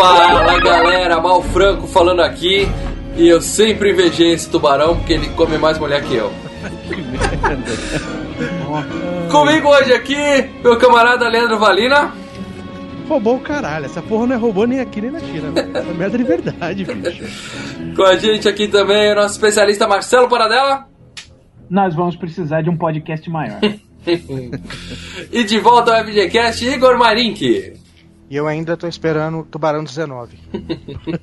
Fala galera, Mal Franco falando aqui. E eu sempre invejei esse tubarão porque ele come mais mulher que eu. Comigo hoje aqui, meu camarada Leandro Valina. Roubou o caralho. Essa porra não é robô nem aqui nem na China. velho. Essa merda é de verdade, bicho. Com a gente aqui também o nosso especialista Marcelo Paradela. Nós vamos precisar de um podcast maior. E de volta ao FGCast, Igor Marink. E eu ainda tô esperando o Tubarão 19.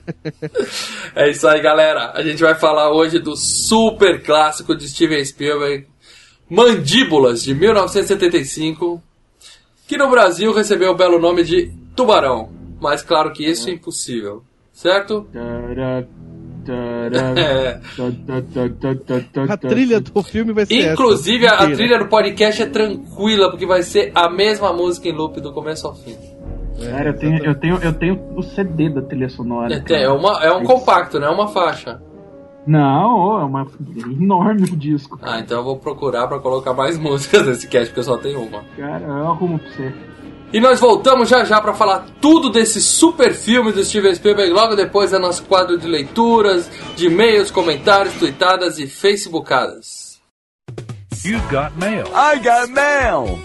É isso aí, galera. A gente vai falar hoje do super clássico de Steven Spielberg, Mandíbulas, de 1975, que no Brasil recebeu o belo nome de Tubarão. Mas claro que isso é impossível, certo? É. A trilha do filme vai ser Inclusive, essa. a trilha do podcast é tranquila, porque vai ser a mesma música em loop do começo ao fim. Cara, eu tenho, eu, tenho, eu tenho o CD da trilha sonora. É, cara. é, uma, é um compacto, não é uma faixa. Não, é uma enorme o disco. Ah, então eu vou procurar pra colocar mais músicas nesse cast, porque eu só tenho uma. Cara, eu arrumo pra você. E nós voltamos já já pra falar tudo desse super filme do Steven Spielberg, logo depois do nosso quadro de leituras, de e-mails, comentários, tweetadas e facebookadas. You got mail. I got mail!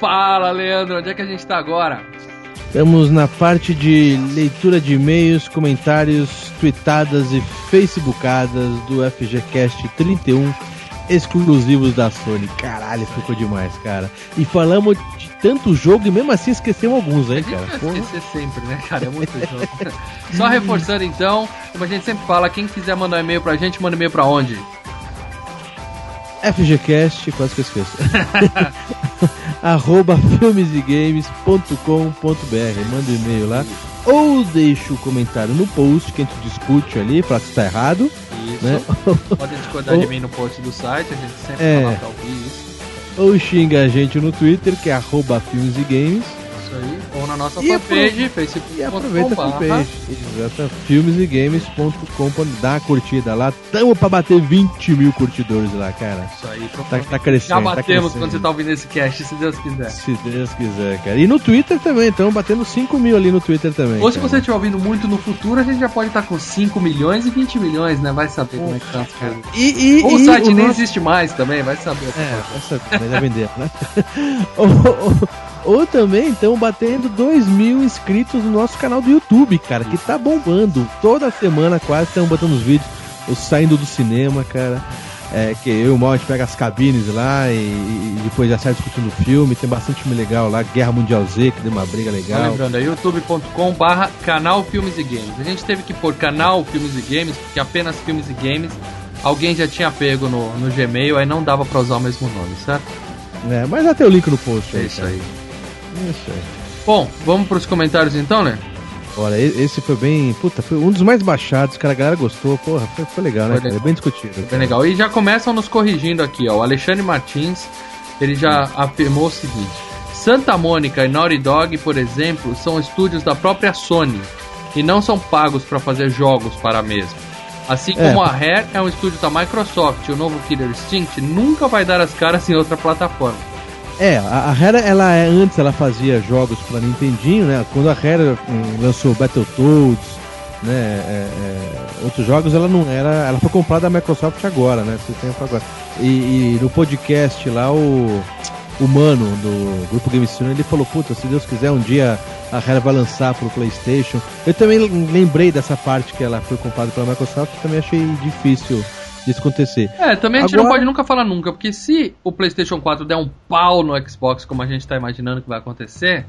Fala, Leandro, onde é que a gente tá agora? Estamos na parte de leitura de e-mails, comentários, tweetadas e facebookadas do FGCast 31, exclusivos da Sony. Caralho, ficou demais, cara. E falamos de tanto jogo e mesmo assim esquecemos alguns aí, cara. Vai esquecer sempre, né, cara? É muito jogo. Só reforçando então, como a gente sempre fala, quem quiser mandar um e-mail pra gente, manda e-mail pra onde? FGCast, quase que eu esqueço. arroba filmesegames.com.br Manda um e-mail lá. Ou deixa o comentário no post que a gente discute ali, fala que está errado. Isso. Né? Podem discordar de mim no post do site, a gente sempre É. fala pra ouvir isso. Ou xinga a gente no Twitter, que é arroba filmes e games. Isso aí. Ou na nossa E fanpage, E aproveita a fanpage. Exato. Filmesegames.com. Dá curtida lá. Tamo pra bater 20 mil curtidores lá, cara. Isso aí, Tá, tá crescendo. Já tá batemos crescendo. quando você tá ouvindo esse cast, se Deus quiser. Se Deus quiser, cara. E no Twitter também, estamos batendo 5 mil ali no Twitter também. Ou se cara. você estiver ouvindo muito no futuro, a gente já pode estar com 5 milhões e e 20 milhões, né? Vai saber como é que tá as coisas. E, e, Ou o e site nem nosso- existe mais também, vai saber. É, essa vai vender, né? ou, também estão batendo 2 mil inscritos no nosso canal do YouTube, cara, que tá bombando. Toda semana quase estamos botando os vídeos, os saindo do cinema, cara. É, que eu e o Mal a gente pega as cabines lá e, e depois já sai discutindo o filme. Tem bastante filme legal lá, Guerra Mundial Z, que deu uma briga Só legal. lembrando, é youtube.com barra canal Filmes e Games. A gente teve que pôr canal Filmes e Games, porque apenas Filmes e Games alguém já tinha pego no, no Gmail, aí não dava pra usar o mesmo nome, certo? É, mas já tem o link no post É aí. isso cara. aí. Isso aí. Bom, vamos pros comentários então, né? Olha, esse foi bem. Puta, foi um dos mais baixados, cara. A galera gostou. Porra, foi, foi legal, né, Foi legal. É bem discutido. Bem legal. E já começam nos corrigindo aqui, ó. O Alexandre Martins, ele já afirmou o seguinte: Santa Mônica e Naughty Dog, por exemplo, são estúdios da própria Sony e não são pagos para fazer jogos para a mesma. Assim É. como a Rare é um estúdio da Microsoft e o novo Killer Instinct nunca vai dar as caras em outra plataforma. É, a, Rare, ela é- antes ela fazia jogos pra Nintendinho, né? Quando a Rare hum, lançou Battletoads, né? é, é, outros jogos, ela não era. Ela foi comprada da Microsoft agora, né? Esse tempo agora. E, e no podcast lá, o, o Mano do Grupo Game Studio, ele falou: Puta, se Deus quiser, um dia a Rare vai lançar pro PlayStation. Eu também lembrei dessa parte que ela foi comprada pela Microsoft também achei difícil disso acontecer. É, também a gente não Agora- pode nunca falar nunca, porque se o PlayStation 4 der um pau no Xbox, como a gente tá imaginando que vai acontecer,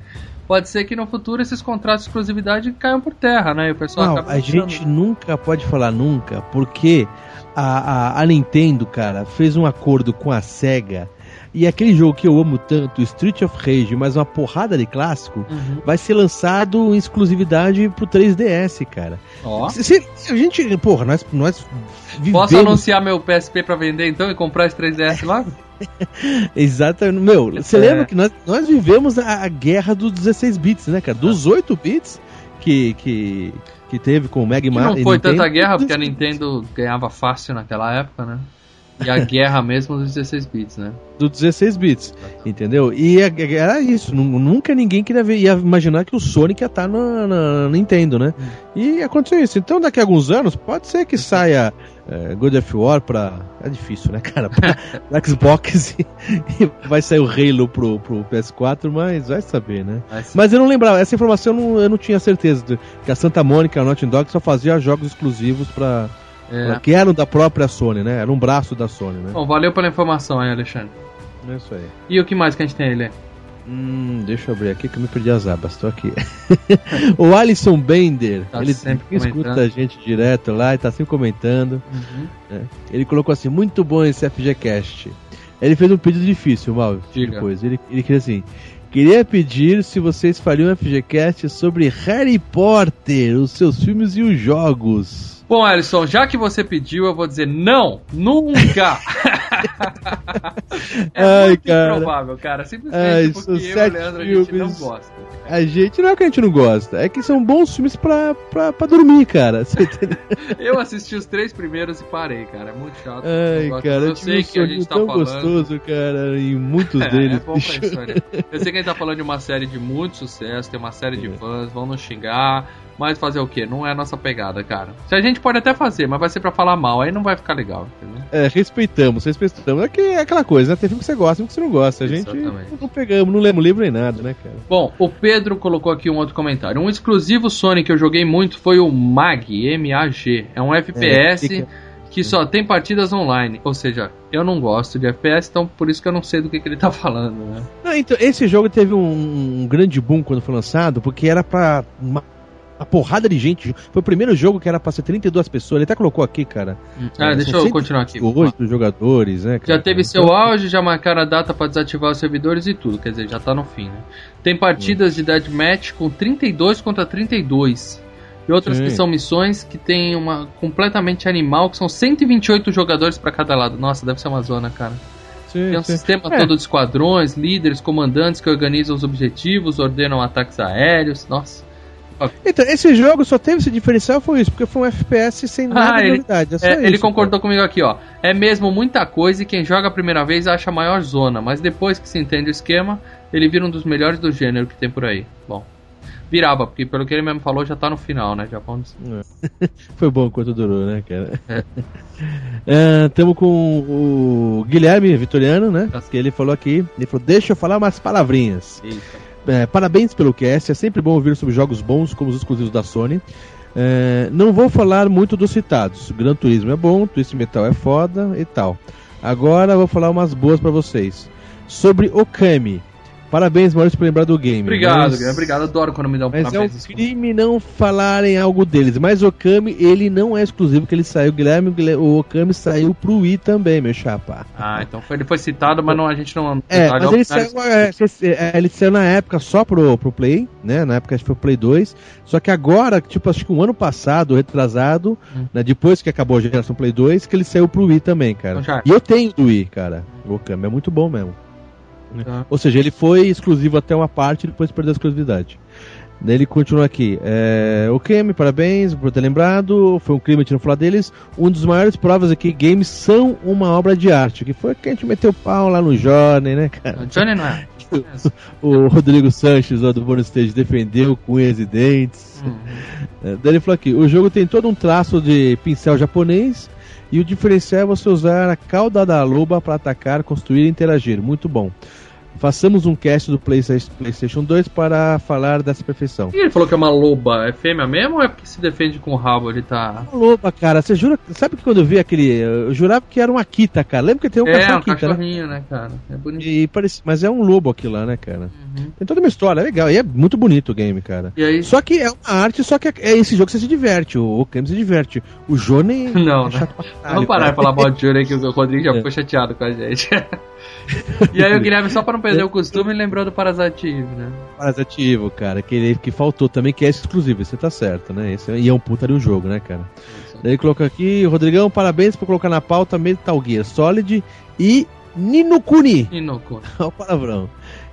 pode ser que no futuro esses contratos de exclusividade caiam por terra, né? E o pessoal Não, acaba a gente nunca pode falar nunca, porque a, a, a Nintendo, cara, fez um acordo com a SEGA e aquele jogo que eu amo tanto, Street of Rage, mais uma porrada de clássico, Uhum. vai ser lançado em exclusividade pro 3DS, cara. Ó. Se, se- se a gente, porra, nós, nós vivemos... Posso anunciar meu PSP pra vender então e comprar esse 3DS logo? Exatamente. Meu, você É. lembra que nós, nós vivemos a, a guerra dos 16 bits, né, cara? Dos 8 bits que, que, que teve com o Mega não foi Nintendo, tanta guerra, porque a 16 Nintendo ganhava fácil naquela época, né? E a guerra mesmo dos 16 bits, né? do 16 bits, entendeu? E é- é- era isso, nu- nunca ninguém queria ver, ia imaginar que o Sonic ia estar na, na Nintendo, né? E aconteceu isso. Então daqui a alguns anos pode ser que saia é, God of War pra. É difícil, né, cara? Pra, Xbox e, e vai sair o Halo pro, pro PS4, mas vai saber, né? Mas- Mas eu não lembrava, essa informação eu não, eu não tinha certeza. de- Que a Santa Mônica, a Naughty Dog, só fazia jogos exclusivos pra, É. que eram da própria Sony, né? Era um braço da Sony, né? Bom, valeu pela informação aí, Alexandre. É isso aí. E o que mais que a gente tem aí, Lê? Hum, deixa eu abrir aqui que eu me perdi as abas, tô aqui. o Alisson Bender, Tá ele sempre escuta a gente direto lá e tá sempre comentando. Uhum. Ele colocou assim: muito bom esse FGCast. Ele fez um pedido difícil, mal. Diga. Depois. Ele, ele queria assim: queria pedir se vocês fariam um FGCast sobre Harry Potter, os seus filmes e os jogos. Bom, Alisson, já que você pediu, eu vou dizer não, nunca! é Ai, muito cara. improvável, cara. Simplesmente Ai, porque eu e o Leandro a gente não filmes. gosta. A gente não é que a gente não gosta, é que são bons filmes pra, pra, pra dormir, cara. Eu assisti os três primeiros e parei, cara. É muito chato. Ai, Eu cara, eu eu sei que a gente tá tão falando. gostoso, cara, em muitos É, deles. é história. Eu sei que a gente tá falando de uma série de muito sucesso, tem uma série de fãs, vão nos xingar, mas fazer o quê? Não é a nossa pegada, cara. Se a gente pode até fazer, mas vai ser pra falar mal, aí não vai ficar legal, entendeu? É, respeitamos, respeitamos. É, que é aquela coisa, né? Tem filme que você gosta, filme que você não gosta. A gente Exatamente. não pegamos, não lemos livro nem nada, né, cara? Bom, o Pedro colocou aqui um outro comentário. Um exclusivo Sony que eu joguei muito foi o MAG, M-A-G. É um FPS fica- que só tem partidas online. Ou seja, eu não gosto de FPS, então por isso que eu não sei do que, que ele tá falando, né? Não, então, esse jogo teve um, um grande boom quando foi lançado, porque era pra uma porrada de gente. Foi o primeiro jogo que era pra ser 32 pessoas. Ele até colocou aqui, cara. Ah, É, deixa eu continuar aqui. 108 jogadores, né? Já cara? teve seu auge, já marcaram a data pra desativar os servidores e tudo, quer dizer, já tá no fim, né? Tem partidas de deathmatch com 32 contra 32. E outras Sim. que são missões que tem uma completamente animal, que são 128 jogadores pra cada lado. Nossa, deve ser uma zona, cara. Sim, Tem um sim. sistema É. todo de esquadrões, líderes, comandantes que organizam os objetivos, ordenam ataques aéreos. Nossa. Então, esse jogo só teve esse diferencial foi isso, porque foi um FPS sem nada Ah, de ele- novidade. É É, ele concordou comigo aqui, ó. É mesmo muita coisa e quem joga a primeira vez acha a maior zona, mas depois que se entende o esquema, ele vira um dos melhores do gênero que tem por aí. Bom, virava, porque pelo que ele mesmo falou, já tá no final, né? Já vamos... Foi bom enquanto durou, né, cara? É. Estamos com o Guilherme Vitoriano, né? Tá. Que ele falou aqui. Ele falou: Deixa eu falar umas palavrinhas. É, parabéns pelo cast. É sempre bom ouvir sobre jogos bons como os exclusivos da Sony. É, não vou falar muito dos citados. Gran Turismo é bom, Twist Metal é foda e tal. Agora vou falar umas boas pra vocês. Sobre Okami. Parabéns, Maurício, por lembrar do game. Obrigado, mas- Guilherme, obrigado. Adoro quando me dá um mas é um parabéns. crime não falarem algo deles. Mas o Okami, ele não é exclusivo, que ele saiu. Guilherme, o Guilherme- o Okami saiu pro Wii também, meu chapa. Ah, então foi, ele foi citado, mas não, a gente não... É, mas não- ele saiu, é, é, ele saiu na época só pro, pro Play, né? Na época acho que foi o Play 2. Só que agora, tipo, acho que um ano passado, retrasado, Hum. né, depois que acabou a geração Play 2, que ele saiu pro Wii também, cara. Então E eu tenho do Wii, cara. O Okami é muito bom mesmo. Tá. Ou seja, ele foi exclusivo até uma parte e depois perdeu a exclusividade. Daí ele continua aqui. É, ok, parabéns por ter lembrado. Foi um crime não falar deles. Um dos maiores provas aqui, games são uma obra de arte. Que foi que a gente meteu pau lá no Johnny, né, cara? O Johnny não é. O Rodrigo Sanches, lá do Bonus Stage, defendeu com unhas e dentes. Hum. É, daí ele falou aqui: o jogo tem todo um traço de pincel japonês. E o diferencial é você usar a cauda da loba para atacar, construir e interagir. Muito bom. Façamos um cast do PlayStation PlayStation 2 para falar dessa perfeição. E ele falou que é uma loba. É fêmea mesmo ou é porque se defende com o rabo? Ele tá. Loba, cara, você jura. Sabe que quando eu vi aquele. Eu jurava que era uma Akita, cara. Lembra que tem um é, cachorro um Akita, né? cachorrinho, né, cara? É bonito. E parece, mas é um lobo aquilo lá, né, cara? Uhum. Tem toda uma história, é legal. E é muito bonito o game, cara. Só que é uma arte, só que é é esse jogo que você se diverte. O, o game se diverte. O Johnny. Não, é né? chato pra caralho, Vamos parar de falar mal de Johnny que o Rodrigo já É. ficou chateado com a gente. e aí o Guilherme, só pra não perder o costume, lembrou do Parasite Eve, né? Parasitivo, cara, que, ele, que faltou também, que é exclusivo, você tá certo, né? Esse, é- e é um puta de um jogo, né, cara? Daí coloca aqui, Rodrigão, parabéns por colocar na pauta Metal Gear Solid e Nino Kuni. Inoko. Olha o palavrão.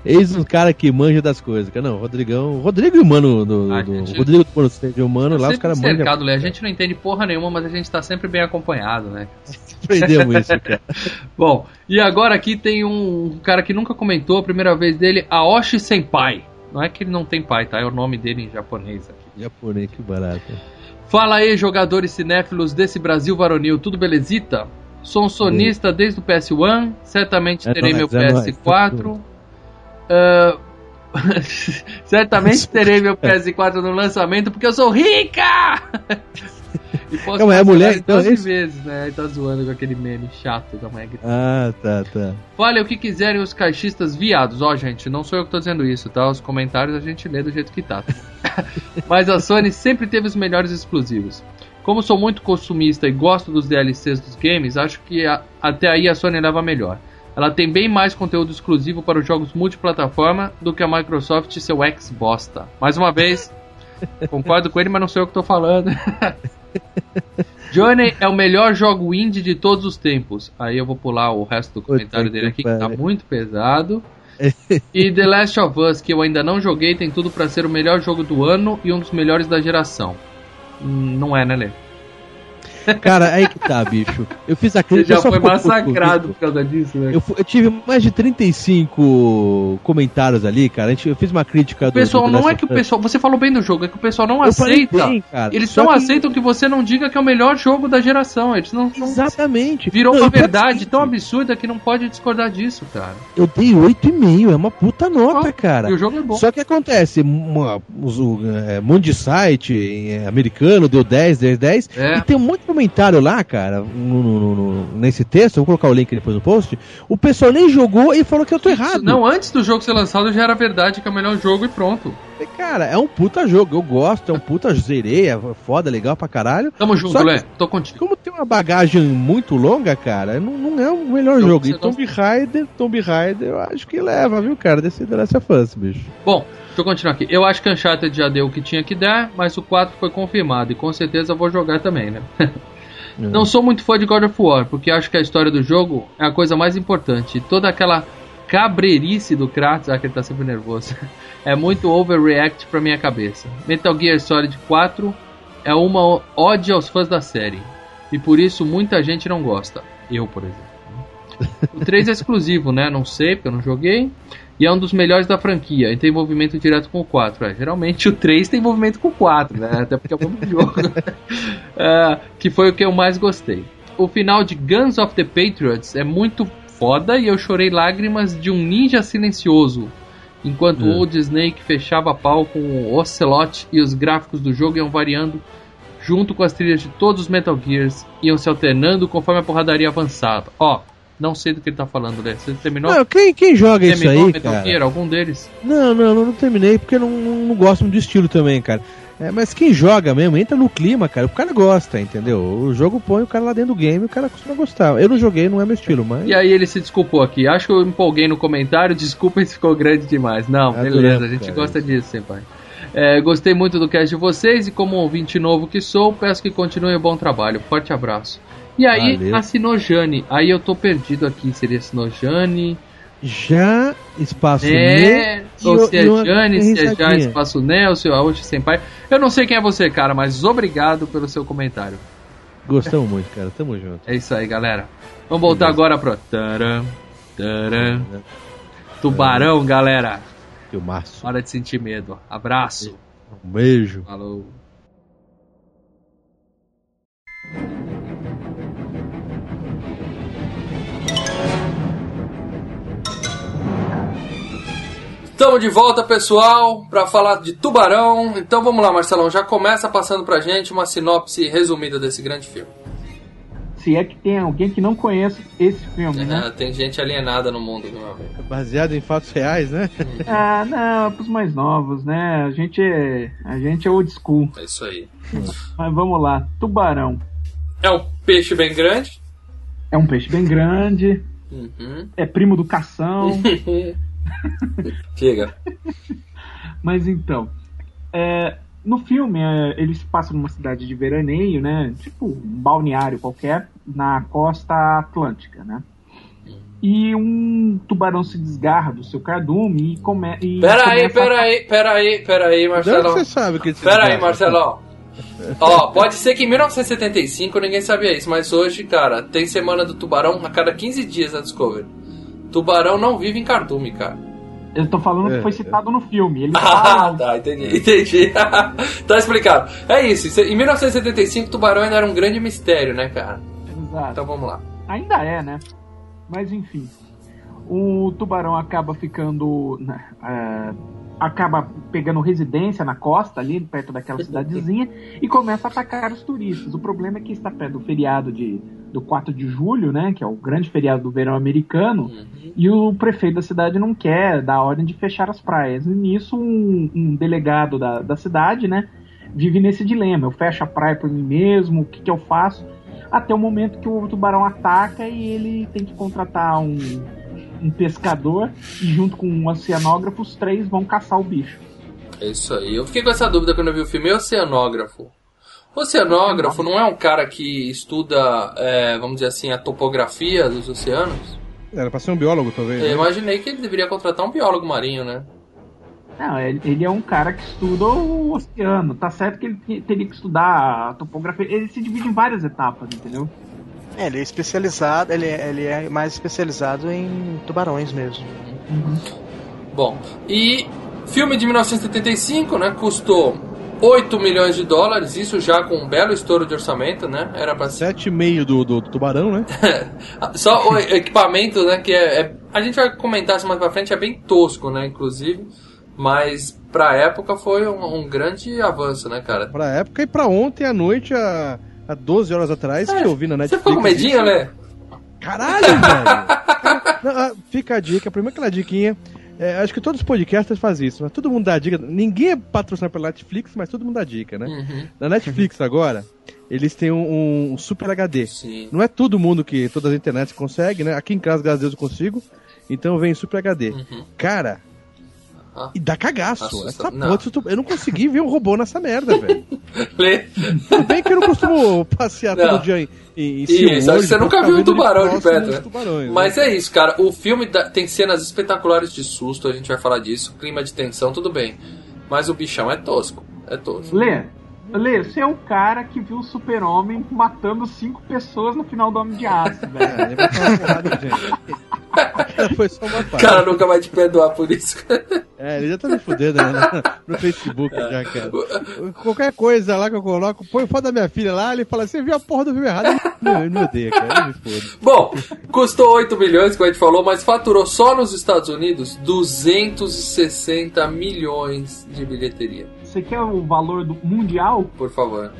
Eis um cara que manja das coisas, cara. Não, Rodrigão. Rodrigo e o mano do. Do gente- Rodrigo do Mano e o mano, lá os caras manjam. né? A gente não entende porra nenhuma, mas a gente tá sempre bem acompanhado, né? Aprendemos isso, cara. Bom, e agora aqui tem um cara que nunca comentou, a primeira vez dele, Aoshi Senpai. Não é que ele não tem pai, tá? É o nome dele em japonês aqui. Japonês, que barato. Fala aí, jogadores cinéfilos desse Brasil varonil, tudo belezita? Sou um sonista desde o PS1, certamente É terei nóis, meu é nóis, PS4. Ah, certamente terei meu PS4 no lançamento porque eu sou rica! e posso Calma, é mulher, então, 12 é vezes, né? Ele tá zoando com aquele meme chato da mulher gritando. Ah, tá, tá. Fale o que quiserem os caixistas viados. Ó, gente, não sou eu que tô dizendo isso, tá? Os comentários a gente lê do jeito que tá. Mas a Sony sempre teve os melhores exclusivos. Como sou muito consumista e gosto dos DLCs dos games, acho que a- até aí a Sony leva melhor. Ela tem bem mais conteúdo exclusivo para os jogos multiplataforma do que a Microsoft e seu ex-bosta. Mais uma vez, concordo com ele, mas não sou eu que tô falando. Journey é o melhor jogo indie de todos os tempos. Aí eu vou pular o resto do comentário dele aqui, que tá muito pesado. e The Last of Us, que eu ainda não joguei, tem tudo pra ser o melhor jogo do ano e um dos melhores da geração. Hum, Não é, né, Lê? Cara, aí que tá, bicho. Eu fiz a Você crítica. já só foi massacrado comigo. por causa disso, né? Eu, eu tive mais de 35 comentários ali, cara. Eu fiz uma crítica O pessoal, do, do não é que o pessoal. Você falou bem do jogo, é que o pessoal não Eu aceita. bem, cara. Eles Só não que- aceitam que você não diga que é o melhor jogo da geração. Eles não. não- Exatamente. Virou Não, uma verdade tão absurda que não pode discordar disso, cara. Eu dei 8,5, é uma puta nota, Ó, cara. E o jogo é bom. Só que acontece, uma, o é, Mundi Site é, americano deu 10, 10, 10. É. E tem um monte de comentário lá, cara, no- no- no- nesse texto. Vou colocar o link depois no post. O pessoal nem jogou e falou que eu tô errado. Não, antes do jogo ser lançado já era verdade que é o melhor jogo e pronto. Cara, é um puta jogo. Eu gosto, é um puta zerei, é foda, legal pra caralho. Tamo junto, Só que- Lé. Tô contigo. Como tem uma bagagem muito longa, cara, não, não é o melhor Jogo jogo. E Tomb Raider, Tomb Raider, eu acho que leva, viu, cara, desse The Last of Us, bicho. Bom, deixa eu continuar aqui. Eu acho que Uncharted já deu o que tinha que dar, mas o 4 foi confirmado e com certeza eu vou jogar também, né? Não sou muito fã de God of War, porque acho que a história do jogo é a coisa mais importante. Toda aquela cabreirice do Kratos, ah, que ele tá sempre nervoso, é muito overreact pra minha cabeça. Metal Gear Solid 4 é uma ode aos fãs da série, e por isso muita gente não gosta. Eu, por exemplo. O 3 é exclusivo, né? Não sei, porque eu não joguei. E é um dos melhores da franquia. E tem envolvimento direto com o 4. É, geralmente o 3 tem envolvimento com o 4, né? Até porque é o mesmo jogo. É, que foi o que eu mais gostei. O final de Guns of the Patriots é muito foda e eu chorei lágrimas de um ninja silencioso. Enquanto o Hum. Old Snake fechava pau com o Ocelot e os gráficos do jogo iam variando junto com as trilhas de todos os Metal Gears, iam se alternando conforme a porradaria avançava. Ó, não sei do que ele tá falando, né? Você terminou? Não, quem, quem joga isso terminou aí, Metal cara? Gear, algum deles? Não, não, não, não terminei porque não, não, não gosto muito do estilo também, cara. É, mas quem joga mesmo, entra no clima, cara, o cara gosta, entendeu? O jogo põe o cara lá dentro do game e o cara costuma gostar. Eu não joguei, não é meu estilo, mas. E aí ele se desculpou aqui. Acho que eu empolguei no comentário, desculpa se ficou grande demais. Não, Adoramos, beleza, a gente cara. gosta disso, senpai. É, gostei muito do cast de vocês e como ouvinte novo que sou, peço que continuem o bom trabalho. Forte abraço. E aí, Valeu. assinou Jane. Aí eu tô perdido aqui. Seria assinou Jane? Já espaço É, né? ou se é Jane, se é risadinha. Espaço Né, ou se é Aoshi Senpai. Eu não sei quem é você, cara, mas obrigado pelo seu comentário. Gostamos muito, cara. Tamo junto. É isso aí, galera. Vamos voltar Beleza. agora pro. Taram, taram. Tubarão, galera. Filmaço. Hora de sentir medo. Abraço. Um beijo. Falou. Estamos de volta, pessoal, para falar de Tubarão. Então vamos lá, Marcelão, já começa passando pra gente uma sinopse resumida desse grande filme. Se é que tem alguém que não conhece esse filme, né? É, tem gente alienada no mundo, meu amigo. Baseado em fatos reais, né? Ah, não, é pros mais novos, né? A gente é, a gente é old school. É isso aí. Mas vamos lá. Tubarão. É um peixe bem grande. É um peixe bem grande, Uhum. é primo do cação. Chega. Mas então, é, no filme é, eles passam numa cidade de veraneio, né? Tipo um balneário qualquer, na costa atlântica, né? E um tubarão se desgarra do seu cardume e, come, e Pera aí, começa pera aí, pera aí, pera aí, De onde Marcelão. você sabe que Pera aí? Marcelão. Ó, pode ser que em 1975 ninguém sabia isso, mas hoje, cara, tem semana do tubarão a cada 15 dias na Discovery. Tubarão não vive em cardume, cara. Eu tô falando É, que foi é. citado no filme. Eles Ah, tá, entendi, entendi. tá explicado. É isso, isso- em 1975 tubarão ainda era um grande mistério, né, cara? Exato. Então vamos lá. Ainda é, né? Mas enfim. O tubarão acaba ficando. né, é, acaba pegando residência na costa, ali perto daquela cidadezinha, e começa a atacar os turistas. O problema é que está perto do feriado de, do 4 de julho, né? Que é o grande feriado do verão americano. Uhum. E o prefeito da cidade não quer dar ordem de fechar as praias. E nisso, um, um delegado da, da cidade, né, vive nesse dilema. Eu fecho a praia por mim mesmo, o que, que eu faço? Até o momento que o tubarão ataca e ele tem que contratar um, um pescador e junto com um oceanógrafo, os três vão caçar o bicho. É isso aí. Eu fiquei com essa dúvida quando eu vi o filme. E oceanógrafo? Oceanógrafo não é um cara que estuda, é, vamos dizer assim, a topografia dos oceanos? Era pra ser um biólogo, talvez. Eu né? imaginei que ele deveria contratar um biólogo marinho, né? Não, ele, ele é um cara que estuda o oceano. Tá certo que ele te- teria que estudar a topografia. Ele se divide em várias etapas, entendeu? É, ele é especializado, ele, é- ele é mais especializado em tubarões mesmo. Bom, e filme de 1975, né? Custou 8 milhões de dólares, isso já com um belo estouro de orçamento, né? Era pra ser. 7,5 do, do, do tubarão, né? Só o equipamento, né? Que é, é- A gente vai comentar isso mais pra frente, é bem tosco, né? Inclusive. Mas pra época foi um, um grande avanço, né, cara? Pra época e pra ontem à noite, há, há 12 horas atrás, que eu vi na Você Netflix. ficou com medinho, né? Caralho, velho! Não, ah, Fica a dica, primeiro aquela diquinha. É, acho que todos os podcasters fazem isso, né? Todo mundo dá dica. Ninguém é patrocinado pela Netflix, mas todo mundo dá dica, né? Uhum. Na Netflix agora, eles têm um, um Super HD. Sim. Não é todo mundo que todas as internets consegue, né? Aqui em casa, graças a Deus, eu consigo. Então vem Super HD. Uhum. Cara, Ah. e dá cagaço. Assusta- Essa não. porra, eu não consegui ver um robô nessa merda, velho. Lê. Tudo bem que eu não costumo passear Não. todo dia em, em, em Isso, Sea acho que World você pra nunca viu um tubarão de perto, né? tubarões, Mas né? é isso, cara. O filme dá- tem cenas espetaculares de susto, a gente vai falar disso. Clima de tensão, tudo bem. Mas o bichão é tosco. É tosco. Lê, Lê, você é o cara que viu o super-homem matando cinco pessoas no final do Homem de Aço, velho. É, ele vai tomar porrada, gente. Foi só uma O parte. cara nunca vai te perdoar por isso. É, ele já tá me fudendo né, no Facebook já, cara. Qualquer coisa lá que eu coloco, põe foto da minha filha lá, ele fala, você viu a porra do filme errado? Não, ele me odeia, cara, ele me foda. Bom, custou 8 milhões, como a gente falou, mas faturou só nos Estados Unidos 260 milhões de bilheteria. Você quer o valor do mundial? Por favor.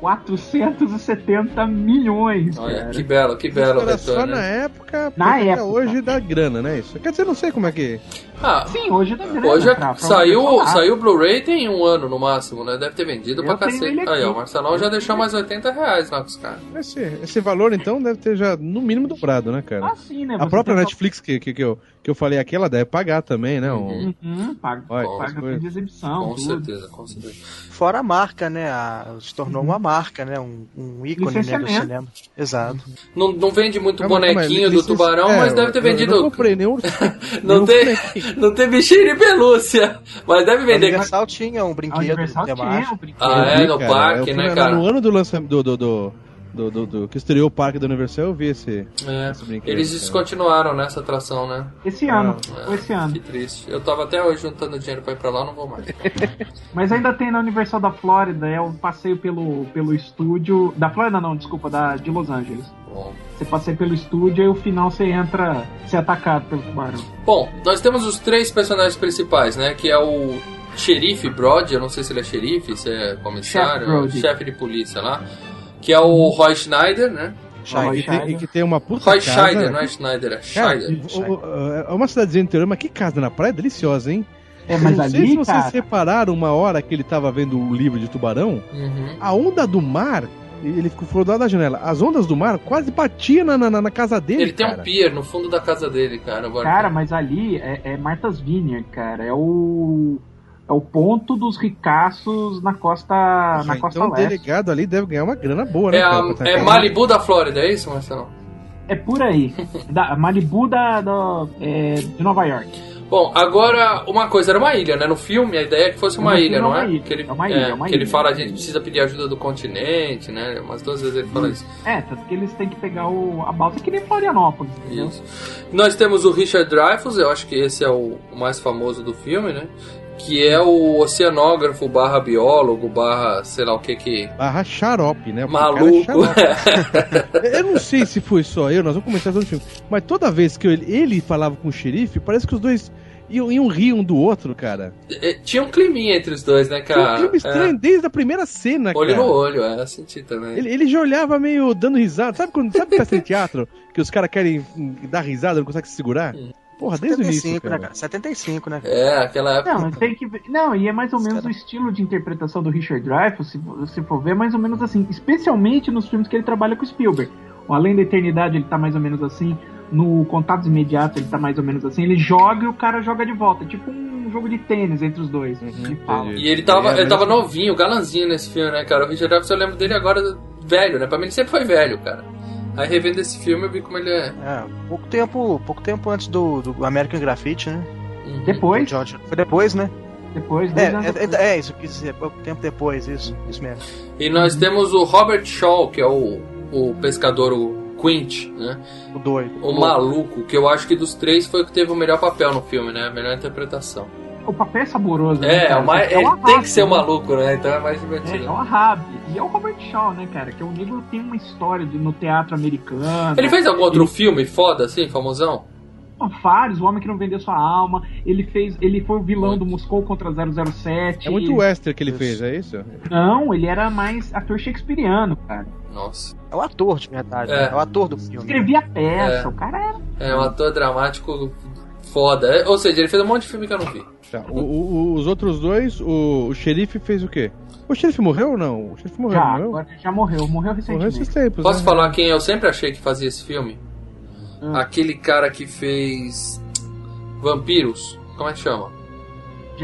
470 milhões, Olha, cara. que belo, que belo Isso era só na época, Na época. hoje dá grana, né? Isso. Quer dizer, não sei como é que. Ah, Sim, hoje tá grana. hoje é- pra- pra saiu, saiu o Blu-ray tem um ano no máximo, né? Deve ter vendido Eu pra cacete. Aí, ó, o Marcelão já deixou mais 80 reais lá com os caras. Esse, esse valor, então, deve ter já no mínimo dobrado, né, cara? Ah, sim, né? A própria Netflix que, que, que, eu, que eu falei aqui, ela deve pagar também, né? Um- Uhum, paga, Olha, paga coisas. de exibição, com tudo. certeza, com certeza. Fora a marca, né? A, se tornou uma marca, né? Um, um ícone né, do cinema. Exato. Não, não vende muito calma, bonequinho do licença- tubarão, é, mas deve ter eu- Eu vendido. não comprei nenhum. Não nenhum tem, não tem bichinho de pelúcia, mas deve A vender. Universal tinha um A brinquedo Universal tinha um brinquedo. Ah, é, no cara, parque, né, cara? No ano do lançamento do, do, do, do, do- do- que estreou o parque da Universal, eu vi esse. É, esse brinquedo, eles descontinuaram nessa atração, né? Esse ano, É, foi esse ano. Que triste. Eu tava até hoje juntando dinheiro pra ir pra lá, não vou mais. Mas ainda tem na Universal da Flórida, é um passeio pelo, pelo estúdio. Da Flórida não, desculpa, da, de Los Angeles. Bom. Você passeia pelo estúdio e o final você entra, você é atacado pelo tubarão. Bom, nós temos os três personagens principais, né? Que é o xerife Brody, eu não sei se ele é xerife, se é comissário, Chefe chefe de polícia lá. Que é o Roy Schneider, né? Roy E, tem, Scheider. e que tem uma puta Roy casa. Scheider, não é Schneider, é Cara, o- é uma cidadezinha interior, mas que casa na praia deliciosa, hein? É, mas não sei ali, se vocês cara, repararam uma hora que ele tava vendo o livro de tubarão, Uhum. a onda do mar, ele ficou do lado da janela, as ondas do mar quase batiam na, na, na casa dele. Ele tem cara. um pier no fundo da casa dele, cara. o cara, mas ali é, é Martha's Vineyard, cara. É o. É o ponto dos ricaços na costa, na Ah, costa então o leste. delegado ali deve ganhar uma grana boa, né? É, cara, a, é. Malibu da Flórida, é isso, Marcelo? É por aí. da Malibu da, da- é, de Nova York. Bom, agora uma coisa, era uma ilha, né? No filme a ideia é que fosse uma ilha, é não uma é? ilha, Que ele, é uma ilha, é uma que ele fala a gente precisa pedir ajuda do continente, né? Umas duas vezes ele fala isso. É, tanto que eles têm que pegar o, a balsa que nem Florianópolis, entendeu? Isso. Nós temos o Richard Dreyfuss, eu acho que esse é o, o mais famoso do filme, né? Que é o oceanógrafo barra biólogo, barra sei lá o que que... Barra xarope, né? Cara é Maluco. xarope. Eu não sei se foi só eu, nós vamos começar todo o filme. Mas toda vez que ele, ele falava com o xerife, parece que os dois iam, iam rir um do outro, cara. É, Tinha um climinha entre os dois, né, Tinha um cara? clima estranho desde a primeira cena, É, olho cara. no olho, é, eu senti também. Ele, ele já olhava meio dando risada. Sabe quando sabe festa em teatro? Que os caras querem hum, dar risada, não conseguem se segurar? Porra, desde o início. 75, né, Cara. cara? 75, né? É, aquela época... Não, tem que ver- não, e é mais ou menos Cara. o estilo de interpretação do Richard Dreyfuss, se você for ver, é mais ou menos assim, especialmente nos filmes que ele trabalha com o Spielberg. O Além da Eternidade ele tá mais ou menos assim, no Contatos Imediatos ele tá mais ou menos assim, ele joga e o cara joga de volta, tipo um jogo de tênis entre os dois. entendi. E ele tava, É, ele tava novinho, galanzinho nesse filme, né, cara? O Richard Dreyfuss, eu lembro dele agora velho, né? Pra mim ele sempre foi velho, cara. Aí revendo esse filme eu vi como ele é. É, pouco tempo, pouco tempo antes do, do American Graffiti, né? Uhum. Depois, George. Foi depois, né? depois, É, depois. é, é, isso, eu quis dizer, pouco tempo depois, isso, isso mesmo. E nós temos o Robert Shaw, que é o, o pescador, o Quint, né? O doido. O maluco, que eu acho que dos três foi o que teve o melhor papel no filme, né? A melhor interpretação. O papel é saboroso, né, É, o mais, É ele Ahab, tem que ser né? maluco, né? Então é mais É, divertido. é o Ahab. E é o Robert Shaw, né, cara? Que o negro tem uma história de- no teatro americano. Ele fez algum outro filme foda, assim, famosão? Vários, o homem que não vendeu sua alma. Ele fez, ele foi o vilão do Moscou contra 007. É muito western que ele fez, é isso? Não, ele era mais ator shakespeariano, cara. Nossa. É o ator, de verdade. É. né? É, o ator do filme. Escrevia peça, É. o cara era. É um ator dramático foda. É, Ou seja, ele fez um monte de filme que eu não vi. Tá, o- o- os outros dois, o, o xerife fez o quê? O xerife morreu ou não? O xerife morreu, Já, morreu? agora já morreu, morreu Morreu recentemente. esses tempos. Posso né? falar quem eu sempre achei que fazia esse filme? Hum. Aquele cara que fez Vampiros. Como é que chama?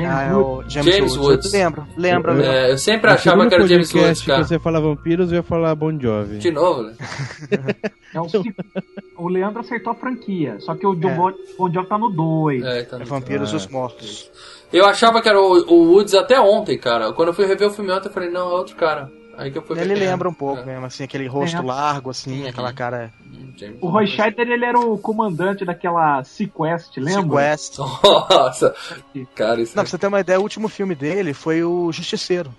James Ah, é Wood. James, James Woods. Woods. Lembra, lembra. Eu-. É, eu sempre achava que era James Woods, cara. que você fala vampiros, eu ia falar Bon Jovi. De novo, né? É o, o Leandro acertou a franquia, só que o É. Bon Jovi tá no 2. É, tá É no- Vampiros Ah, os Mortos. Eu achava que era o, o Woods até ontem, cara. Quando eu fui rever o filme ontem, eu falei, não, é outro cara. Aí que eu fui Ele lembra um pouco É. mesmo, assim, aquele rosto É. largo, assim, Uhum. aquela cara Hum, James O Roy. Scheider, ele era o comandante daquela Sequest, lembra? Sequest. Nossa, cara, isso Não, é... pra você ter uma ideia, o último filme dele foi o Justiceiro.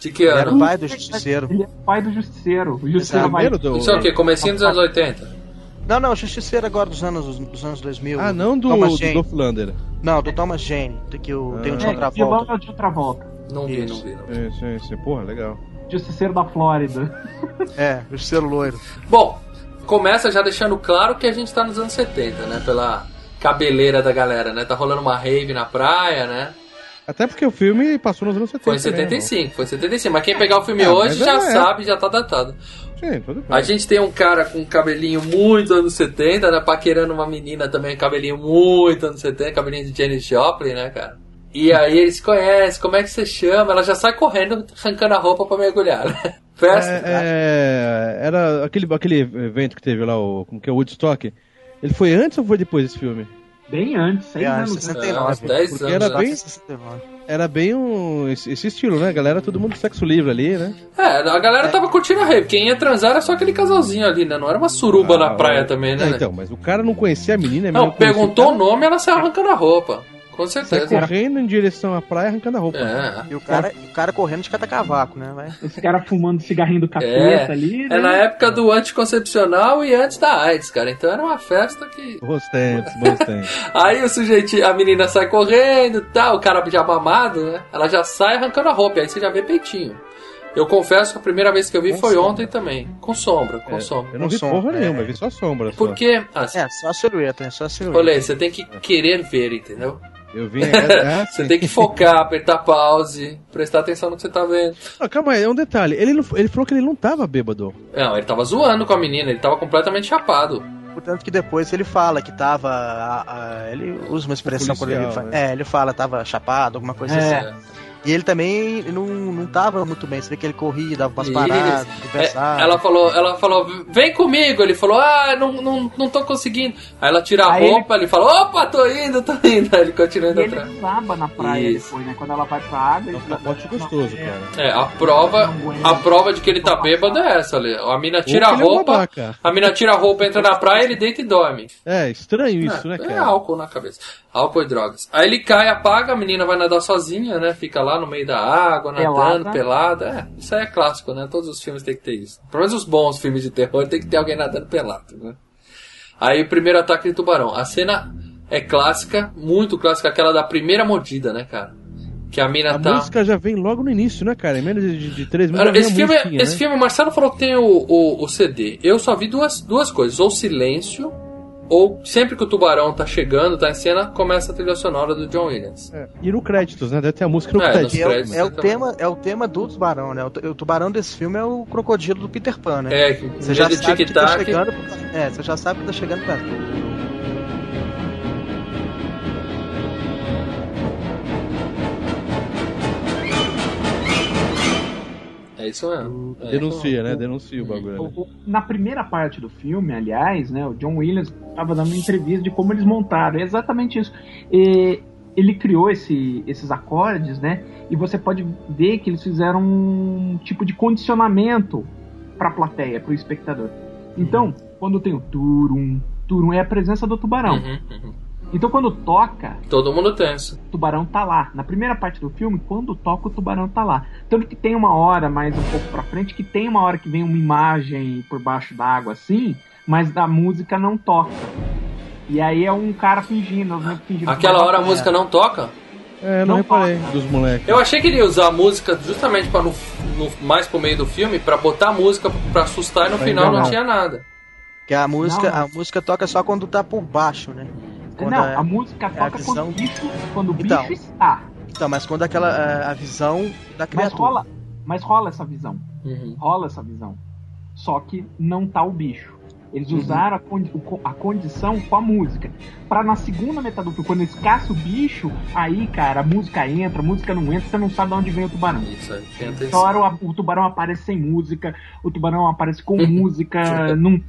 De que Ele era ano? o pai do Justiceiro. Ele é o pai do Justiceiro. O Justiceiro. Primeiro do... Isso é o quê? Comecinho dos anos 80? Não, não, o Justiceiro agora dos anos, dos anos 2000. Ah, não do, Thomas do Jane. Dolph Lander. Não, do Thomas Jane. Tem, que o, tem o Ah. John É, vilão Travolta. é o de outra volta. Não vi, não vi. Não vi. Isso, isso. Porra, legal. Justiceiro da Flórida. É, Justiceiro loiro. Bom, começa já deixando claro que a gente tá nos anos 70, né? Pela cabeleira da galera, né? Tá rolando uma rave na praia, né? Até porque o filme passou nos anos 70. Foi em né, 75, foi em 75. Mas quem pegar o filme Ah, hoje já é. sabe, já tá datado. Sim, tudo bem. A gente tem um cara com cabelinho muito anos 70, né? Paquerando uma menina também, cabelinho muito anos 70, cabelinho de Janis Joplin, né, cara? E aí eles se conhecem, como é que você chama? Ela já sai correndo, arrancando a roupa pra mergulhar, né? Festa. É, é, era aquele, aquele evento que teve lá, o, como que é o Woodstock. Ele foi antes ou foi depois desse filme? Bem antes, seis É, anos. anos antes. 69. uns 10 Porque anos. era né? bem- 69. Era bem um, esse, estilo, né? Galera, todo mundo sexo livre ali, né? É, a galera tava curtindo a rave. Quem ia transar era só aquele casalzinho ali, né? Não era uma suruba na Ah, praia o- também, né? É, então, mas o cara não conhecia a menina. a Não, menina conhecia perguntou o cara, nome ela saiu arrancando a roupa. Com Sai certeza. correndo em direção à praia arrancando a roupa. É. E o cara, o cara correndo de catacabaco, né? Vai. Os caras fumando cigarrinho do capeta É, ali, né? é na época do anticoncepcional e antes da AIDS, cara. Então era uma festa que. Bons tempos, bons tempos. Aí o sujeito, a menina sai correndo e tal, o cara já mamado, né? Ela já sai arrancando a roupa, aí você já vê peitinho. Eu confesso que a primeira vez que eu vi Com foi sombra. ontem também. Com sombra, com É, sombra. Eu não vi sombra, porra é. nenhuma, eu vi só sombra. Só. Porque, ah, É, só a silhueta, é só a silhueta. olha você tem que querer ver, entendeu? Eu vi. É, é, Você sim. tem que focar, apertar pause, prestar atenção no que você tá vendo. Ah, calma aí, é um detalhe. Ele, não- ele falou que ele não tava bêbado. Não, ele tava zoando com a menina, ele tava completamente chapado. Portanto que depois ele fala que tava. a- a- ele usa uma expressão quando ele Policial, fala. né? É, ele fala tava chapado, alguma coisa É. assim. E ele também não, não tava muito bem. Você vê que ele corria, dava umas Isso. paradas, É, conversava. ela falou, ela falou, vem comigo. Ele falou, ah, não, não, não tô conseguindo. Aí ela tira a Aí ele- roupa, ele... fala, opa, tô indo, tô indo. Aí ele continua E indo ele atrás. desaba na praia Isso. depois, né? Quando ela vai pra água. É um ele- capote gostoso, É. cara. É, a prova, a prova de que ele tá bêbado é essa ali. A mina tira a ele é roupa, a mina tira a roupa, entra na praia, ele deita e dorme. É, estranho isso, né, é, cara? é álcool na cabeça. Álcool e drogas. Aí ele cai, apaga, a menina vai nadar sozinha, né? Fica lá no meio da água, nadando, Pelada. pelada. É, isso aí é clássico, né? Todos os filmes tem que ter isso. Pelo menos os bons filmes de terror tem que ter alguém nadando pelado, né? Aí o primeiro ataque de tubarão. A cena é clássica, muito clássica, aquela da primeira mordida, né, cara? Que a mina A tá. música já vem logo no início, né, cara? Em menos de, de, três minutos. Esse a filme, musiquinha, esse né? filme, o Marcelo falou que tem o, o, o CD. Eu só vi duas, duas coisas: ou silêncio, ou sempre que o tubarão tá chegando, tá em cena, começa a trilha sonora do John Williams. É, E no créditos, né? Deve ter a música no É, é, o- créditos, é o também. tema, é o tema do tubarão, né? O, o tubarão desse filme é o crocodilo do Peter Pan, né? É, que Você já de sabe que tá chegando. É, você já sabe que tá chegando perto. É isso mesmo. É Denuncia, né? Denuncia o bagulho. O- né? o- Na primeira parte do filme, aliás, né, o John Williams estava dando uma entrevista de como eles montaram. É exatamente isso. E ele criou esse- esses acordes, né? E você pode ver que eles fizeram um tipo de condicionamento para a plateia, para o espectador. Então, quando tem o turum, turum é a presença do tubarão. Uhum, uhum. Então, quando toca, Todo mundo tenso. o tubarão tá lá. Na primeira parte do filme, quando toca, o tubarão tá lá. Tanto que tem uma hora mais um pouco pra frente, que tem uma hora que vem uma imagem por baixo d'água assim, mas da música não toca. E aí é um cara fingindo, negros fingindo. Aquela que- hora a música não toca? É, não, Não reparei dos moleques. Eu achei que ele ia usar a música justamente para no, no- mais pro meio do filme, pra botar a música pra assustar e no Pra final não enganar. tinha nada. Que a música, Não, não. a música toca só quando tá por baixo, né? Quando Não, é- a música a toca visão- quando o bicho, quando o bicho Então. está. Então, mas quando aquela a, a visão da Mas criatura. rola, mas rola essa visão. Uhum. rola essa visão. Só que não tá o bicho. Eles Uhum. usaram a, condi- a condição com a música. Pra na segunda metade do filme, quando eles caçam o bicho, aí, cara, a música entra, a música não entra, você não sabe de onde vem o tubarão. Isso hora o, o tubarão aparece sem música, o tubarão aparece com música, não.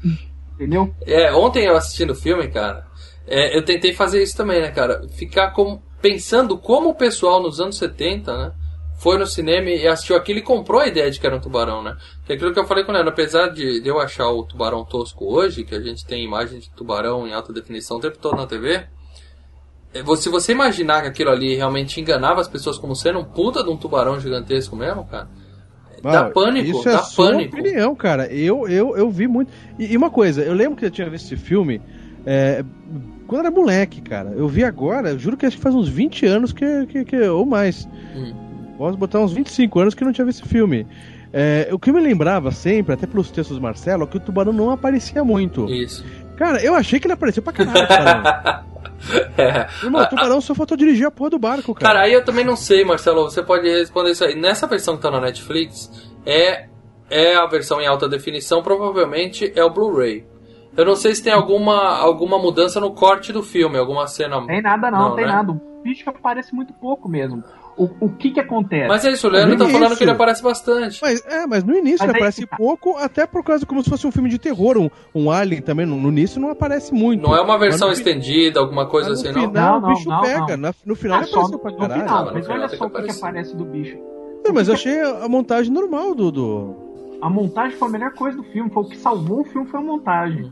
Entendeu? É, ontem eu assistindo o filme, cara, é, eu tentei fazer isso também, né, cara? Ficar com, pensando como o pessoal nos anos 70, né? Foi no cinema e assistiu aquilo e comprou a ideia de que era um tubarão, né? Que é aquilo que eu falei com o Leandro, apesar de, de eu achar o tubarão tosco hoje, que a gente tem imagem de tubarão em alta definição o tempo todo na TV, é, se você imaginar que aquilo ali realmente enganava as pessoas como sendo um puta de um tubarão gigantesco mesmo, cara, dá Ah, pânico, Isso é dá sua pânico. opinião, cara. Eu, eu, eu vi muito. E, e uma coisa, eu lembro que eu tinha visto esse filme é, quando era moleque, cara. Eu vi agora, eu juro que acho que faz uns 20 anos que, que, que- ou mais. Hum. Posso botar uns 25 anos que não tinha visto esse filme. É, o que eu me lembrava sempre, até pelos textos do Marcelo, é que o tubarão não aparecia muito. Isso. Cara, eu achei que ele apareceu pra caralho, tubarão. É. Irmão, o tubarão só faltou dirigir a porra do barco, cara. Cara, aí eu também não sei, Marcelo. Você pode responder isso aí. Nessa versão que tá na Netflix, é, é a versão em alta definição, provavelmente é o Blu-ray. Eu não sei se tem alguma, alguma mudança no corte do filme, alguma cena. Tem nada não, Não, tem né? nada. O bicho aparece muito pouco mesmo. O, o que que acontece? Mas é isso, o Leandro No tá falando que ele aparece bastante. Mas, é, mas no início Mas ele aparece tá. pouco, até por causa como se fosse um filme de terror. Um, um Alien também, no, no início não aparece muito. Não é uma versão Mas no estendida, alguma coisa mas no assim, não? final Não, o bicho não, pega. não. No final ele só no, pra no caralho. final. No Mas final olha tem só o que, que aparece do bicho. Não, mas eu achei a montagem normal do, do... A montagem foi a melhor coisa do filme. Foi o que salvou o filme foi a montagem.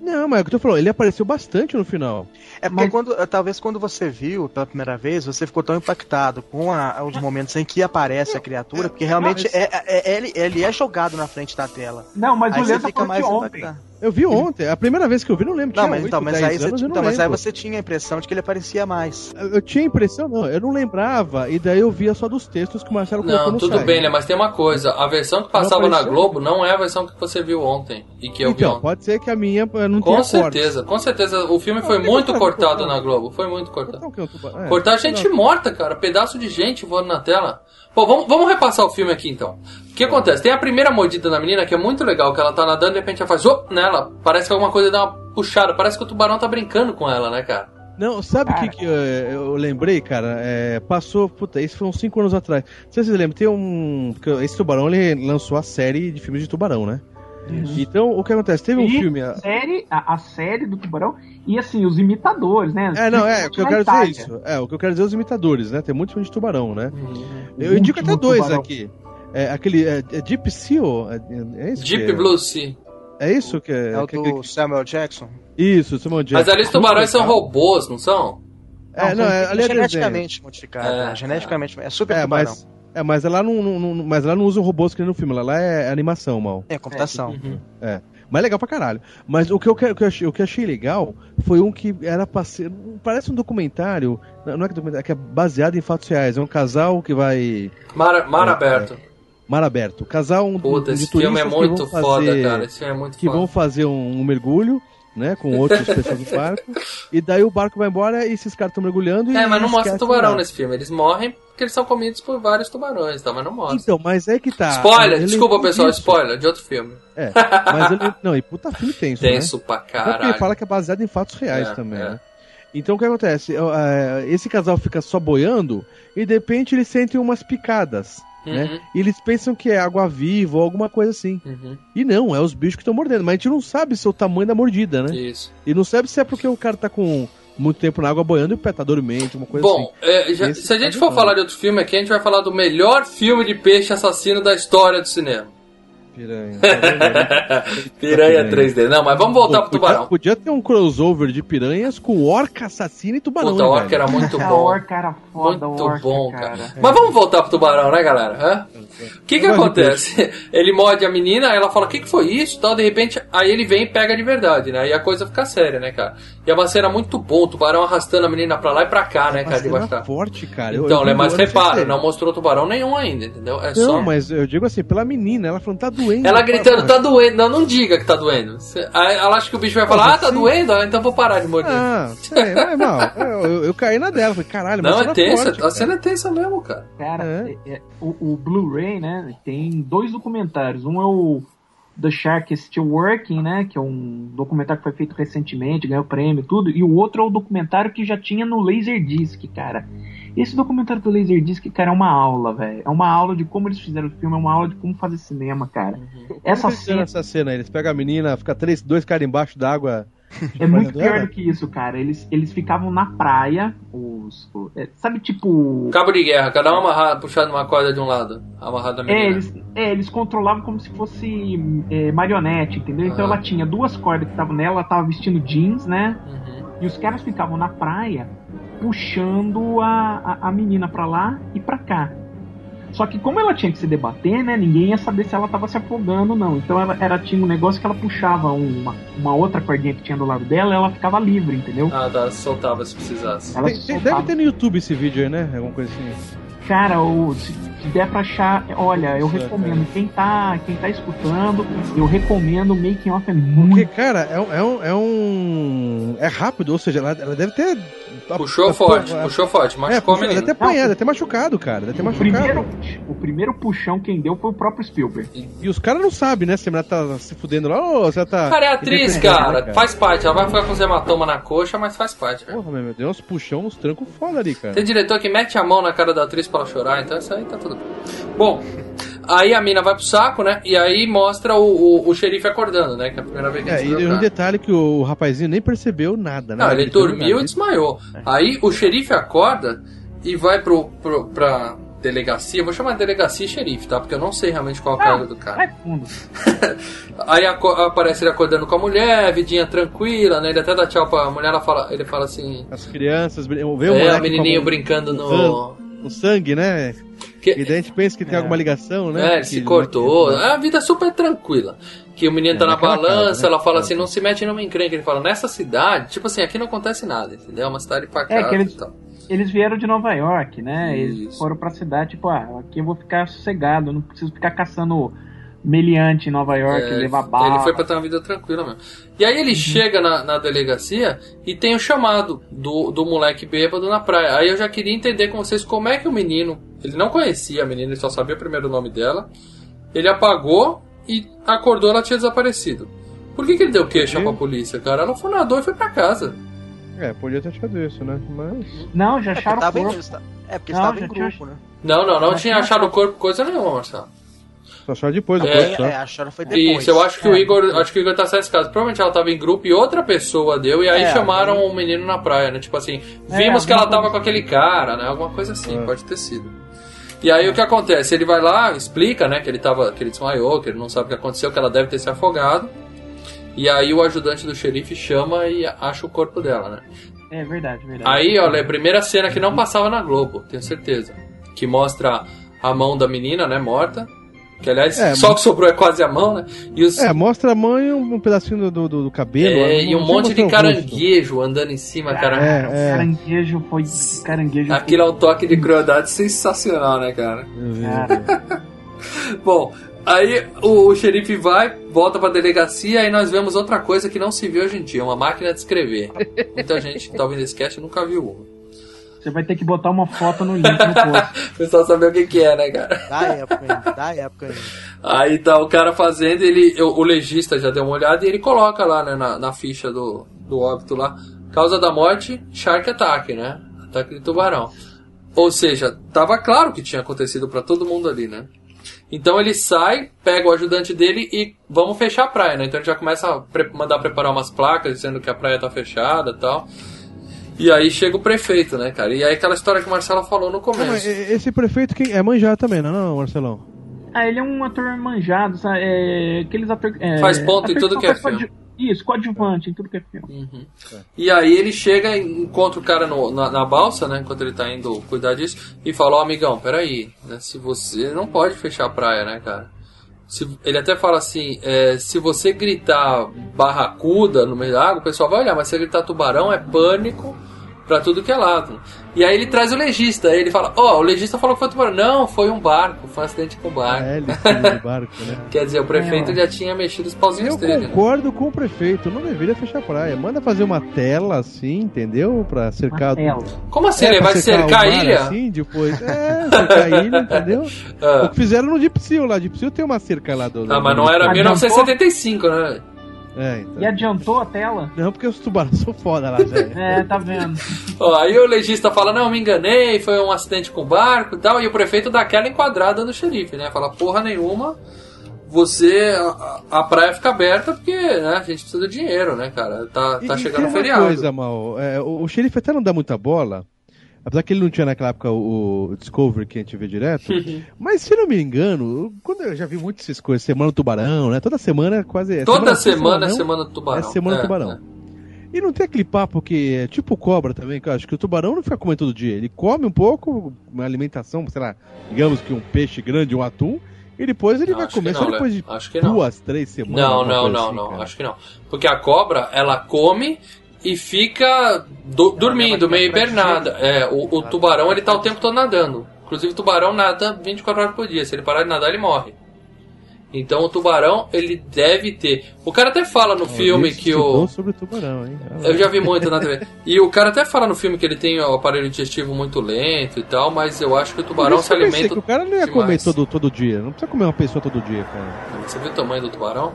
Não, mas é o que tô falando, ele apareceu bastante no final. É porque Mas- quando, talvez quando você viu pela primeira vez, você ficou tão impactado com a- os momentos em que aparece a criatura, porque realmente mas- é, é- é- ele, ele é jogado na frente da tela. Não, mas Aí o você Leandro fica falou mais que ontem. impactado. Eu vi ontem. A primeira vez que eu vi, não lembro. Não, Tinha mas, oito, então, mas, dez aí, você, anos, não então, mas aí você tinha a impressão de que ele aparecia mais. Eu eu tinha a impressão, não, eu não lembrava, e daí eu via só dos textos que o Marcelo colocou Não, no tudo site. bem, né? Mas tem uma coisa. A versão que passava na? Globo não é a versão que você viu ontem. E que eu vi Então, ontem. pode ser que a minha eh, não Com certeza, com certeza. O filme foi Não, muito cortado na Globo. Foi muito cortado. Então, é, Cortar gente não. morta, cara. Pedaço de gente voando na tela. Pô, vamos, vamos repassar o filme aqui então. O que acontece? Tem a primeira mordida na menina que é muito legal, que ela tá nadando e de repente ela faz op nela. Parece que alguma coisa dá uma puxada. Parece que o tubarão tá brincando com ela, né, cara? Não, sabe o que, que eu, eu lembrei, cara? É, passou, puta, isso foi uns 5 anos atrás. Não sei se vocês lembram, tem um. Esse tubarão ele lançou a série de filmes de tubarão, né? Então, o que acontece? Teve um E filme. a- série, a, a série do Tubarão e assim, os imitadores, né? É, não, é, o que eu quero dizer é Itália. isso. É, o que eu quero dizer é os imitadores, né? Tem muitos filmes de tubarão, né? O Eu indico até dois Tubarão. aqui. É, aquele. É, é Deep Seal? É, é isso? Deep que é? Blue Sea. É isso que é. É o que- do que- Samuel Jackson. Isso, Simon Jackson. Mas ali os tubarões são Muito robôs, não são? É, não, é, ali é desenho. geneticamente modificado. É, né? Geneticamente. É super É, tubarão. mas, é, mas ela não, não, não- mas ela não usa robôs que nem no filme, ela lá é animação, mal. É, computação. Uhum. Mas é legal pra caralho. Mas o que eu, que- o que eu achei, o que eu achei legal foi um que era pra ser. Parece um documentário. Não é que documentário, é que é baseado em fatos reais. É um casal que vai. Mar, mar É, aberto. Mar aberto. Casal um, Puta, um esse de filme é turistas que muito vão foda, fazer- cara. Esse filme é muito Que foda. vão fazer um, um mergulho, né? Com outras pessoas do barco. E daí o barco vai embora e esses caras estão mergulhando. e É, mas não mostra tubarão nesse filme. Eles morrem porque eles são comidos por vários tubarões, tá? Mas não mostra. Então, mas é que tá. spoiler! Desculpa, pessoal, isso. spoiler de outro filme. É, mas ele. Não, e puta filme tenso, né? Pra Porque caralho. ele fala que é baseado em fatos reais É, também, é. né? Então o que acontece? É, Esse casal fica só boiando e de repente eles sentem umas picadas, né? Uhum, E eles pensam que é água viva ou alguma coisa assim. uhum. E não, é os bichos que estão mordendo. Mas a gente não sabe se é o tamanho da mordida, né? Isso. E não sabe se é porque o cara tá com muito tempo na água boiando e o pé tá dormente, uma coisa Bom, é, já- Esse se a gente tá for falar de outro filme aqui, a gente vai falar do melhor filme de peixe assassino da história do cinema. Piranha. Piranha Piranha. 3D. Não, mas vamos voltar pro tubarão. Podia, podia ter um crossover de piranhas com orca, assassino e tubarão. Puta, né, a orca velho? era muito A bom. orca era foda, a Muito orca, bom, cara. cara. Mas vamos voltar pro tubarão, né, galera? Hã? O que que de acontece? Ele morde a menina, ela fala, o que que foi isso? Tal, de repente, aí ele vem e pega de verdade, né? Aí a coisa fica séria, né, cara? E é uma cena muito boa, o tubarão arrastando a menina pra lá e pra cá, né, cara, debaixo cena da... forte, cara. Eu- Então, eu né, mas repara, não mostrou tubarão nenhum ainda, entendeu? É Não, só... mas eu digo assim, pela menina, ela falando, tá doendo. Ela Fala, gritando, "Porra, tá doendo. Não, não diga que tá doendo. Ela acha que o bicho vai falar, ah, tá doendo? Ah, então vou parar de morder. Ah, é, é mal. Eu, eu- eu caí na dela, falei, caralho, mas não, é tensa. forte, a cena é tensa mesmo, cara. Cara, É. é- é- o, o Blu-ray, né, tem dois documentários. Um é o The Shark Still Working, né, que é um documentário que foi feito recentemente, ganhou prêmio e tudo. E o outro é o documentário que já tinha no Laserdisc, cara. Esse documentário do Laserdisc, cara, é uma aula, velho. É uma aula de como eles fizeram o filme, é uma aula de como fazer cinema, cara. Essa eles fizeram cena essa cena? Eles pegam a menina, fica três, dois caras embaixo d'água. é muito Guardando ela? pior do que isso, cara. Eles, eles ficavam na praia, os, é, sabe, tipo... Cabo de guerra, cada um amarrado, puxado numa corda de um lado, amarrado na É eles, é, eles controlavam como se fosse é, marionete, entendeu? Então Ah. ela tinha duas cordas que estavam nela, ela tava vestindo jeans, né? Uhum. E os caras ficavam na praia puxando a, a, a menina pra lá e pra cá. Só que como ela tinha que se debater, né? Ninguém ia saber se ela tava se afogando ou não. Então ela, ela tinha um negócio que ela puxava uma, uma outra cordinha que tinha do lado dela e ela ficava livre, entendeu? Ah, tá, soltava se precisasse. Ela Tem- soltava. deve ter no YouTube esse vídeo aí, né? Alguma coisa assim. Cara, o- se, se der pra achar, olha, eu Isso, recomendo. Quem tá, quem tá escutando, eu recomendo. O making off é muito Porque, cara, é, um- é um. É, um, é rápido, ou seja, ela, ela deve ter. Puxou a- forte, a- puxou forte, É, machucou a puxou, deve menina. ter apanhado, deve ter machucado, cara. Deve ter O machucado. primeiro, o primeiro puxão quem deu foi o próprio Spielberg. E os caras não sabem, né? Se a mulher tá se fudendo lá, ou se ela tá. Cara, é atriz, independente, cara. né, Faz parte. Ela vai ficar com os hematomas na coxa, mas faz parte, cara. Porra, meu Deus, uns puxão, uns trancos foda ali, cara. Tem diretor que mete a mão na cara da atriz pra ela chorar, então isso aí tá tudo bem. Bom, aí a mina vai pro saco, né? E aí mostra o, o, o xerife acordando, né? Que é a primeira vez que É, ele e um detalhe que o rapazinho nem percebeu nada, né? Não, ele percebeu dormiu e desmaiou. Aí o xerife acorda e vai pro, pro, pra delegacia. Vou chamar de delegacia e xerife, tá? Porque eu não sei realmente qual é o cargo do cara. Vai fundo. Aí aparece ele acordando com a mulher, vidinha tranquila, né? Ele até dá tchau pra mulher, ela fala, ele fala assim. As crianças, vê o é, o menininho a- brincando no. o sangue, né? Que- E daí a gente pensa que tem alguma ligação, né? É, se cortou. É uma vida super tranquila. Que o menino É, tá na balança, casa, né? ela fala É. assim, não se mete numa encrenca. Ele fala, nessa cidade, tipo assim, aqui não acontece nada, entendeu? É uma cidade pacata que eles- e tal. Eles vieram de Nova York, né? Eles Isso. foram pra cidade, tipo, ah, aqui eu vou ficar sossegado, não preciso ficar caçando meliante em Nova York, É, levar bala. Ele foi pra ter uma vida tranquila mesmo. E aí Uhum. ele chega na, na delegacia e tem o chamado do, do moleque bêbado na praia. Aí eu já queria entender com vocês como é que o menino. Ele não conhecia a menina, ele só sabia o primeiro nome dela. Ele apagou e acordou, ela tinha desaparecido. Por que, que ele deu queixa pra polícia, cara? Ela foi nadou e foi pra casa. É, podia ter achado isso, né? Mas. Não, já É acharam o tava em, corpo. é porque Não, estava em tinha- grupo, né? Não, não, não tinha tinha achado o corpo coisa nenhuma, Marcelo. Só achou depois do É, só. É, acharam foi depois. Isso, eu acho que o É. Igor. Acho que o Igor tá certo nesse caso. Provavelmente ela tava em grupo e outra pessoa deu, e aí É, chamaram o menino na praia, né? Tipo assim, É, vimos que ela tava coisa com aquele cara, né? Alguma coisa assim, É. pode ter sido. E aí o que acontece? Ele vai lá, explica, né, que ele tava. que ele desmaiou, que ele não sabe o que aconteceu, que ela deve ter se afogado. E aí o ajudante do xerife chama e acha o corpo dela, né? É verdade, verdade. Aí, olha, é a primeira cena que não passava na Globo, tenho certeza. Que mostra a mão da menina, né, morta. Que aliás, É, só que sobrou é quase a mão, né? E os, É, mostra a mãe e um, um pedacinho do, do, do cabelo. É, não- e um monte de mostrou o rosto. caranguejo andando em cima, cara. É, é. Caranguejo foi. Caranguejo Aquilo é um toque de crueldade sensacional, né, cara? Cara, Bom, aí o, o xerife vai, volta pra delegacia e nós vemos outra coisa que não se vê hoje em dia, uma máquina de escrever. Muita gente que tá ouvindo esse cast nunca viu uma. Você vai ter que botar uma foto no link no post. O pessoal saber o que, que é, né, cara? Da época ainda, da época ainda. Aí tá o cara fazendo, ele, o, o legista já deu uma olhada e ele coloca lá, né, na, na ficha do, do óbito lá, causa da morte, shark attack, né? Ataque de tubarão. Ou seja, tava claro que tinha acontecido pra todo mundo ali, né? Então ele sai, pega o ajudante dele e vamos fechar a praia, né? Então ele já começa a pre- mandar preparar umas placas dizendo que a praia tá fechada e tal. E aí chega o prefeito, né, cara? E aí aquela história que o Marcelo falou no começo. esse prefeito que é manjado também, não, é não, Marcelão? Ah, ele é um ator manjado, sabe? É, aqueles atores. É, Faz ponto em ator tudo que é faz coadju- Isso, coadjuvante em tudo que é filme. Uhum. E aí ele chega e encontra o cara no- na, na balsa, né? Enquanto ele tá indo cuidar disso, e fala, ó amigão, peraí, né? Se você não pode fechar a praia, né, cara? Se, ele até fala assim, é, se você gritar barracuda no meio da água, o pessoal vai olhar, mas se você gritar tubarão é pânico pra tudo que é lado. E aí ele traz o legista, aí ele fala, ó, o legista falou que foi tubarão. Não, foi um barco, foi um acidente com barco. É, ele barco, né? Quer dizer, o prefeito É. já tinha mexido os pauzinhos Eu dele. né? concordo com o prefeito, não deveria fechar a praia. Manda fazer uma tela assim, entendeu? Pra cercar. Tela. Como assim? É, ele pra vai cercar o a ilha? Assim, depois. É, cercar a ilha, entendeu? Ah. O que fizeram no Deep Seal lá. Deep Seal tem uma cerca lá do. Ah, mas não era Adiantou? 1975, né? É, então. E adiantou a tela? Não, porque os tubarões são foda lá, velho. É, tá vendo? Ó, aí o legista fala, não, me enganei, foi um acidente com o barco e tal, e o prefeito dá aquela enquadrada no xerife, né? Fala, porra nenhuma, você, a, a praia fica aberta porque, né, a gente precisa de dinheiro, né, cara? Tá, tá E- e chegando tem o uma feriado. coisa, mal. É, o, o xerife até não dá muita bola. Apesar que ele não tinha naquela época o, o Discovery que a gente vê direto. mas se não me engano, quando eu já vi muitas essas coisas, Semana do Tubarão, né? Toda semana é quase. é Toda sim, semana é? Semana do Tubarão. É Semana do Tubarão. E não tem aquele papo que é tipo cobra também, que eu acho que o tubarão não fica comendo todo dia. Ele come um pouco, uma alimentação, sei lá, digamos que um peixe grande, um atum, e depois ele Não, vai comer não, só depois Léo. de Acho que não. duas, três semanas. Não, não, não, assim, não, cara. acho que não. Porque a cobra, ela come e fica do- dormindo, meio pra hibernada. É, o, o tubarão, ele tá o tempo todo nadando. Inclusive, o tubarão nada 24 horas por dia. Se ele parar de nadar, ele morre. Então, o tubarão, ele deve ter... O cara até fala no filme Isso que o... sobre tubarão, hein? Ah, Eu já vi muito na TV. E o cara até fala no filme que ele tem o aparelho digestivo muito lento e tal, mas eu acho que o tubarão se alimenta que o cara não ia demais. comer todo, todo dia. Não precisa comer uma pessoa todo dia, cara. Você viu o tamanho do tubarão?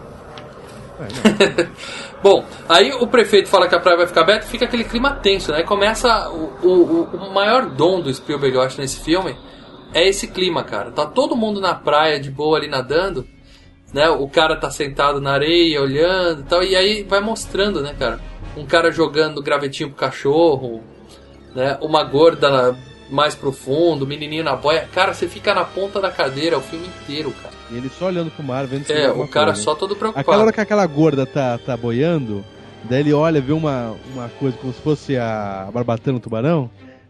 É. Bom, aí o prefeito fala que a praia vai ficar aberta fica aquele clima tenso, né? Começa o, o, o maior dom do Spielberg, eu acho, nesse filme, é esse clima, cara. Tá todo mundo na praia, de boa ali nadando, né? O cara tá sentado na areia, olhando e tal, e aí vai mostrando, né, cara? Um cara jogando gravetinho pro cachorro, né? Uma gorda mais profundo, menininho na boia. Cara, você fica na ponta da cadeira o filme inteiro, cara. Ele só olhando pro mar, vendo se É, o cara coisa. só todo preocupado. Aquela hora que aquela gorda tá, tá boiando, daí ele olha, vê uma, uma coisa como se fosse a barbatana do tubarão,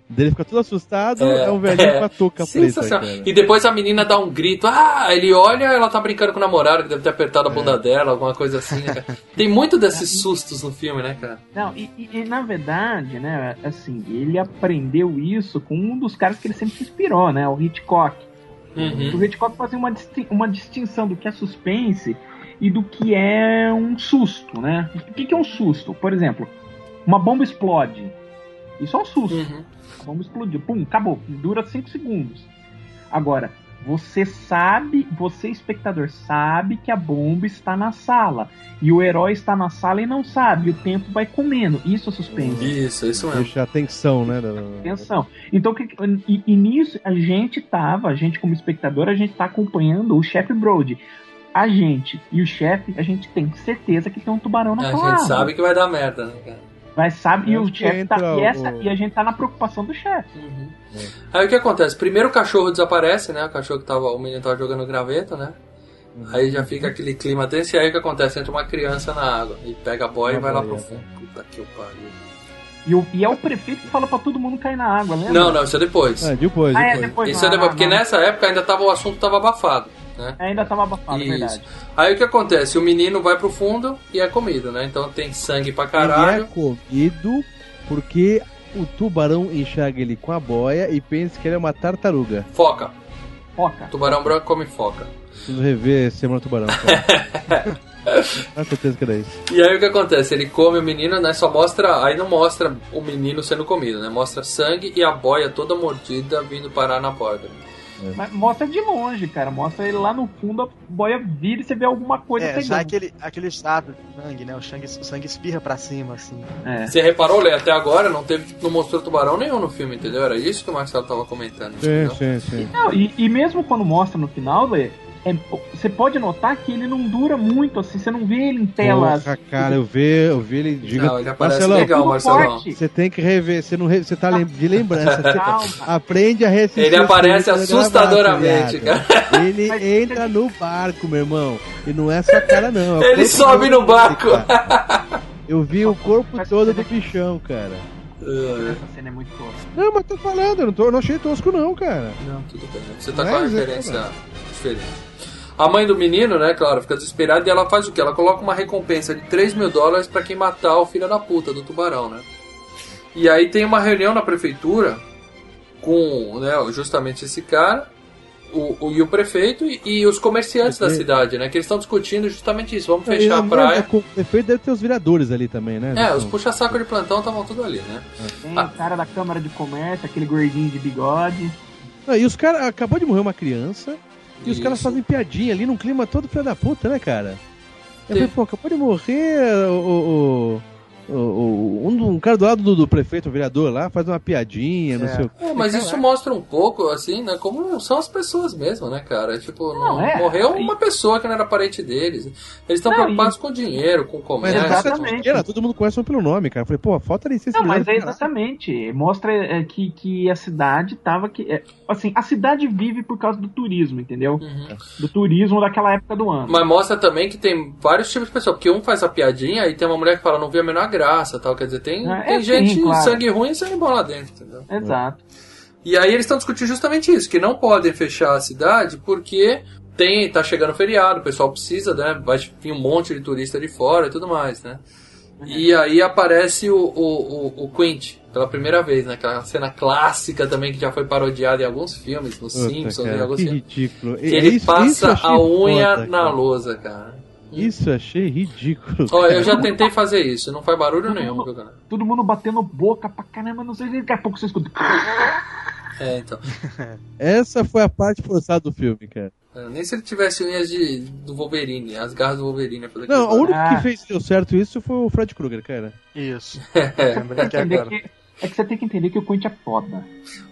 Daí ele fica todo assustado, É, é, um velhinho é. com a touca preta. Sensacional. Cara. E depois a menina dá um grito. Ah, ele olha, ela tá brincando com o namorado, que deve ter apertado a É. bunda dela, alguma coisa assim, né? Tem muito desses sustos no filme, né, cara? Não, e, e- e, na verdade, né, assim, ele aprendeu isso com um dos caras que ele sempre se inspirou, né, o Hitchcock. Uhum. O Hitchcock fazia uma, disti- uma distinção do que é suspense e do que é um susto, né? O que, que é um susto? Por exemplo, uma bomba explode. Isso é um susto. Uhum. A bomba explodiu. Pum, acabou. Dura 5 segundos. Agora, você sabe, você espectador sabe que a bomba está na sala. E o herói está na sala e não sabe. E o tempo vai comendo. Isso é suspense. Isso, isso mesmo. Deixa a atenção, né? Atenção. Então, que- e, e nisso a gente tava, a gente como espectador, a gente tá acompanhando o chefe Brody. A gente e o chefe, a gente tem certeza que tem um tubarão A naquela gente água. sabe que vai dar merda, né, cara? Vai sabe, e É o chefe tá. E, essa, o- e a gente tá na preocupação do chefe. Uhum. Aí o que acontece? Primeiro o cachorro desaparece, né? O cachorro que tava. O menino tava jogando graveto, né? Aí já fica aquele clima tenso e aí o que acontece? Entra uma criança na água e pega a boia e vai lá pro fundo. Puta que o pariu. E, o- e é o prefeito que fala pra todo mundo cair na água, lembra? Não, não, isso é depois. Ah, depois, Ah, é, depois. Isso é não, depois, não, porque não. nessa época ainda tava, o assunto tava abafado, né? Ainda tava abafado, é Isso. verdade. Aí o que acontece? O menino vai pro fundo e é comido, né? Então tem sangue pra Ele caralho. é comido porque o tubarão enxerga ele com a boia e pensa que ele é uma tartaruga. Foca. Foca. Tubarão branco come foca. Preciso rever Semana Tubarão. Com certeza que era isso. E aí o que acontece? Ele come o menino, né? Só mostra. Aí não mostra o menino sendo comido, né? Mostra sangue e a boia toda mordida vindo parar na borda. Mas mostra de longe, cara. Mostra ele lá no fundo, a boia vira e você vê alguma coisa É, pegando. já aquele, aquele estado de sangue, né? O sangue, o sangue espirra pra cima, assim. É. Você reparou, Lê? Até agora não teve, não mostrou tubarão nenhum no filme, entendeu? Era isso que o Marcelo tava comentando. Sim, entendeu? sim, sim. Não, e, e mesmo quando mostra no final, Lê, é- você pode notar que ele não dura muito, assim, você não vê ele em tela. Porra, cara, eu vi, eu vi ele gigante. Não, ele aparece Marcelão, legal, Marcelão. forte. Você tem que rever, você não re- você tá de lembrança. Você Calma. aprende a reassistir. Ele aparece assustadoramente, viado. Ele Mas- entra no barco, meu irmão. E não é só a cara, não. é Ele sobe no barco. cara. Eu vi o corpo todo do bichão, cara. Essa cena é muito tosca. Não, mas tô falando, eu não, tô, eu não achei tosco, não, cara. Não, tudo bem. Você tá Mas com a é, referência cara. Diferente. A mãe do menino, né, claro, fica desesperada e ela faz o quê? Ela coloca uma recompensa de 3 mil dólares pra quem matar o filho da puta do tubarão, né? E aí tem uma reunião na prefeitura com né, justamente esse cara o, o- e o prefeito e, e os comerciantes da Prefeito. cidade, né? Que eles estão discutindo justamente isso. Vamos E fechar a a- praia. Com efeito deve ter os vereadores ali também, né? É, os puxa-saco de plantão estavam tudo ali, né? Tem Ah. o cara da Câmara de Comércio, aquele gordinho de bigode. Não, e os caras. Acabou de morrer uma criança. E os caras fazem piadinha ali num clima todo filho da puta, né, cara? Eu Sim. falei, pô, acabou de morrer o. o, o, o- um, um cara do lado do, do prefeito, o vereador lá, faz uma piadinha, não É. sei o quê. É, mas isso mostra um pouco, assim, né? Como são as pessoas mesmo, né, cara? Tipo, não, Não, é. morreu uma pessoa que não era parente deles. Eles estão Não, preocupados com dinheiro, com Mas comércio. é exatamente. era, todo mundo conhece um pelo nome, cara. Eu falei, pô, falta de Não, mas é cara. exatamente. Mostra é, que, que a cidade tava. Que, é, assim, a cidade vive por causa do turismo, entendeu? Uhum. Do turismo daquela época do ano. Mas mostra também que tem vários tipos de pessoa. Porque um faz a piadinha e tem uma mulher que fala, não vi a menor graça tal. Quer dizer, tem, É, tem é, gente sim, claro. sangue ruim e sangue bom lá dentro, entendeu? Exato. E aí eles estão discutindo justamente isso, que não podem fechar a cidade porque tem, tá chegando feriado, o pessoal precisa, né? Vai vir um monte de turista de fora e tudo mais, né? E aí aparece o, o, o, o Quint pela primeira vez, né? Aquela cena clássica também que já foi parodiada em alguns filmes, nos Puta, Simpsons, cara, em alguns que filmes. ridículo. Que ele passa eu achei a unha foda, na cara. lousa, cara. Isso eu achei ridículo. Ó, eu já tentei fazer isso, não faz barulho nenhum, viu, cara? Todo mundo batendo boca pra caramba, não sei se daqui a pouco você escuta. É, então. Essa foi a parte forçada do filme, cara. É, Nem se ele tivesse unhas de, do Wolverine, as garras do Wolverine. pra fazer Não, o único Ah. que fez deu certo isso foi o Fred Krueger, cara. Isso. Lembrei aqui agora. que, é que você tem que entender que o Quint é foda.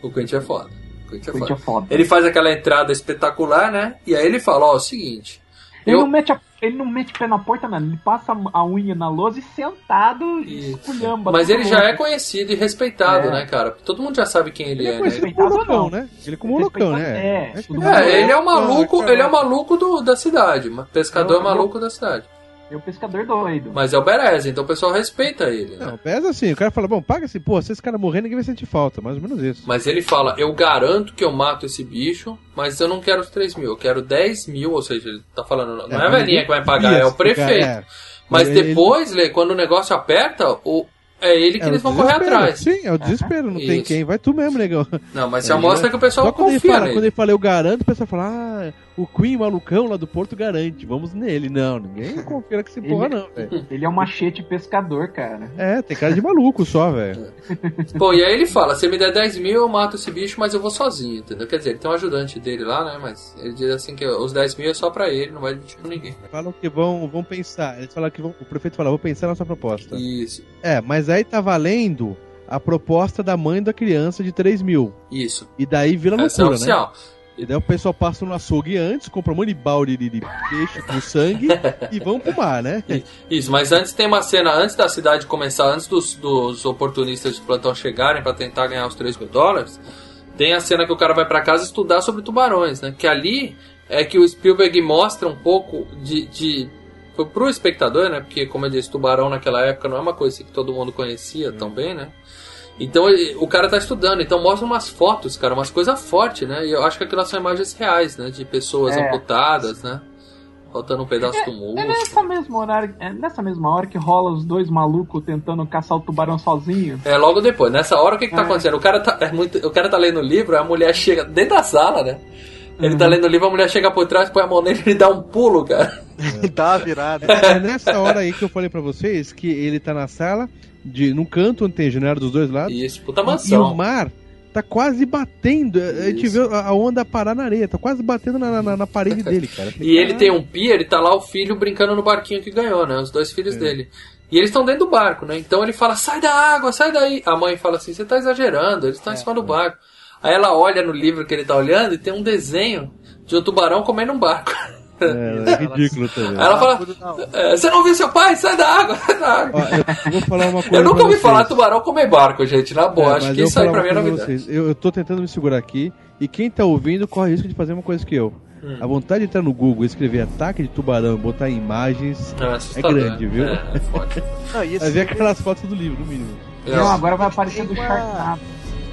O Quint é foda. O Quint é O Quint foda. é foda. Ele faz aquela entrada espetacular, né? E aí ele fala, ó, o seguinte. Ele, Eu- não mete a- ele não mete pé na porta, nada. Ele passa a unha na lousa e sentado Isso. esculhamba. Mas ele já mundo. é conhecido e respeitado, É. né, cara? Todo mundo já sabe quem ele, Ele é, é né? conhecido Respeitado como ou loucão, não? né? Ele é como um loucão, né? É, tudo não É, ele é o loucão, maluco, ele é o maluco do, da cidade, pescador eu- maluco da cidade. E o pescador doido. Mas é o Berez, então o pessoal respeita ele. né? Não, pesa assim, o cara fala, bom, paga assim, pô, se esse cara morrer, ninguém vai sentir falta, mais ou menos isso. Mas ele fala, eu garanto que eu mato esse bicho, mas eu não quero os 3 mil, eu quero 10 mil, ou seja, ele tá falando, não é, a mas velhinha que vai pagar, é o prefeito. é. Mas Ele- depois, Lê, quando o negócio aperta, o, é ele que É eles vão correr atrás. Sim, é o desespero, não tem Isso. quem, vai tu mesmo, negão. Não, mas já mostra que o pessoal Só quando ele, confia fala, nele. quando ele fala eu garanto, o pessoal fala, ah, o Queen malucão lá do Porto garante, vamos nele. Não, ninguém confia que esse porra Ele- não, velho. Ele é um machete pescador, cara. É, tem cara de maluco só, velho. Pô, e aí ele fala, se me der 10 mil, eu mato esse bicho, mas eu vou sozinho, entendeu? Quer dizer, ele tem um ajudante dele lá, né? Mas ele diz assim que os 10 mil é só pra ele, não vai dividir com ninguém. Falam que vão, vão pensar. Eles falam que vão, o prefeito fala, vou pensar na sua proposta. Isso, É, mas aí tá valendo a proposta da mãe da criança de 3 mil. isso. E daí vira Essa é loucura, né? E daí o pessoal passa no açougue antes, compra um monte de de, peixe com sangue e vão pro mar, né? Isso, mas antes tem uma cena, antes da cidade começar, antes dos, dos oportunistas de plantão chegarem pra tentar ganhar os 3 mil dólares, tem a cena que o cara vai pra casa estudar sobre tubarões, né? Que ali é que o Spielberg mostra um pouco de. de pro espectador, né? Porque, como eu disse, tubarão naquela época não é uma coisa que todo mundo conhecia tão bem, né? Então o cara tá estudando, então mostra umas fotos, cara, umas coisas fortes, né? E eu acho que aquelas são imagens reais, né? De pessoas É. amputadas, né? Faltando um pedaço do É músculo. nessa mesma, horário, é nessa mesma hora que rola os dois malucos tentando caçar o tubarão sozinho. É, logo depois. Nessa hora, o que, que tá É. acontecendo? O cara tá, é muito, o cara tá lendo o livro, a mulher chega dentro da sala, né? Ele Uhum. tá lendo o livro, a mulher chega por trás, põe a mão nele e ele dá um pulo, cara. Dá uma virada. É nessa hora aí que eu falei pra vocês que ele tá na sala, de, num canto onde tem janela dos dois lados, Isso, puta e o mansão. mar tá quase batendo. A gente Isso. vê a onda parar na areia, tá quase batendo na, na, na parede dele, cara. E ele tem um pia, ele tá lá o filho brincando no barquinho que ganhou, né? Os dois É. filhos dele. E eles estão dentro do barco, né? Então ele fala, sai da água, sai daí. A mãe fala assim, você tá exagerando, eles É. estão em cima do barco. Aí ela olha no livro que ele tá olhando e tem um desenho de um tubarão comendo um barco. É, é ridículo também. Ela fala. "É, você não viu seu pai? Sai da água, sai da água. Ó, eu vou falar uma coisa. Eu nunca ouvi falar tubarão comer barco, gente, na boa. É, Acho mas que eu isso aí pra mim é novidade. Eu, eu tô tentando me segurar aqui e quem tá ouvindo corre o risco de fazer uma coisa que eu. Hum. A vontade de entrar no Google, escrever ataque de tubarão, botar imagens, É, assustador. grande, viu? É, é forte. Não, vai ver aquelas fotos do livro, no mínimo. É, Não, agora vai aparecer do Sharknado.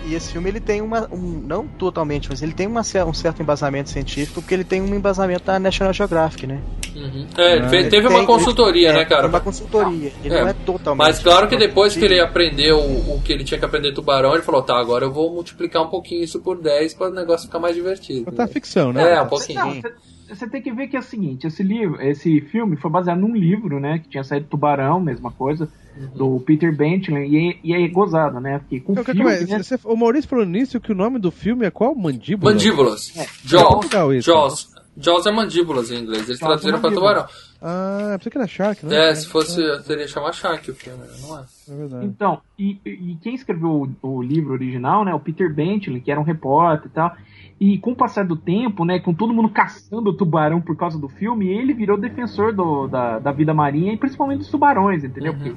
E esse filme ele tem uma. Um, não totalmente, mas ele tem uma, um certo embasamento científico, porque ele tem um embasamento da National Geographic, né? uhum. É, ele Ah, fez- ele teve Tem- uma consultoria, ele- né, é, cara? Uma consultoria. Ele É. não é totalmente. Mas claro que depois que ele aprendeu o o que ele tinha que aprender tubarão, ele falou, tá, agora eu vou multiplicar um pouquinho isso por 10 para o negócio ficar mais divertido. Botar ficção, né? É, um pouquinho. Não, você- tem que ver que é o seguinte, esse livro, esse filme foi baseado num livro, né, que tinha saído Tubarão, mesma coisa, do Peter Bentley, e, é- e é gozado, né, porque com Então, filme, aí, né, você- o Maurício falou nisso que o nome do filme é qual? Mandíbula? Mandíbulas. É Jaws. Portugal isso, Jaws. Jaws é mandíbulas em inglês. Eles Jaws é traduziram pra mandíbula. tubarão. Ah, pensei que era Shark, né? É, se fosse, teria que chamar Shark o filme, né? não é? É verdade. Então, e, e quem escreveu o, o livro original, né, o Peter Bentley, que era um repórter e tal, e com o passar do tempo, né, com todo mundo caçando o tubarão por causa do filme, ele virou defensor do, da, da vida marinha e principalmente dos tubarões, entendeu? Uhum. Porque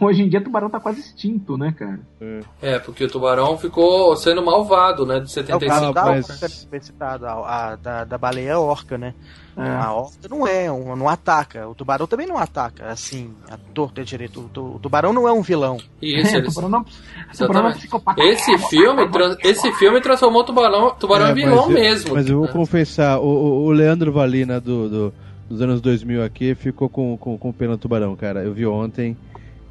hoje em dia o tubarão tá quase extinto, né, cara? É, porque o tubarão ficou sendo malvado, né? De É o 75 da, mas- orca, a, a- da, da baleia orca, né? É. A orca não é, um, não ataca. O tubarão também não ataca, assim, a torta é direito. O, o tubarão não é um vilão. Isso, É, eles... tubarão não, tubarão não é psicopata. Esse filme, trans- esse filme transformou o tubarão, tubarão É, em vilão mas eu- mesmo. Mas eu vou confessar, o, o- o Leandro Valina do, do- dos anos 2000 aqui ficou com, com, com pena do tubarão, cara. Eu vi ontem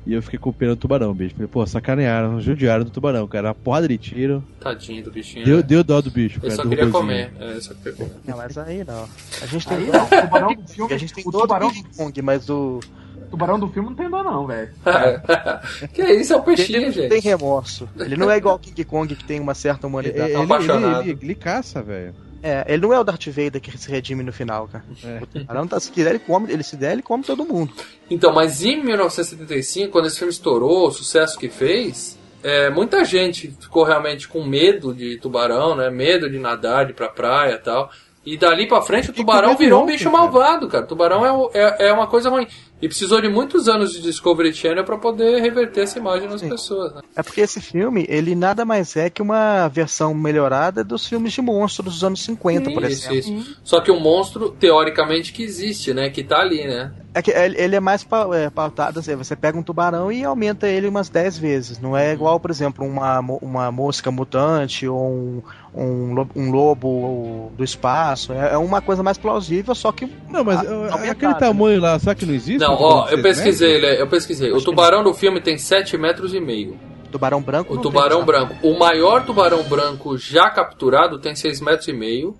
e eu fiquei com pena do tubarão, bicho. Falei, pô, sacanearam, judiaram do tubarão, cara. Uma porrada de tiro. Tadinho do bichinho. Deu, né? deu dó do bicho, Ele cara. só do queria robozinho. comer. É, ele só queria comer. Não, mas aí não. A gente tem. Aí não, o tubarão do filme, a gente tem o todo tubarão, o King Kong, mas o. o tubarão do filme não tem dó não, velho. que isso, é um peixinho, Ele não gente. tem remorso. Ele não é igual o King Kong que tem uma certa Ele, humanidade. ele, apaixonado. ele, ele- ele caça, velho. É, ele não é o Darth Vader que se redime no final, cara. É. O tubarão tá, se quiser, ele come, ele se der, ele come todo mundo. Então, mas em 1975, quando esse filme estourou, o sucesso que fez, é, muita gente ficou realmente com medo de tubarão, né? Medo de nadar, de ir pra praia e tal. E dali pra frente o tubarão virou um bicho malvado, cara. O tubarão é, é, é uma coisa ruim. E precisou de muitos anos de Discovery Channel pra poder reverter essa imagem nas Sim. pessoas. Né? É porque esse filme, ele nada mais é que uma versão melhorada dos filmes de monstros dos anos 50, por Isso, exemplo. isso. Só que um monstro, teoricamente, que existe, né? Que tá ali, né? É que ele é mais é, pautado assim, você pega um tubarão e aumenta ele umas 10 vezes. Não é igual, por exemplo, uma, uma mosca mutante ou um, um, lo- um lobo do espaço. É é uma coisa mais plausível, só que. Não, mas uh, aumentado, aquele né? tamanho lá, será que não existe? Não, Um ó, eu pesquisei, ele- eu pesquisei. O Acho que tubarão do filme tem 7 metros e meio. Tubarão branco. O não tubarão tem, branco. O maior tubarão branco já capturado tem 6 metros e meio.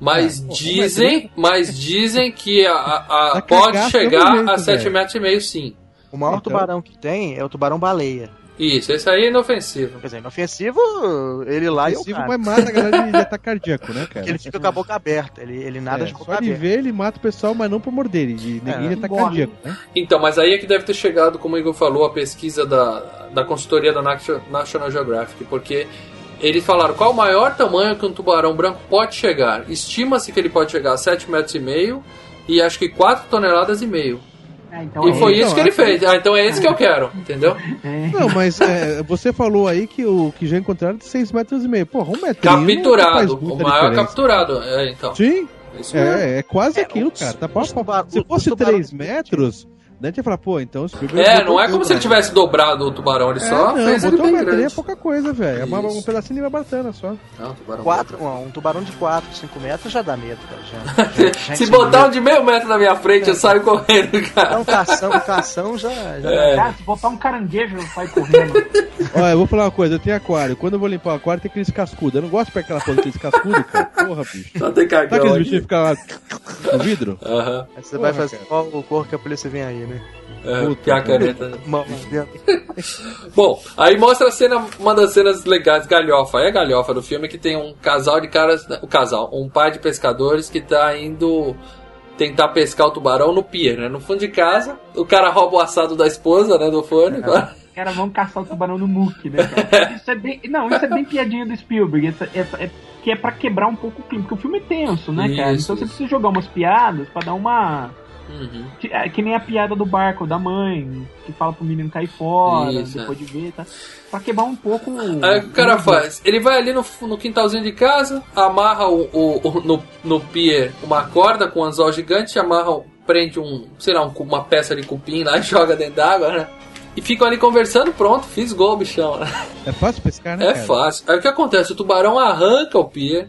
Mas É, dizem, mas dizem que a, a- a- Vai pode chegar a 7 velho. metros e meio, sim. O maior Então- tubarão que tem é o tubarão baleia. Isso, esse aí é inofensivo. Quer dizer, inofensivo, ele lá e o Ofensivo, cara. mas mata a galera de, de ataque cardíaco, né, cara? Porque ele fica com a boca aberta, ele, ele nada É, de boca só de aberta. ver, ele mata o pessoal, mas não por morder, de neguinho de ataque cardíaco, né? Então, mas aí é que deve ter chegado, como o Igor falou, a pesquisa da, da consultoria da Nat- National Geographic, porque eles falaram qual o maior tamanho que um tubarão branco pode chegar. Estima-se que ele pode chegar a 7 metros e meio e acho que 4 toneladas e meio. É, então, E é, foi então, isso que ele fez. Ah, então é esse que eu quero, entendeu? é. Não, mas é, você falou aí que o que já encontraram de 6 metros e meio. Porra, um faz Capturado. O maior diferença. capturado. É, então. Sim, mesmo. é, é quase É, aquilo, cara. Tá pau. tubar- Se os fosse tubarão- 3 metros, né, a gente ia falar, pô, então o Spielberg É, não é como se ele tivesse dobrado o tubarão, ele É, só não, fez ele botou bem um é grande. pouca coisa, velho. É uma- um pedacinho de barbatana só. Não, tubarão Quatro, branco. um tubarão de 4, 5 metros já dá medo, cara. Já, já- já Se botar um de meio metro na minha frente, eu saio correndo, É cara. um cação, um cação já. já É. Cara, se botar um caranguejo, sai correndo. Olha, eu vou falar uma coisa, eu tenho aquário. Quando eu vou limpar o aquário, tem aqueles cascudos. Eu não gosto de pegar aquela porra daqueles cascudos, cara. Porra, bicho. Só tem Sabe aqueles cagão bichinhos que aqui. ficam lá no vidro? Aham. Aí Você vai Porra, fazer cara. qual o cor que a polícia vem aí, né? É, Puta, a caneta. Bom, aí mostra a cena, uma das cenas legais, galhofa. É a galhofa do filme que tem um casal de caras. O casal, um pai de pescadores que tá indo tentar pescar o tubarão no pier, né? No fundo de casa, o cara rouba o assado da esposa, né? Do fone. Os caras vão caçar o tubarão no muque, né, cara? Isso é bem, não, isso é bem piadinha do Spielberg. Essa, essa- é, que é pra quebrar um pouco o clima, porque o filme é tenso, né, cara? Isso, então você isso. precisa jogar umas piadas pra dar uma. Uhum. Que, é, que nem a piada do barco da mãe, que fala pro menino cair fora, Isso, depois de ver, tá? Pra quebrar um pouco. Aí o que o cara faz? Ele vai ali no, no quintalzinho de casa, amarra o, o- o- no, no pier uma corda com um anzol gigante, amarra, prende um, sei lá, um uma peça de cupim lá e joga dentro d'água, né? E ficam ali conversando, pronto, fiz gol, bichão. É fácil pescar, né, É cara? fácil. Aí o que acontece? O tubarão arranca o pier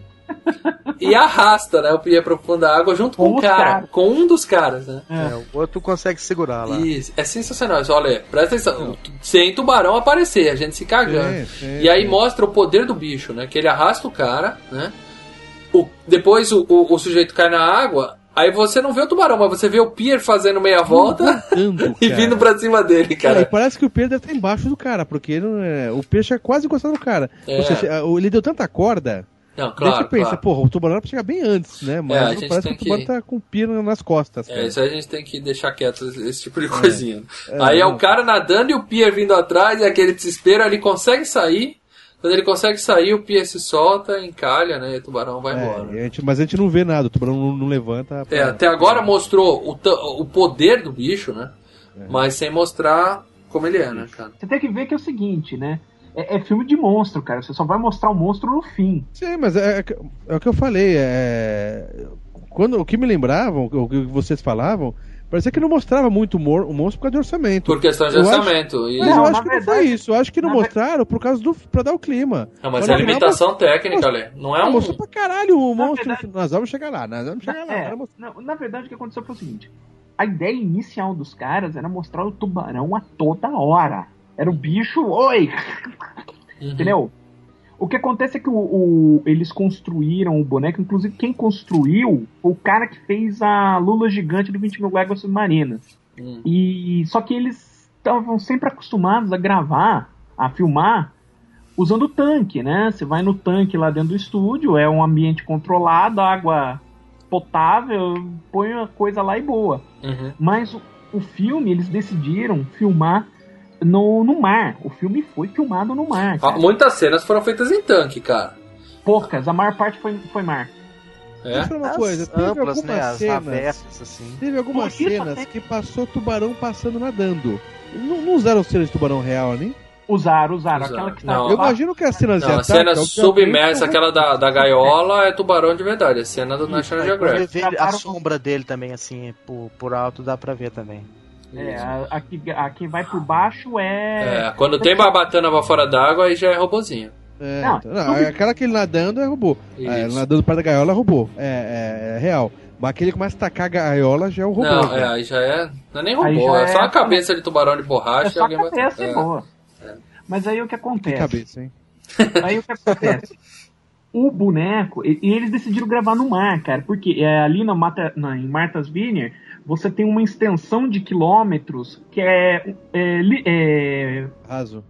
e arrasta, né, o pier pro fundo da água junto com, Com o cara, caras. com um dos caras, né? É, o outro consegue segurar lá. Isso, é sensacional. Isso, Olha, presta atenção. Sem tubarão aparecer, a gente se cagando. Sim, sim, e aí sim. mostra o poder do bicho, né? Que ele arrasta o cara, né? O, depois o, o, o sujeito cai na água, aí você não vê o tubarão, mas você vê o pier fazendo meia volta e cara. vindo pra cima dele, Cara, e cara. parece que o peixe deve estar embaixo do cara, porque não é- o peixe é quase encostado no cara. É. Ou seja, ele deu tanta corda, Não, daí claro, você pensa, claro. porra, o tubarão era pra chegar bem antes, né? Mas É, a gente parece tem que o tubarão que- tá com o pino nas costas. É, cara. isso aí a gente tem que deixar quieto esse tipo de coisinha. É, aí é o cara nadando e o pier vindo atrás, e aquele desespero, ele consegue sair. Quando ele consegue sair, o pier se solta, encalha, né? E o tubarão vai É, embora. a gente- mas a gente não vê nada, o tubarão não, não levanta. pra- É, até agora mostrou o, o poder do bicho, né? Mas sem mostrar como ele é, né, cara? Você tem que ver que é o seguinte, né? É, é filme de monstro, cara. Você só vai mostrar o monstro no fim. Sim, mas é, é, é o que eu falei. É, quando, o que me lembravam, o que vocês falavam, parecia que não mostrava muito o monstro por causa de orçamento. Por questão de Eu acho- orçamento. E... Mas Não, eu na acho que não foi verdade- isso. Eu acho que não na mostraram por causa do. pra dar o clima. Não, mas Mas é limitação técnica, Ale. Não é um. mostrou pra caralho o monstro. verdade- Nós vamos chegar lá, nós vamos chegar lá. É, não, na verdade, o que aconteceu foi o seguinte: a ideia inicial dos caras era mostrar o tubarão a toda hora. Era o bicho, oi! Uhum. Entendeu? O que acontece é que o, o- eles construíram o boneco, inclusive quem construiu foi o cara que fez a Lula gigante do 20 mil léguas submarinas. Hum. E só que eles estavam sempre acostumados a gravar, a filmar usando o tanque, né? Você vai no tanque lá dentro do estúdio, é um ambiente controlado, água potável, põe a coisa lá e boa. Uhum. Mas o, o filme eles decidiram filmar no, no mar. O filme foi filmado no mar. Ah, cara. Muitas cenas foram feitas em tanque, cara. Poucas, a maior parte foi, foi mar. É? Deixa uma coisa, teve amplas, algumas né? As cenas. abertas, assim. Teve algumas isso cenas até- que passou tubarão passando nadando. Não, não usaram cena de tubarão real, nem? Usaram, usaram. Usaram. Aquela que tá Não. Eu imagino que as cenas de Não, a ataque, cena obviamente, submersa, são- aquela da, da gaiola, é tubarão de verdade. A cena do National quando ele Geographic. a sombra dele também, assim, por, por alto, dá pra ver também. É, a, a, que, a que vai por baixo é. É, quando tem barbatana pra fora d'água, aí já é robozinho. É, Não, então, não, aquela que ele nadando é robô. É, nadando perto da gaiola é robô. É, é- é real. Mas aquele que começa a tacar a gaiola já é o robô. Não, é, aí já é. Não é nem robô, é só é- a cabeça de tubarão de É borracha e só a alguém vai. cabeça e é. boa. Mas aí o que Que acontece? cabeça, hein? Aí o que acontece? O boneco, e, e eles decidiram gravar no mar, cara, porque é, ali na Mata, na, em Martha's Vineyard você tem uma extensão de quilômetros que é. É, é, Raso.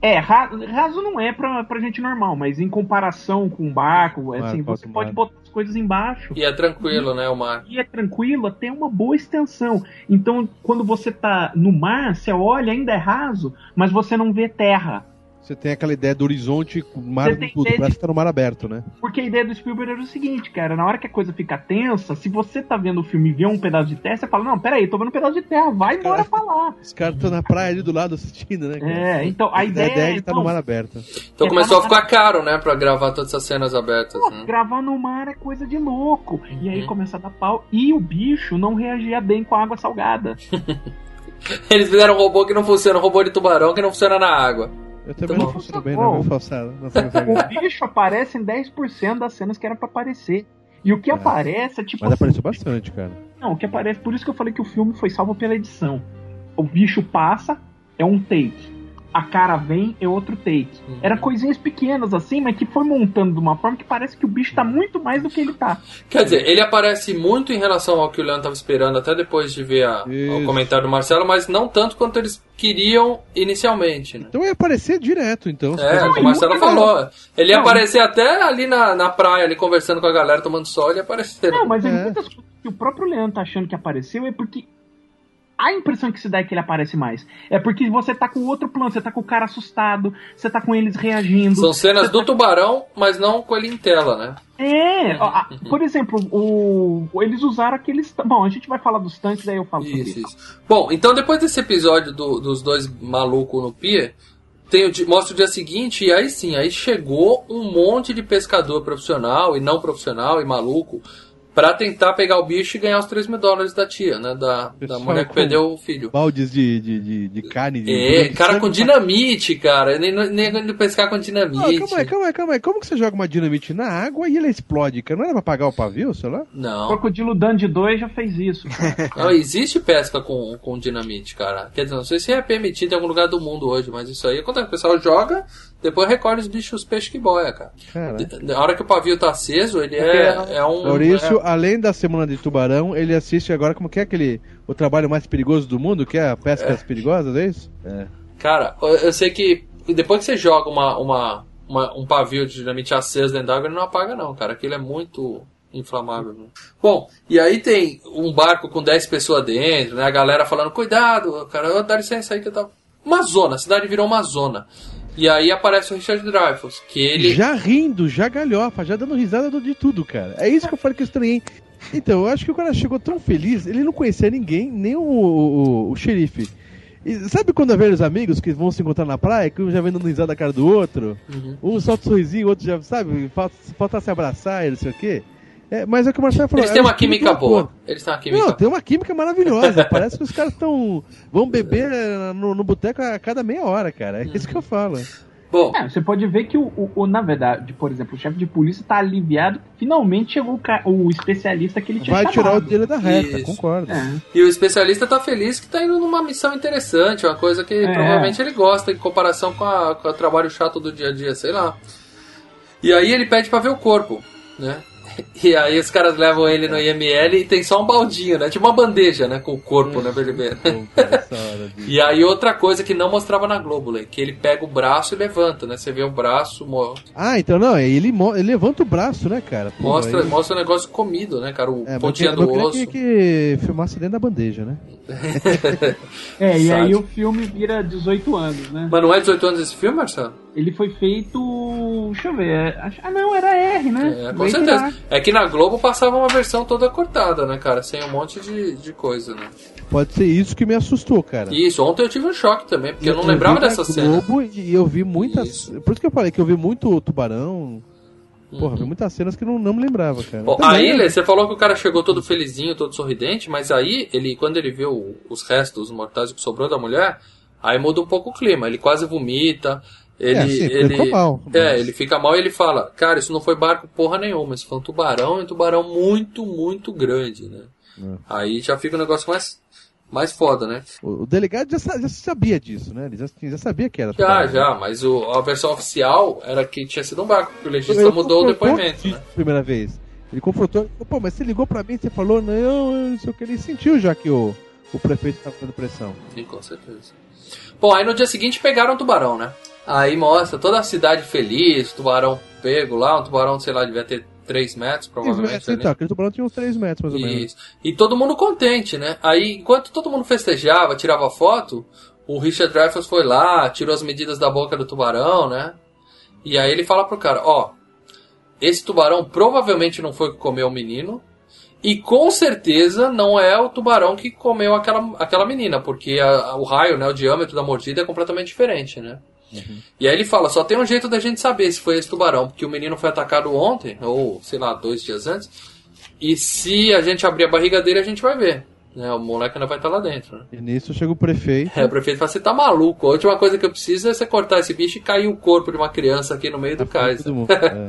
é, ra- raso não é pra, pra gente normal, mas em comparação com um barco, Mar, assim, você pode botar as coisas embaixo. E é tranquilo, né, o mar. E é tranquilo, tem uma boa extensão. Então, quando você tá no mar, você olha, ainda é raso, mas você não vê terra. Você tem aquela ideia do horizonte, com o mar tem tudo. Parece que tá no mar aberto, né? Porque a ideia do Spielberg era o seguinte, cara, na hora que a coisa fica tensa, se você tá vendo o filme e vê um pedaço de terra, você fala, não, peraí, tô vendo um pedaço de terra, vai embora pra lá. Os caras estão na praia ali do lado assistindo, né? cara? É, então a A ideia, ideia é, de estar não, no mar aberto. Então É, começou a tá- ficar caro, né, pra gravar todas essas cenas abertas. pô, Né? gravar no mar é coisa de louco. E aí Uhum. começa a dar pau. E o bicho não reagia bem com a água salgada. Eles fizeram um robô que não funciona, um robô de tubarão que não funciona na água. Eu também Então, não funciono bem, bom. não, falsado. O bicho aparece em 10% das cenas que era pra aparecer. E o que É. aparece é tipo Mas assim, apareceu bastante, cara. Não, o que aparece, por isso que eu falei que o filme foi salvo pela edição. O bicho passa, é um take. A cara vem, é outro take. Uhum. Era coisinhas pequenas assim, mas que foi montando de uma forma que parece que o bicho tá muito mais do que ele tá. Quer dizer, ele aparece muito em relação ao que o Leandro estava esperando, até depois de ver a- o comentário do Marcelo, mas não tanto quanto eles queriam inicialmente, né? Então ia aparecer direto, então. É, Não, o e Marcelo falou. Ele ia Não. aparecer até ali na, na praia, ali conversando com a galera, tomando sol, ele ia aparecer. Não, mas É. em muitas coisas que o próprio Leandro tá achando que apareceu é porque a impressão que se dá é que ele aparece mais. É porque você tá com outro plano, você tá com o cara assustado, você tá com eles reagindo. São cenas do tubarão, mas não com ele em tela, né? É, a- por exemplo, o, eles usaram aqueles. Bom, a gente vai falar dos tanques, aí eu falo sobre Isso, isso. Bom, então depois desse episódio do- dos dois malucos no pier, tem o mostra o dia seguinte e aí sim, aí chegou um monte de pescador profissional e não profissional e maluco pra tentar pegar o bicho e ganhar os 3 mil dólares da tia, né? Da, da mulher que perdeu o filho. Baldes de, de, de, de carne. De É, cara com dinamite, cara. Nem, nem nem pescar com dinamite. calma aí, calma aí, calma aí. Como que você joga uma dinamite na água e ela explode, cara? Não era pra apagar o pavio, sei lá? O Não. Crocodilo Dandy 2 já fez isso. Não, existe pesca com, com dinamite, cara. Quer dizer, não sei se é permitido em algum lugar do mundo hoje, mas isso aí acontece. O pessoal joga, depois recolhe os bichos, os peixes que boia, cara. Na hora que o pavio tá aceso, ele é, é um. Maurício, é- além da semana de tubarão, ele assiste agora como que é aquele. O trabalho mais perigoso do mundo, que é a pescas perigosas, é isso? É. Cara, eu- sei que depois que você joga uma, uma, uma- um pavio de dinamite aceso dentro d'água, ele não apaga, não, cara. Aquilo é muito inflamável. né? Bom, e aí tem um barco com 10 pessoas dentro, né? A galera falando, cuidado, cara, dá licença aí que eu tava. Uma zona, a cidade virou uma zona. E aí aparece o Richard Dreyfuss, que ele. Já rindo, já galhofa, já dando risada de tudo, cara. É isso que eu falei que eu estranhei. Então, eu acho que o cara chegou tão feliz, ele não conhecia ninguém, nem o, o, o xerife. E sabe quando é velhos amigos que vão se encontrar na praia, que um já vem dando risada da cara do outro? Uhum. Um solta um sorrisinho, o outro já, sabe, falta, falta se abraçar e não sei o quê. É, mas é o que o Marcelo falou. Eles é têm o uma química boa. Eles têm uma química Não, tem uma química maravilhosa. Parece que os caras estão. vão beber eh, no, no boteco a cada meia hora, cara. É isso que eu falo. Bom, É, você pode ver que o, o- o- na verdade, por exemplo, o chefe de polícia tá aliviado que finalmente chegou o, ca- o especialista que ele tinha Vai tirar o chamado. dele da reta, Isso. concordo. É. E o especialista tá feliz que tá indo numa missão interessante, uma coisa que É. provavelmente ele gosta em comparação com, a- com o trabalho chato do dia a dia, sei lá. E aí ele pede pra ver o corpo, né? E aí os caras levam ele no IML e tem só um baldinho, né? Tipo uma bandeja, né? Com o corpo, né? Pra ele ver. E aí outra coisa que não mostrava na Globo, que ele pega o braço e levanta, né? Você vê o braço, mo- Ah, então não, ele, ele levanta o braço, né, cara? Pô, mostra, aí- mostra o negócio comido, né, cara? O É, pontinha eu do queria osso. que, que filmasse dentro da bandeja, né? É, e aí o filme vira 18 anos, né? Mas não é 18 anos esse filme, Marcelo? Ele foi feito. Deixa eu ver. é, Ah, não, era R, né? É, com Vai certeza. É que na Globo passava uma versão toda cortada, né, cara? Sem um monte de, de coisa, né? Pode ser isso que me assustou, cara. Isso, ontem eu tive um choque também, porque eu não vi lembrava dessa cena. Globo E eu vi muitas. Isso. Por isso que eu falei que eu vi muito tubarão. Porra, vi muitas cenas que não, não me lembrava, cara. Uhum. Bom, aí, né? Você falou que o cara chegou todo felizinho, todo sorridente, mas aí, ele, quando ele o- os restos, os mortais, que sobrou da mulher, aí muda um pouco o clima. Ele quase vomita. Ele, É, sim, ele, ficou mal, é, mas- ele fica mal e ele fala, cara, isso não foi barco porra nenhuma, isso foi um tubarão e um tubarão muito, muito grande, né? É. Aí já fica um negócio mais, mais foda, né? O, o delegado já, já sabia disso, né? Ele já, já sabia que era. Já, tubarão. já, mas o- a versão oficial era que tinha sido um barco, porque o legista mudou o depoimento, né? Primeira vez. Ele confrontou, ele falou, pô, mas você ligou pra mim, você falou, não, eu não sei o que. Ele sentiu já que o, o prefeito tava fazendo pressão. Sim, com certeza. Bom, aí no dia seguinte pegaram o tubarão, né? Aí mostra toda a cidade feliz, tubarão pego lá, um tubarão, sei lá, devia ter 3 metros, provavelmente. ali. então, aquele tubarão tinha uns 3 metros, mais ou menos. Isso. E todo mundo contente, né? Aí, enquanto todo mundo festejava, tirava foto, o Richard Dreyfuss foi lá, tirou as medidas da boca do tubarão, né? E aí ele fala pro cara, ó, esse tubarão provavelmente não foi o que comeu o menino, e com certeza não é o tubarão que comeu aquela, aquela menina, porque a- o raio, né, o diâmetro da mordida é completamente diferente, né? E aí ele fala, só tem um jeito da gente saber se foi esse tubarão, porque o menino foi atacado ontem, ou sei lá, dois dias antes, e se a gente abrir a barriga dele, a gente vai ver. Né? O moleque ainda vai estar lá dentro. Né? E nisso chega o prefeito. É, o prefeito fala, você tá maluco. A última coisa que eu preciso é você cortar esse bicho e cair o corpo de uma criança aqui no meio do cais. É.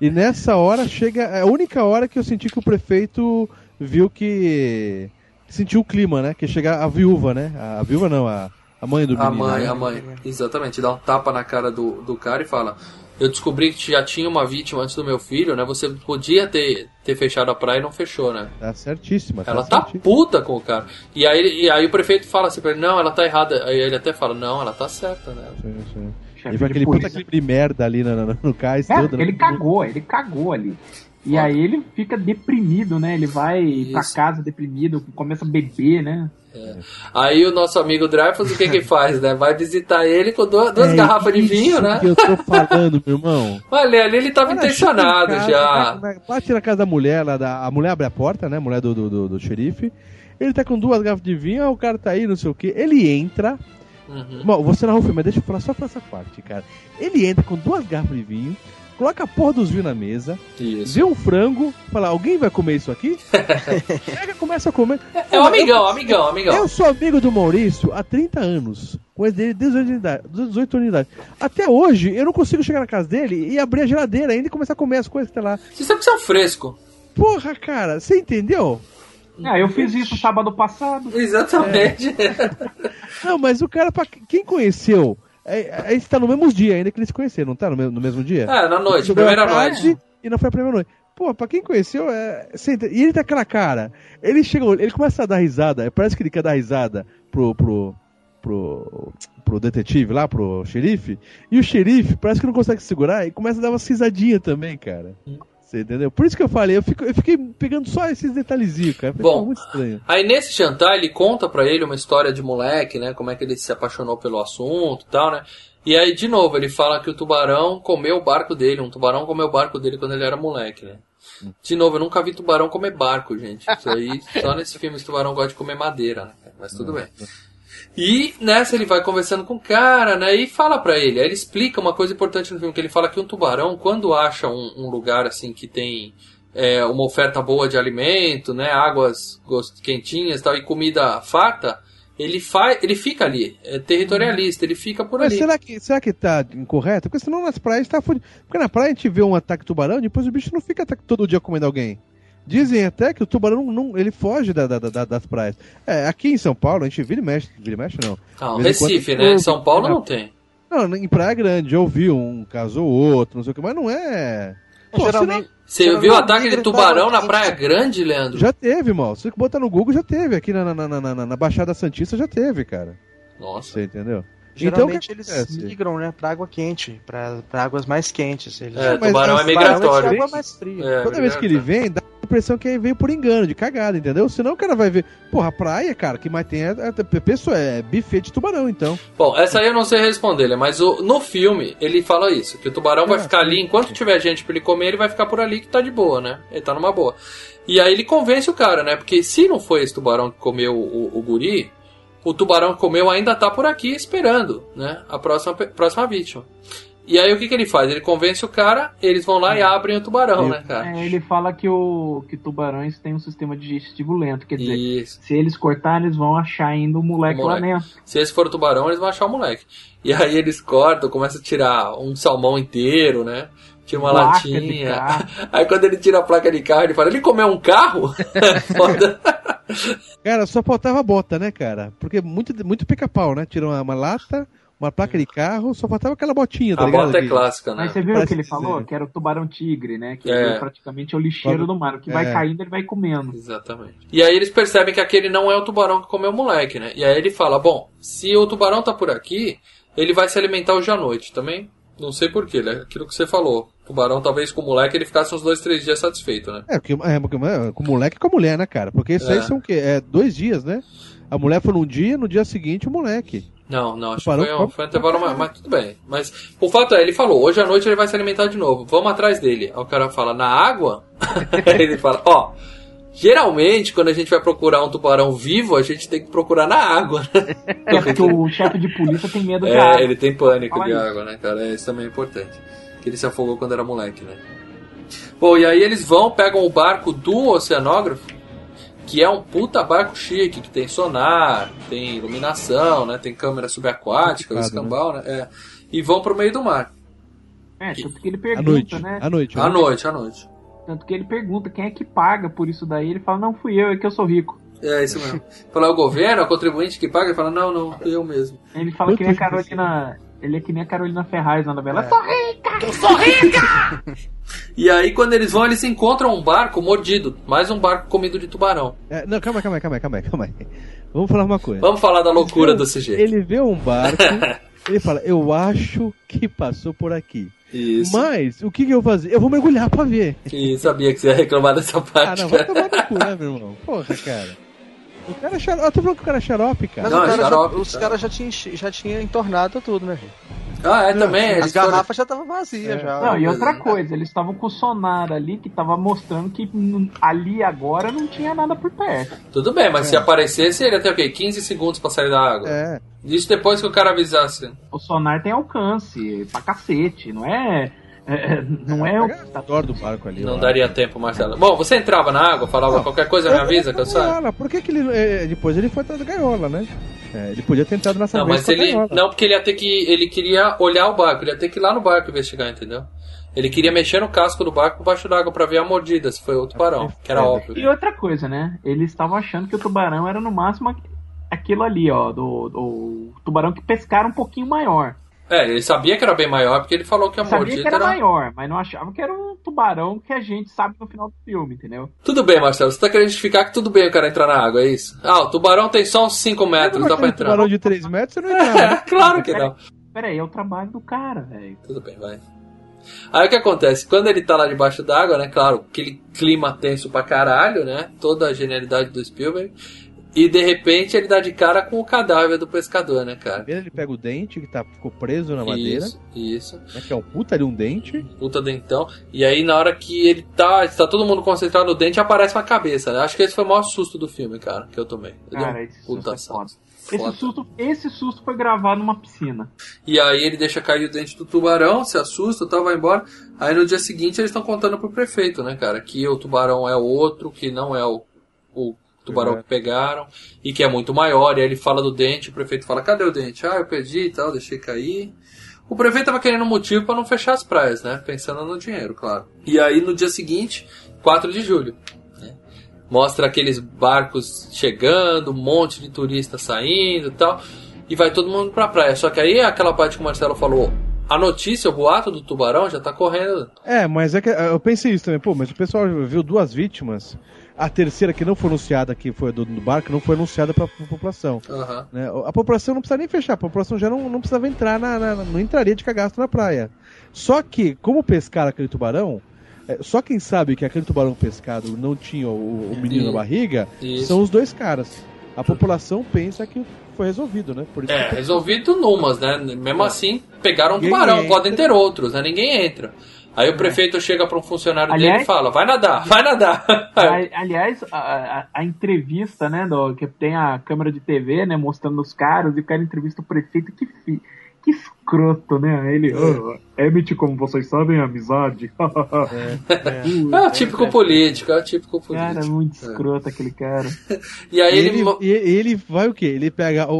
E nessa hora chega. É a única hora que eu senti que o prefeito viu que. Sentiu o clima, né? Que chega a viúva, né? A, a viúva não, a, a mãe do A menino. mãe, né? a mãe. Exatamente. Dá um tapa na cara do, do cara e fala: Eu descobri que já tinha uma vítima antes do meu filho, né? Você podia ter, ter fechado a praia e não fechou, né? Tá certíssima. Ela tá certíssima. puta com o cara. E aí, e aí o prefeito fala assim pra ele: Não, ela tá errada. Aí ele até fala: Não, ela tá certa, né? Sim, sim. Chefe E foi de aquele puta clima de merda ali no, no, no cais É, todo. né? ele cagou, ele cagou ali. E aí ele fica deprimido, né? Ele vai pra Isso. casa deprimido, começa a beber, né? Aí o nosso amigo Dreyfus, o que que faz, né? Vai visitar ele com duas, duas É garrafas de vinho, né? que eu tô falando, meu irmão. Olha, ali ele tava Cara, intencionado casa, já. Bate na casa da mulher, lá da, a mulher abre a porta, né? A mulher do, do, do- do xerife. Ele tá com duas garrafas de vinho, ah, o cara tá aí, não sei o que. Ele entra. Uhum. Bom, você narrou o filme, mas deixa eu falar só pra essa parte, cara. Ele entra com duas garrafas de vinho, coloca a porra dos vinhos na mesa, Isso. vê um frango, fala, alguém vai comer isso aqui? Pega, começa a comer. É um amigão, amigão, amigão. Eu sou amigo do Maurício há 30 anos. Com ele desde 18 anos de idade- 18 anos de idade. Até hoje, eu não consigo chegar na casa dele e abrir a geladeira ainda e começar a comer as coisas que tá lá. Você sabe que você é um fresco. Porra, cara, você entendeu? Ah, eu fiz isso sábado passado. Exatamente. Não, mas o cara, pra quem conheceu, é, gente tá no mesmo dia ainda que eles se conheceram, não tá no mesmo, no mesmo dia? É, na noite, Chegou primeira tarde noite. E não foi a primeira noite. Pô, pra quem conheceu, é. E ele tá aquela cara. Ele chega, ele começa a dar risada. Parece que ele quer dar risada pro. pro. pro. pro detetive lá, pro xerife. E o xerife parece que não consegue segurar e começa a dar uma risadinha também, cara. Você entendeu? Por isso que eu falei, eu, fico- eu fiquei pegando só esses detalhezinhos, cara. Ficou Bom, muito estranho. Aí nesse jantar ele conta pra ele uma história de moleque, né? Como é que ele se apaixonou pelo assunto e tal, né? E aí, de novo, ele fala que o tubarão comeu o barco dele. Um tubarão comeu o barco dele quando ele era moleque, né? De novo, eu nunca vi tubarão comer barco, gente. Isso aí, só nesse filme, esse tubarão gosta de comer madeira, né? Mas tudo bem. E nessa ele vai conversando com o cara, né? E fala pra ele. Aí ele explica uma coisa importante no filme, que ele fala que um tubarão, quando acha um, um lugar assim que tem é, uma oferta boa de alimento, né? Águas quentinhas e tal, e comida farta, ele faz. ele fica ali. É territorialista, ele fica por Mas ali. será que, será que tá incorreto? Porque senão nas praias tá fudido. Porque na praia a gente vê um ataque tubarão, depois o bicho não fica todo dia comendo alguém. Dizem até que o tubarão não, não- ele foge da- da- da- das praias. É, aqui em São Paulo, a gente vira e mexe. Vira e mexe, não. Não, em quando Recife, eu né? Em São Paulo é, não tem. Não, em Praia Grande, eu ouvi um caso ou outro, não sei o que, mas não é. Pô, Geralmente, Você Geralmente viu o ataque de tubarão na Praia Grande, Leandro? Já teve, mal. Se você botar no Google, já teve. Aqui na, na, na, na- na Baixada Santista já teve, cara. Nossa. Você entendeu? Geralmente que eles acontece? migram, né, pra água quente, pra, pra águas mais quentes. Eles... É, mas tubarão é migratório. água mais fria. É, Toda vez que ele vem, dá a impressão que ele veio por engano, de cagada, entendeu? Senão o cara vai ver. Porra, a praia, cara, que mais tem é, é, pessoa, é buffet de tubarão, então. Bom, essa aí eu não sei responder, né? mas o- no filme ele fala isso, que o tubarão vai É, ficar ali, enquanto tiver gente pra ele comer, ele vai ficar por ali que tá de boa, né? Ele tá numa boa. E aí ele convence o cara, né? Porque se não foi esse tubarão que comeu o, o guri, o tubarão que comeu ainda tá por aqui esperando, né? A próxima, próxima vítima. E aí o que, que ele faz? Ele convence o cara, eles vão lá e abrem o tubarão, né, cara? É, ele fala que, o, que tubarões têm um sistema digestivo lento, quer dizer, Isso. se eles cortarem, eles vão achar ainda o moleque, O lá moleque. dentro. Se esse for o tubarão, eles vão achar o moleque. E aí eles cortam, começam a tirar um salmão inteiro, né? Tira uma Placa latinha. Aí quando ele tira a placa de carro, ele fala, ele comeu um carro? Foda. Cara, só faltava a bota, né, cara? Porque muito, muito pica-pau, né? Tira uma, uma lata, uma placa de carro, só faltava aquela botinha, tá a ligado? bota é clássica, né? Mas você viu o Parece que ele que falou? Que era o tubarão tigre, né? Que É. ele praticamente é o lixeiro do mar. O que vai É. caindo, ele vai comendo. Exatamente. E aí eles percebem que aquele não é o tubarão que comeu o moleque, né? E aí ele fala, bom, se o tubarão tá por aqui, ele vai se alimentar hoje à noite também. Não sei porquê, né? Aquilo que você falou. O tubarão, talvez com o moleque, ele ficasse uns dois, três dias satisfeito, né? É, porque, é, porque, é, com moleque e com mulher, né, cara? Porque isso É. aí são o quê? É dois dias, né? A mulher foi num dia, no dia seguinte o moleque. Não, não, acho Tubarão que foi um, foi um intervalo mais, mas tudo bem. Mas o fato é, ele falou, hoje à noite ele vai se alimentar de novo, vamos atrás dele. Aí o cara fala, na água? Ele fala, ó, geralmente quando a gente vai procurar um tubarão vivo, a gente tem que procurar na água. É porque o chefe de polícia tem medo de É, água. ele tem pânico Fala de isso. água, né, cara? Isso também é importante. Que ele se afogou quando era moleque, né? Bom, e aí eles vão, pegam o barco do oceanógrafo, que é um puta barco chique, que tem sonar, tem iluminação, né? Tem câmera subaquática, o escambau, né? É. E vão pro meio do mar. É, tanto que ele À pergunta, noite. né? À noite. À né? noite, à noite. Tanto que ele pergunta quem é que paga por isso daí. Ele fala, não fui eu, é que eu sou rico. É isso mesmo. Falar o governo, o contribuinte que paga, ele fala, não, não, eu mesmo. Ele fala que nem a Carolina. Ele é que nem a Carolina Ferraz na novela. É. Eu sou rica! E aí, quando eles vão, eles encontram um barco mordido. Mais um barco comido de tubarão. É, não, calma aí, calma aí, calma aí, calma aí, calma aí. Vamos falar uma coisa. Vamos falar da loucura Ele do CG. Ele vê um barco, ele fala, eu acho que passou por aqui. Isso. Mas, o que, que eu vou fazer? Eu vou mergulhar pra ver. E sabia que você ia reclamar dessa Ah, parte. não, vai tomar no cu, né, meu irmão? Porra, cara. O cara é xarope. Eu tô falando que o cara é xarope, cara. Mas Não, o cara já- xarope, os tá. caras já tinham já tinham entornado tudo, né, gente? Ah, é também. As garrafas já estavam vazias É. já. Não, e outra coisa, eles estavam com o sonar ali que tava mostrando que ali agora não tinha nada por perto. Tudo bem, mas se aparecesse, ele ia ter o quê? 15 segundos pra sair da água. É. Isso depois que o cara avisasse. O sonar tem alcance pra cacete, não é. É, não é, o. Dor do barco ali. Não daria tempo, Marcelo. Bom, você entrava na água, falava Não. qualquer coisa, me avisa que eu saio. Por que, que ele. é, depois ele foi atrás da gaiola, né? É, ele podia ter entrado nessa Não, mas ele. gaiola. Não, porque ele ia ter que. Ele queria olhar o barco, ele ia ter que ir lá no barco investigar, entendeu? Ele queria mexer no casco do barco baixo d'água pra ver a mordida, se foi o tubarão, que era óbvio. E outra coisa, né? Eles estavam achando que o tubarão era no máximo aqu- aquilo ali, ó, do, do tubarão que pescaram um pouquinho maior. É, ele sabia que era bem maior, porque ele falou que a Sabia mordida que era era. maior, mas não achava que era um tubarão que a gente sabe no final do filme, entendeu? Tudo bem, Marcelo, você tá querendo justificar que tudo bem o cara entrar na água, é isso? Ah, o tubarão tem só uns 5 metros, dá pra Um entrar. tubarão de 3 metros, você não entrava. né? claro que não. Pera aí, é o trabalho do cara, velho. Tudo bem, vai. Aí o que acontece? Quando ele tá lá debaixo d'água, né? Claro, aquele clima tenso pra caralho, né? Toda a genialidade do Spielberg. E de repente ele dá de cara com o cadáver do pescador, né, cara? Primeiro ele pega o dente que tá, ficou preso na madeira, Isso, isso. né, que é um puta de um dente. Puta dentão. E aí na hora que ele tá. Está todo mundo concentrado no dente, aparece uma cabeça, né? Acho que esse foi o maior susto do filme, cara, que eu tomei. Eu Cara, um esse susto puta é foda. salto. Esse susto, esse susto foi gravado numa piscina. E aí ele deixa cair o dente do tubarão, se assusta e tal, vai embora. Aí no dia seguinte eles estão contando pro prefeito, né, cara, que o tubarão é outro, que não é o, o tubarão É. que pegaram, e que é muito maior. E aí ele fala do dente, o prefeito fala, cadê o dente? Ah, eu perdi e tal, deixei cair. O prefeito tava querendo um motivo para não fechar as praias, né? Pensando no dinheiro, claro. E aí no dia seguinte, 4 de julho, né? Mostra aqueles barcos chegando, um monte de turistas saindo e tal. E vai todo mundo pra praia. Só que aí aquela parte que o Marcelo falou. A notícia, o boato do tubarão já tá correndo. É, mas é que eu pensei isso também, pô, mas o pessoal viu duas vítimas. A terceira, que não foi anunciada, que foi a do, do barco, não foi anunciada pra, pra população. Aham. né? A população não precisa nem fechar, a população já não, não precisava entrar, na, na- não entraria de cagaço na praia. Só que, como pescaram aquele tubarão, é, só quem sabe que aquele tubarão pescado não tinha o, o menino E- na barriga Isso. são os dois caras. A população pensa que foi resolvido, né? Por É, que- resolvido numas, né? Mesmo assim, pegaram um tubarão, podem ter outros, né? Ninguém entra. Aí o prefeito chega para um funcionário dele Aliás- e fala: vai nadar, vai nadar. Ali- Aliás, a, a- a entrevista, né, do, que tem a câmera de TV, né, mostrando os caras, e o cara entrevista o prefeito, que, fi- que escroto, né? Ele, "Ah, Emmett, como vocês sabem, é amizade. É o típico político, é o típico político. Cara, muito escroto aquele cara. E aí ele. ele, e- ele vai o quê? Ele pega o,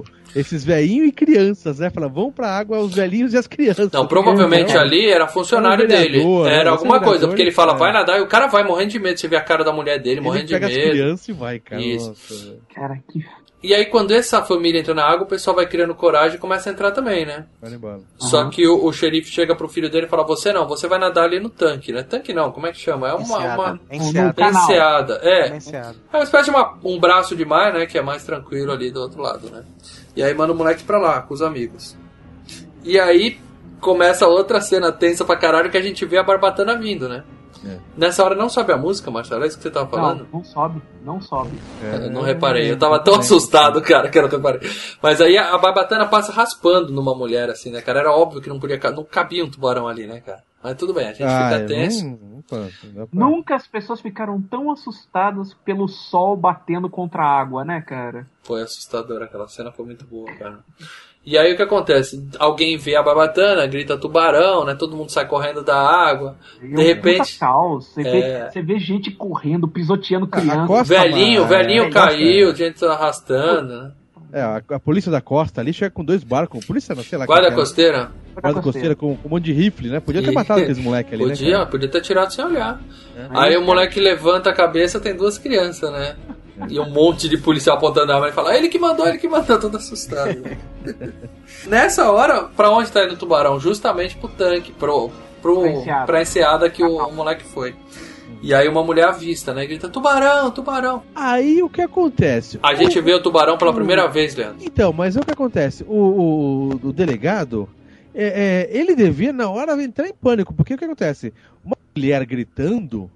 o- esses velhinhos e crianças, né? Fala, vão pra água os velhinhos e as crianças. Não, provavelmente Não. ali era funcionário Era dele. vereador, né? Era alguma vereador, coisa, porque ele fala, é. vai nadar, e o cara vai morrendo de medo. Você vê a cara da mulher dele Ele morrendo de pega as medo. crianças e vai, cara. Isso. Nossa. Cara, que. E aí, quando essa família entra na água, o pessoal vai criando coragem e começa a entrar também, né? Embora. Só que o, o xerife chega pro filho dele e fala: Você não, você vai nadar ali no tanque, né? Tanque não, como é que chama? É uma. Enseada. uma... Enseada. Enseada, é. Enseada. É uma espécie de uma- um braço de mar, né? Que é mais tranquilo ali do outro lado, né? E aí manda o moleque pra lá, com os amigos. E aí começa outra cena tensa pra caralho que a gente vê a Barbatana vindo, né? É. Nessa hora não sobe a música, Marcelo? É isso que você tava Não, falando? não sobe, não sobe. Eu não reparei, eu tava tão assustado, cara, que eu não reparei. Mas aí a Barbatana passa raspando numa mulher, assim, né, cara? Era óbvio que não podia, não cabia um tubarão ali, né, cara? Mas tudo bem, a gente Ah, fica é, tenso. não- não pode, não Nunca as pessoas ficaram tão assustadas pelo sol batendo contra a água, né, cara? Foi assustador, aquela cena foi muito boa, cara. E aí o que acontece? Alguém vê a Barbatana, grita tubarão, né? Todo mundo sai correndo da água. E De um repente- caos. Você, É. vê, você vê gente correndo, pisoteando a criança. costa- Velhinho, o Nossa, velhinho é, caiu, gente arrastando, né? É, a, a polícia da costa ali chega com dois barcos. Polícia não, sei lá. Guarda era. costeira? Guarda costeira com, com um monte de rifle, né? Podia ter E- matado aqueles moleques ali, né? Podia, cara? podia ter tirado sem olhar. É. Aí o moleque levanta a cabeça, tem duas crianças, né? E um monte de policial apontando a arma e fala, "Ah, ele que mandou, ele que mandou, todo assustado. Nessa hora, pra onde tá indo o tubarão? Justamente pro tanque, pro, pro, Pra enseada. pra enseada que o, o moleque foi. E aí uma mulher avista, né? Grita, tubarão, tubarão. Aí o que acontece? A gente O- vê o tubarão pela primeira vez, Leandro. Então, mas o que acontece? O, o- o delegado, é, é, ele devia na hora entrar em pânico, porque o que acontece? Uma mulher gritando,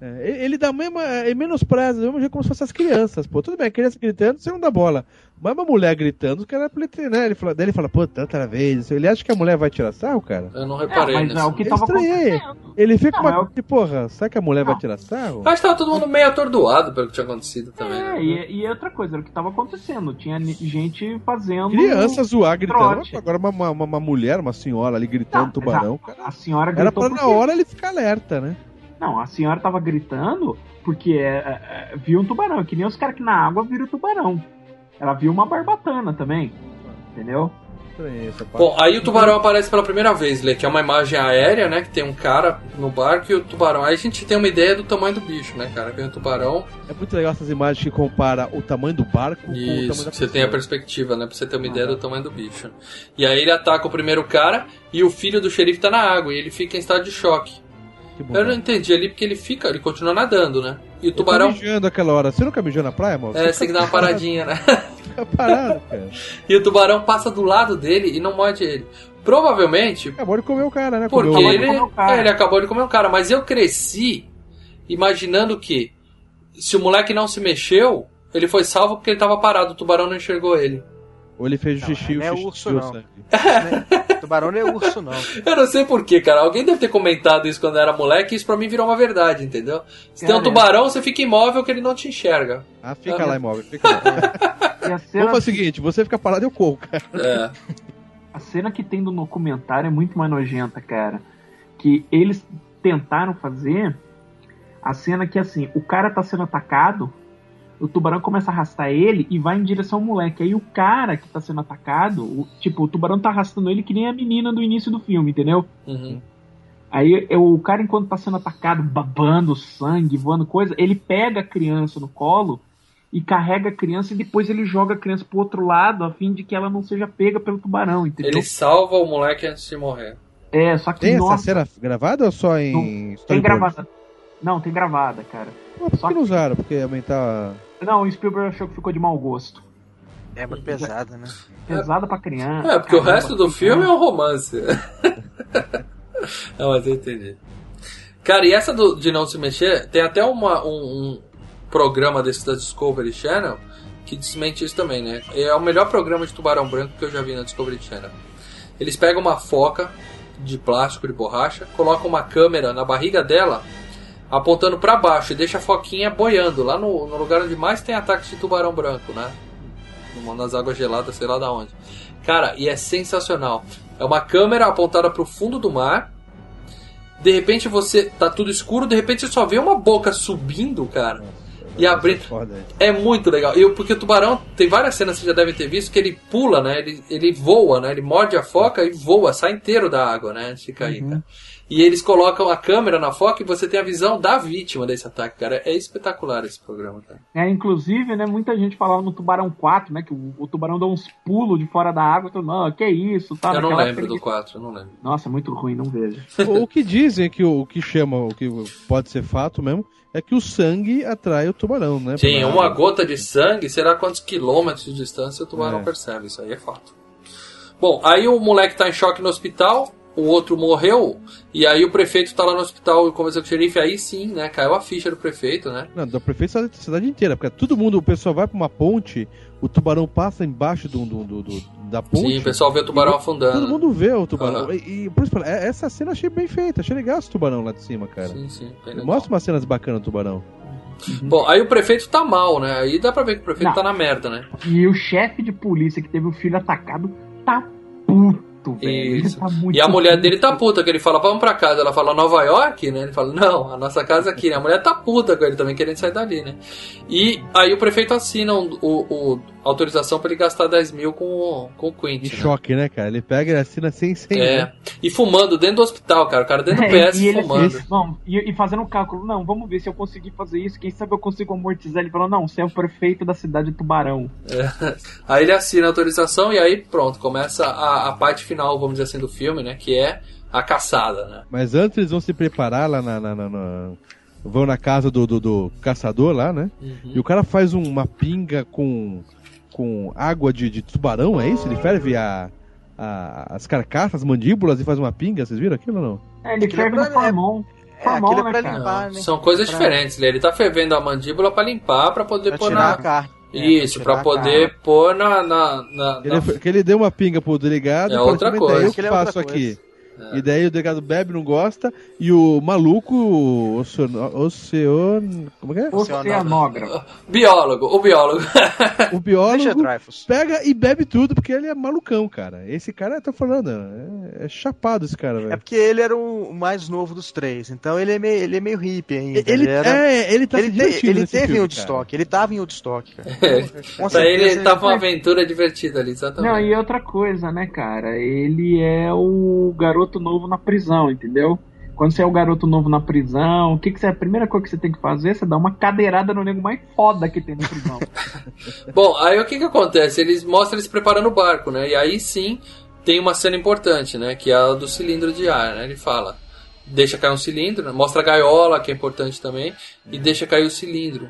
é, ele- dá mesmo, é, menospreza, do mesmo jeito como se fossem as crianças, pô. Tudo bem, a criança gritando, você não dá bola. Mas uma mulher gritando, o cara, né? Ele fala, daí ele fala, pô, tanta vez. Ele acha que a mulher vai tirar sarro, cara? Eu não É, reparei mas nisso. é o que Eu tava estranhei. acontecendo. Ele fica Não, uma é que, porra, será que a mulher vai Não. tirar sarro? Acho que tava todo mundo meio atordoado pelo que tinha acontecido também. É, né? e, e outra coisa, era o que tava acontecendo. Tinha gente fazendo. Criança zoar, gritando. trote. Agora uma, uma, uma mulher, uma senhora ali gritando Não, tubarão, mas cara. a, a senhora Era gritou pra na hora ele ficar alerta, né? Não, a senhora tava gritando porque é, é, é, viu um tubarão. Que nem os caras que na água viram tubarão. Ela viu uma barbatana também. Entendeu? Bom, aí o tubarão aparece pela primeira vez, Lê, que é uma imagem aérea, né? Que tem um cara no barco e o tubarão. Aí a gente tem uma ideia do tamanho do bicho, né, cara? Vem o tubarão É muito legal essas imagens que compara o tamanho do barco com o tamanho Isso, da você tem a perspectiva, né? Pra você ter uma ideia do tamanho do bicho. E aí ele ataca o primeiro cara e o filho do xerife tá na água e ele fica em estado de choque. Que bom, Eu não entendi ali porque ele fica, ele continua nadando, né? E o Eu tô tubarão. mijando aquela hora. Você nunca mijou na praia, mano? É, você tem que dar uma paradinha, né? Fica parado, cara. E o tubarão passa do lado dele e não morde ele. Provavelmente Acabou de comer o cara, né? porque Comeu o- ele, o cara. é, ele acabou de comer um cara. Mas eu cresci imaginando que se o moleque não se mexeu, ele foi salvo porque ele tava parado, o tubarão não enxergou ele. Ou ele fez o Não, xixi, não é o xixi urso, deu não. Né? Tubarão não é urso, não. Eu não sei porquê, cara. Alguém deve ter comentado isso quando eu era moleque e isso pra mim virou uma verdade, entendeu? Se tem um Cara, tubarão, você fica imóvel que ele não te enxerga. Ah, fica Ah, lá imóvel. Fica lá. A cena, Vamos fazer o seguinte, você fica parado e eu corro, cara. É. a cena que tem no documentário é muito mais nojenta, cara. Que eles tentaram fazer a cena que assim, o cara tá sendo atacado, o tubarão começa a arrastar ele e vai em direção ao moleque. Aí o cara que tá sendo atacado, o- tipo, o tubarão tá arrastando ele que nem a menina do início do filme, entendeu? Uhum. Aí é, o cara, enquanto tá sendo atacado, babando sangue, voando coisa, ele pega a criança no colo e carrega a criança e depois ele joga a criança pro outro lado a fim de que ela não seja pega pelo tubarão, entendeu? Ele salva o moleque antes de morrer. É, só que Tem essa nossa, cena gravada ou só em tem storyboard? gravada. Não, tem gravada, cara. Mas por Só que não que- usaram? Porque ia aumentar. Não, o Spielberg achou que ficou de mau gosto. É muito pesada, né? Pesada pra criança. É, porque o resto do filme é um romance. não, mas eu entendi. Cara, e essa do- de não se mexer, tem até uma, um, um programa desse da Discovery Channel que desmente isso também, né? É o melhor programa de tubarão branco que eu já vi na Discovery Channel. Eles pegam uma foca de plástico, de borracha, colocam uma câmera na barriga dela, apontando pra baixo e deixa a foquinha boiando lá no, no lugar onde mais tem ataques de tubarão branco, né? Numa- nas águas geladas, sei lá da onde. Cara, e é sensacional. É uma câmera apontada pro fundo do mar. De repente você tá tudo escuro, de repente você só vê uma boca subindo, cara. E abrindo. Foda. É muito legal. E o- porque o tubarão tem várias cenas que você já devem ter visto que ele pula, né? Ele, ele voa, né? Ele morde a foca e voa, sai inteiro da água, né? Antes de cair, cara. E eles colocam a câmera na foca e você tem a visão da vítima desse ataque, cara. É espetacular esse programa, cara. É, inclusive, né, muita gente falava no Tubarão 4, né, que o, o tubarão dá uns pulos de fora da água, todo mundo, "Ah, que isso, tá? eu não lembro do ele- 4, eu não lembro. Nossa, é muito ruim, não vejo. o, que dizem é que o, o que chama, o que pode ser fato mesmo, é que o sangue atrai o tubarão, né? Sim, Pra- uma gota de sangue, será quantos quilômetros de distância o tubarão É. percebe, isso aí é fato. Bom, aí o moleque tá em choque no hospital, o outro morreu, e aí o prefeito tá lá no hospital e conversa com o xerife, aí sim, né, caiu a ficha do prefeito, né? Não, da prefeito da cidade inteira, porque todo mundo, o pessoal vai pra uma ponte, o tubarão passa embaixo do, do- do- do- da ponte. Sim, o pessoal vê o tubarão e afundando. Todo mundo vê o tubarão. Aham. E, e, por isso, é- essa cena eu achei bem feita, achei legal esse tubarão lá de cima, cara. Sim, sim. Mostra umas cenas bacanas do tubarão. Bom, aí o prefeito tá mal, né? Aí dá pra ver que o prefeito Não. tá na merda, né? E o chefe de polícia que teve o filho atacado tá puto, velho. Isso. tá muito E a mulher puto. dele tá puta, que ele fala, vamos pra casa. Ela fala, Nova York, né? Ele fala, não, a nossa casa é aqui, né? A mulher tá puta com ele também, querendo sair dali, né? E aí o prefeito assina o, o- o- autorização pra ele gastar 10 mil com, o- com o Quint, né? choque, né, cara? Ele pega e assina sem sem. É. E fumando dentro do hospital, cara. O cara dentro do É, PS e ele fumando. não, e, e fazendo um cálculo, não, vamos ver se eu conseguir fazer isso, quem sabe eu consigo amortizar. Ele falou, não, você é o prefeito da cidade de Tubarão. Aí ele assina a autorização e aí pronto, começa a, a parte final, vamos dizer assim, do filme, né? Que é a caçada, né? Mas antes eles vão se preparar lá na. na- na- na- Vão na casa do, do, do caçador lá, né? Uhum. E o cara faz um- uma pinga com, com água de, de tubarão, é isso? Ele ferve a, a- as carcaças, as mandíbulas e faz uma pinga, vocês viram aquilo ou não? É, ele Aquilo é ferve no pra- formol. É, é né, pra limpar, né? São coisas Pra- diferentes, né? Ele tá fervendo a mandíbula pra limpar, pra poder Pra pôr tirar na. a carne. É, Isso, pra a poder pôr na. na, na- Ele, na- que ele deu uma pinga pro delegado É outra coisa. "Mas é eu que é faço coisa." Aqui. E daí o delegado bebe, não gosta, e o maluco, o oceano, oceano como é que é? Oceanógrafo. Biólogo, o biólogo. O biólogo pega e bebe tudo, porque ele é malucão, cara. Esse cara, eu tô falando, é, é chapado esse cara, É velho. porque ele era o mais novo dos três, então ele é meio, ele é meio hippie ainda. Ele, era... é, ele tá ele, se te- ele nesse teve filme, em cara. Woodstock, ele tava em Woodstock, cara. É. Com pra ele, certeza ele tava uma ele- aventura divertida ali, exatamente. Não, e outra coisa, né, cara? Ele é o garoto novo na prisão, entendeu? Quando você é o garoto novo na prisão, o que, que você, a primeira coisa que você tem que fazer é você dar uma cadeirada no nego mais foda que tem na prisão. Bom, aí o que que acontece? Eles mostram eles preparando o barco, né? E aí sim tem uma cena importante, né? Que é a do cilindro de ar, né? Ele fala, deixa cair um cilindro, né? mostra a gaiola, que é importante também, e deixa cair o cilindro.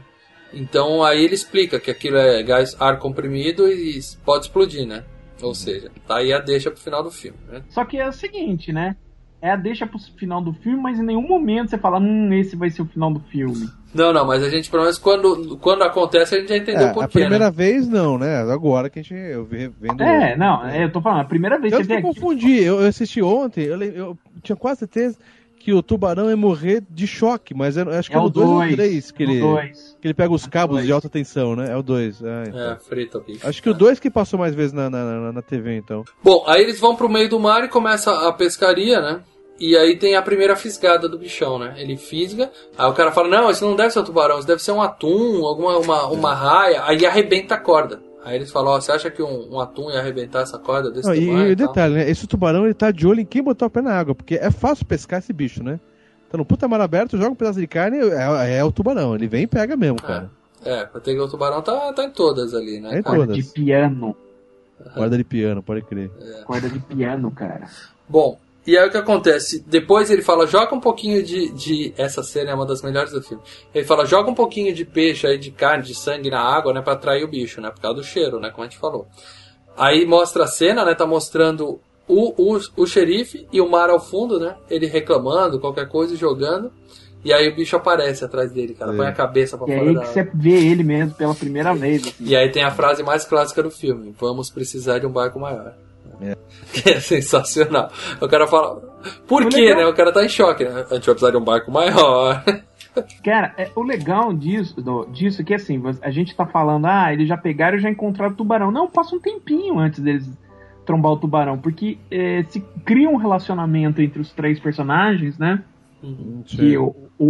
Então aí ele explica que aquilo é gás, ar comprimido e pode explodir, né? Ou seja, tá aí a deixa pro final do filme, né? Só que é o seguinte, né? É a deixa pro final do filme, mas em nenhum momento você fala, hum, esse vai ser o final do filme. Não, não, mas a gente, pelo menos, quando, quando acontece, a gente já entendeu É, o porquê, a primeira né? vez não, né? Agora que a gente eu vendo. É, não, é, eu tô falando, a primeira vez você que eu aqui. confundi. Eu, eu assisti ontem, eu, eu tinha quase certeza que o tubarão ia morrer de choque, mas eu acho que É é, o o 2 ou dois, 3 que ele, dois. que ele pega os cabos dois. de alta tensão, né? É o 2. É, frita o bicho. Acho que o 2 que passou mais vezes na, na, na- na TV, então. Bom, aí eles vão pro meio do mar e começa a pescaria, né? E aí tem a primeira fisgada do bichão, né? Ele fisga, aí o cara fala, não, isso não deve ser um tubarão, isso deve ser um atum, alguma uma, uma raia, aí arrebenta a corda. Aí eles falam, ó, você acha que um, um atum ia arrebentar essa corda desse Não, e, tamanho? e o tal? detalhe, né? Esse tubarão ele tá de olho em quem botar o pé na água, porque é fácil pescar esse bicho, né? Tá no puta mar aberto, joga um pedaço de carne, é, é o tubarão. Ele vem e pega mesmo, cara. É, pra ter que o tubarão tá, tá em todas ali, né? É em? Corda de piano. Guarda de piano, pode crer. Corda de piano, cara. Bom, E aí o que acontece? Depois ele fala, joga um pouquinho de, de. Essa cena é uma das melhores do filme. Ele fala, joga um pouquinho de peixe aí, de carne, de sangue na água, né? Pra atrair o bicho, né? Por causa do cheiro, né? Como a gente falou. Aí mostra a cena, né? Tá mostrando o, o, o xerife e o mar ao fundo, né? Ele reclamando, qualquer coisa, jogando. E aí o bicho aparece atrás dele, cara. É. Põe a cabeça pra E é fora aí da que você vê ele mesmo pela primeira vez. assim. E aí tem a frase mais clássica do filme: Vamos precisar de um barco maior. Que é sensacional. O cara fala. Por O quê, legal- né? O cara tá em choque, né? A gente vai precisar de um barco maior. Cara, é, o legal disso, do- disso é que assim, a gente tá falando, ah, eles já pegaram e já encontraram o tubarão. Não, passa um tempinho antes deles trombar o tubarão, porque é, se cria um relacionamento entre os três personagens, né? Que o, o,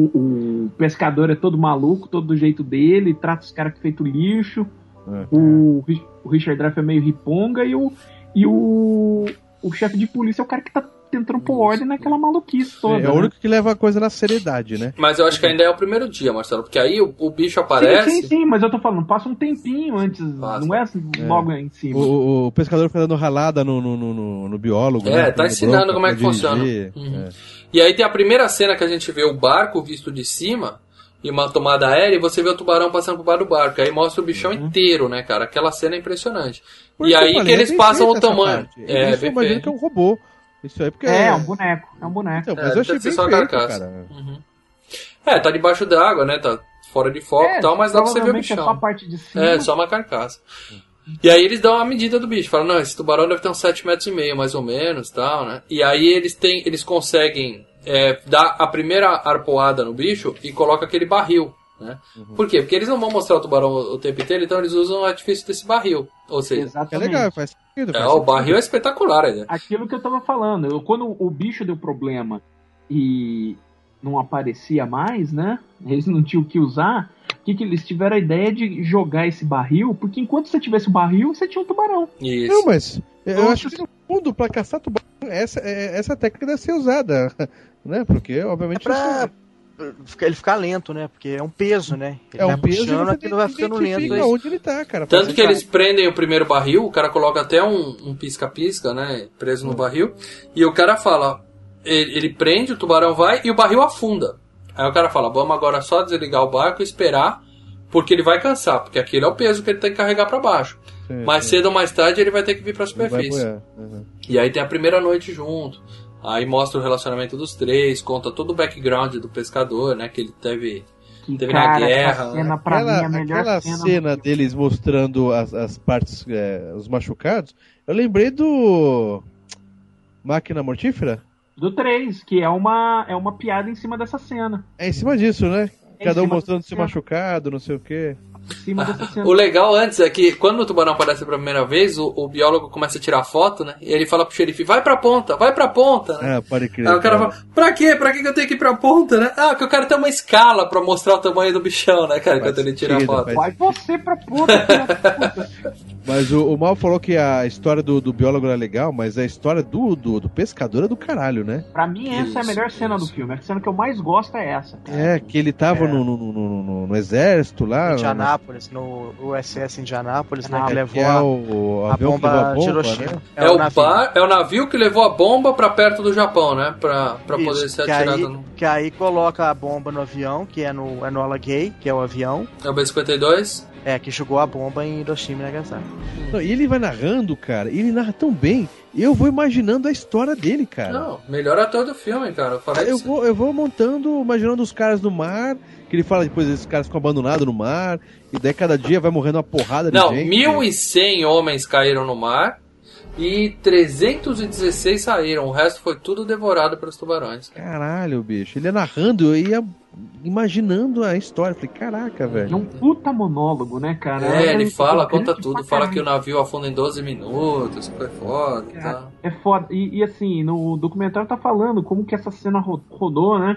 o pescador é todo maluco, todo do jeito dele, trata os caras que feito lixo. É. O, o Richard Dreyfuss é meio riponga e o, e o, o chefe de polícia é o cara que tá tentando pôr ordem naquela maluquice toda. É, é o né? único que leva a coisa na seriedade, né? Mas eu acho que ainda é o primeiro dia, Marcelo. Porque aí o, o bicho Sim, aparece. sim, sim, mas eu tô falando, passa um tempinho antes, Passa. não é assim, logo em cima. O, o- o pescador fica dando ralada no, no, no, no- no biólogo. É, né? tá ensinando bronca como é que funciona. Uhum. É. E aí tem a primeira cena que a gente vê o barco visto de cima e uma tomada aérea e você vê o tubarão passando por baixo do barco. Aí mostra o bichão inteiro, né, cara? Aquela cena é impressionante. Por e aí que é eles bem passam o tamanho. É, eu imagino feito. que é um robô. Isso aí porque É, é um boneco, é um boneco. Então, É, mas eu achei bem só a feito, carcaça. cara. É, tá debaixo d'água, né? Tá fora de foco e tal, mas dá pra você ver o bichão. É só a parte de cima. É, só uma carcaça. E aí eles dão a medida do bicho. Falam, não, esse tubarão deve ter uns 7 metros e meio, mais ou menos, tal, né? E aí eles têm, eles conseguem é, dar a primeira arpoada no bicho e coloca aquele barril, né? Por quê? Porque eles não vão mostrar o tubarão o tempo inteiro, então eles usam o artifício desse barril. Ou seja, É Exatamente. legal, faz sentido. é, faz o sentido. barril é espetacular, né? Aquilo que eu tava falando, eu- quando o bicho deu problema e não aparecia mais, né? Eles não tinham o que usar. O que, que eles tiveram a ideia de jogar esse barril? Porque enquanto você tivesse o barril, você tinha um tubarão. Isso. Não, mas eu Nossa, acho que no fundo, pra caçar tubarão, essa, é- essa técnica deve ser usada. Né? Porque, É obviamente, pra ficar- ele ficar lento, né? Porque é um peso, né? Ele é vai um peso puxando, aquilo vai ficando lento. aí. onde ele tá, cara. Tanto que eles prendem o primeiro barril, o cara coloca até um um pisca-pisca, né? Preso no barril. E o cara fala. Ele, ele prende, o tubarão vai e o barril afunda. Aí o cara fala: vamos agora só desligar o barco e esperar, porque ele vai cansar, porque aquele é o peso que ele tem que carregar pra baixo. Sim, Mais sim. cedo ou mais tarde ele vai ter que vir pra superfície. Uhum. E aí tem a primeira noite junto. Aí mostra o relacionamento dos três, conta todo o background do pescador, né? Que ele teve. Que, Teve na cara, guerra, essa né? cena pra aquela, mim é a melhor aquela cena. cena, deles mostrando as, as partes, é, os machucados, eu lembrei do Máquina Mortífera. Do 3, que é uma, é uma piada em cima dessa cena. É em cima disso, né? É Cada um mostrando se machucado, não sei o quê. Dessa cena. O legal antes é que quando o tubarão aparece pela primeira vez, o, o biólogo começa a tirar foto, né? E ele fala pro xerife, vai pra ponta, vai pra ponta, né? Ah, pode crer. Aí o cara cara. fala, pra quê? Pra que que eu tenho que ir pra ponta, né? Ah, que o cara tem uma escala pra mostrar o tamanho do bichão, né, cara? Faz Quando ele tira a foto. Vai você pra da puta. Mas o, o Mal falou que a história do, do biólogo era legal, mas a história do, do, do pescador é do caralho, né? Pra mim, essa é a Isso, melhor cena do isso. filme. A cena que eu mais gosto é essa. cara. É, que ele tava no, no, no, no- no exército lá. Indianápolis, no USS Indianápolis, né? Que levou é a, o, o a levou bomba a de bomba, Hiroshima. né? É, o, navio. bar, é o navio que levou a bomba pra perto do Japão, né? Pra, pra Isso, poder ser atirada aí, no. que aí coloca a bomba no avião, que é no Enola Gay, que é o avião, É o B-52. É, que jogou a bomba em Hiroshima e Nagasaki. Não, e ele vai narrando, cara, e ele narra tão bem, eu vou imaginando a história dele, cara. Não, melhor ator do filme, cara. Eu falei Eu vou, eu vou montando, imaginando os caras no mar, que ele fala depois esses caras ficam abandonados no mar, e daí cada dia vai morrendo uma porrada de Não, gente. 1.100 homens caíram no mar e 316 saíram. O resto foi tudo devorado pelos tubarões. Caralho, bicho. Ele ia narrando, eu ia imaginando a história. Falei, caraca, É velho. um puta monólogo, né, cara? É, ele fala, conta tudo. Fala que o navio afunda em 12 minutos, foi foda e Cara, tal. É foda. E, e, assim, no documentário tá falando como que essa cena ro- rodou, né?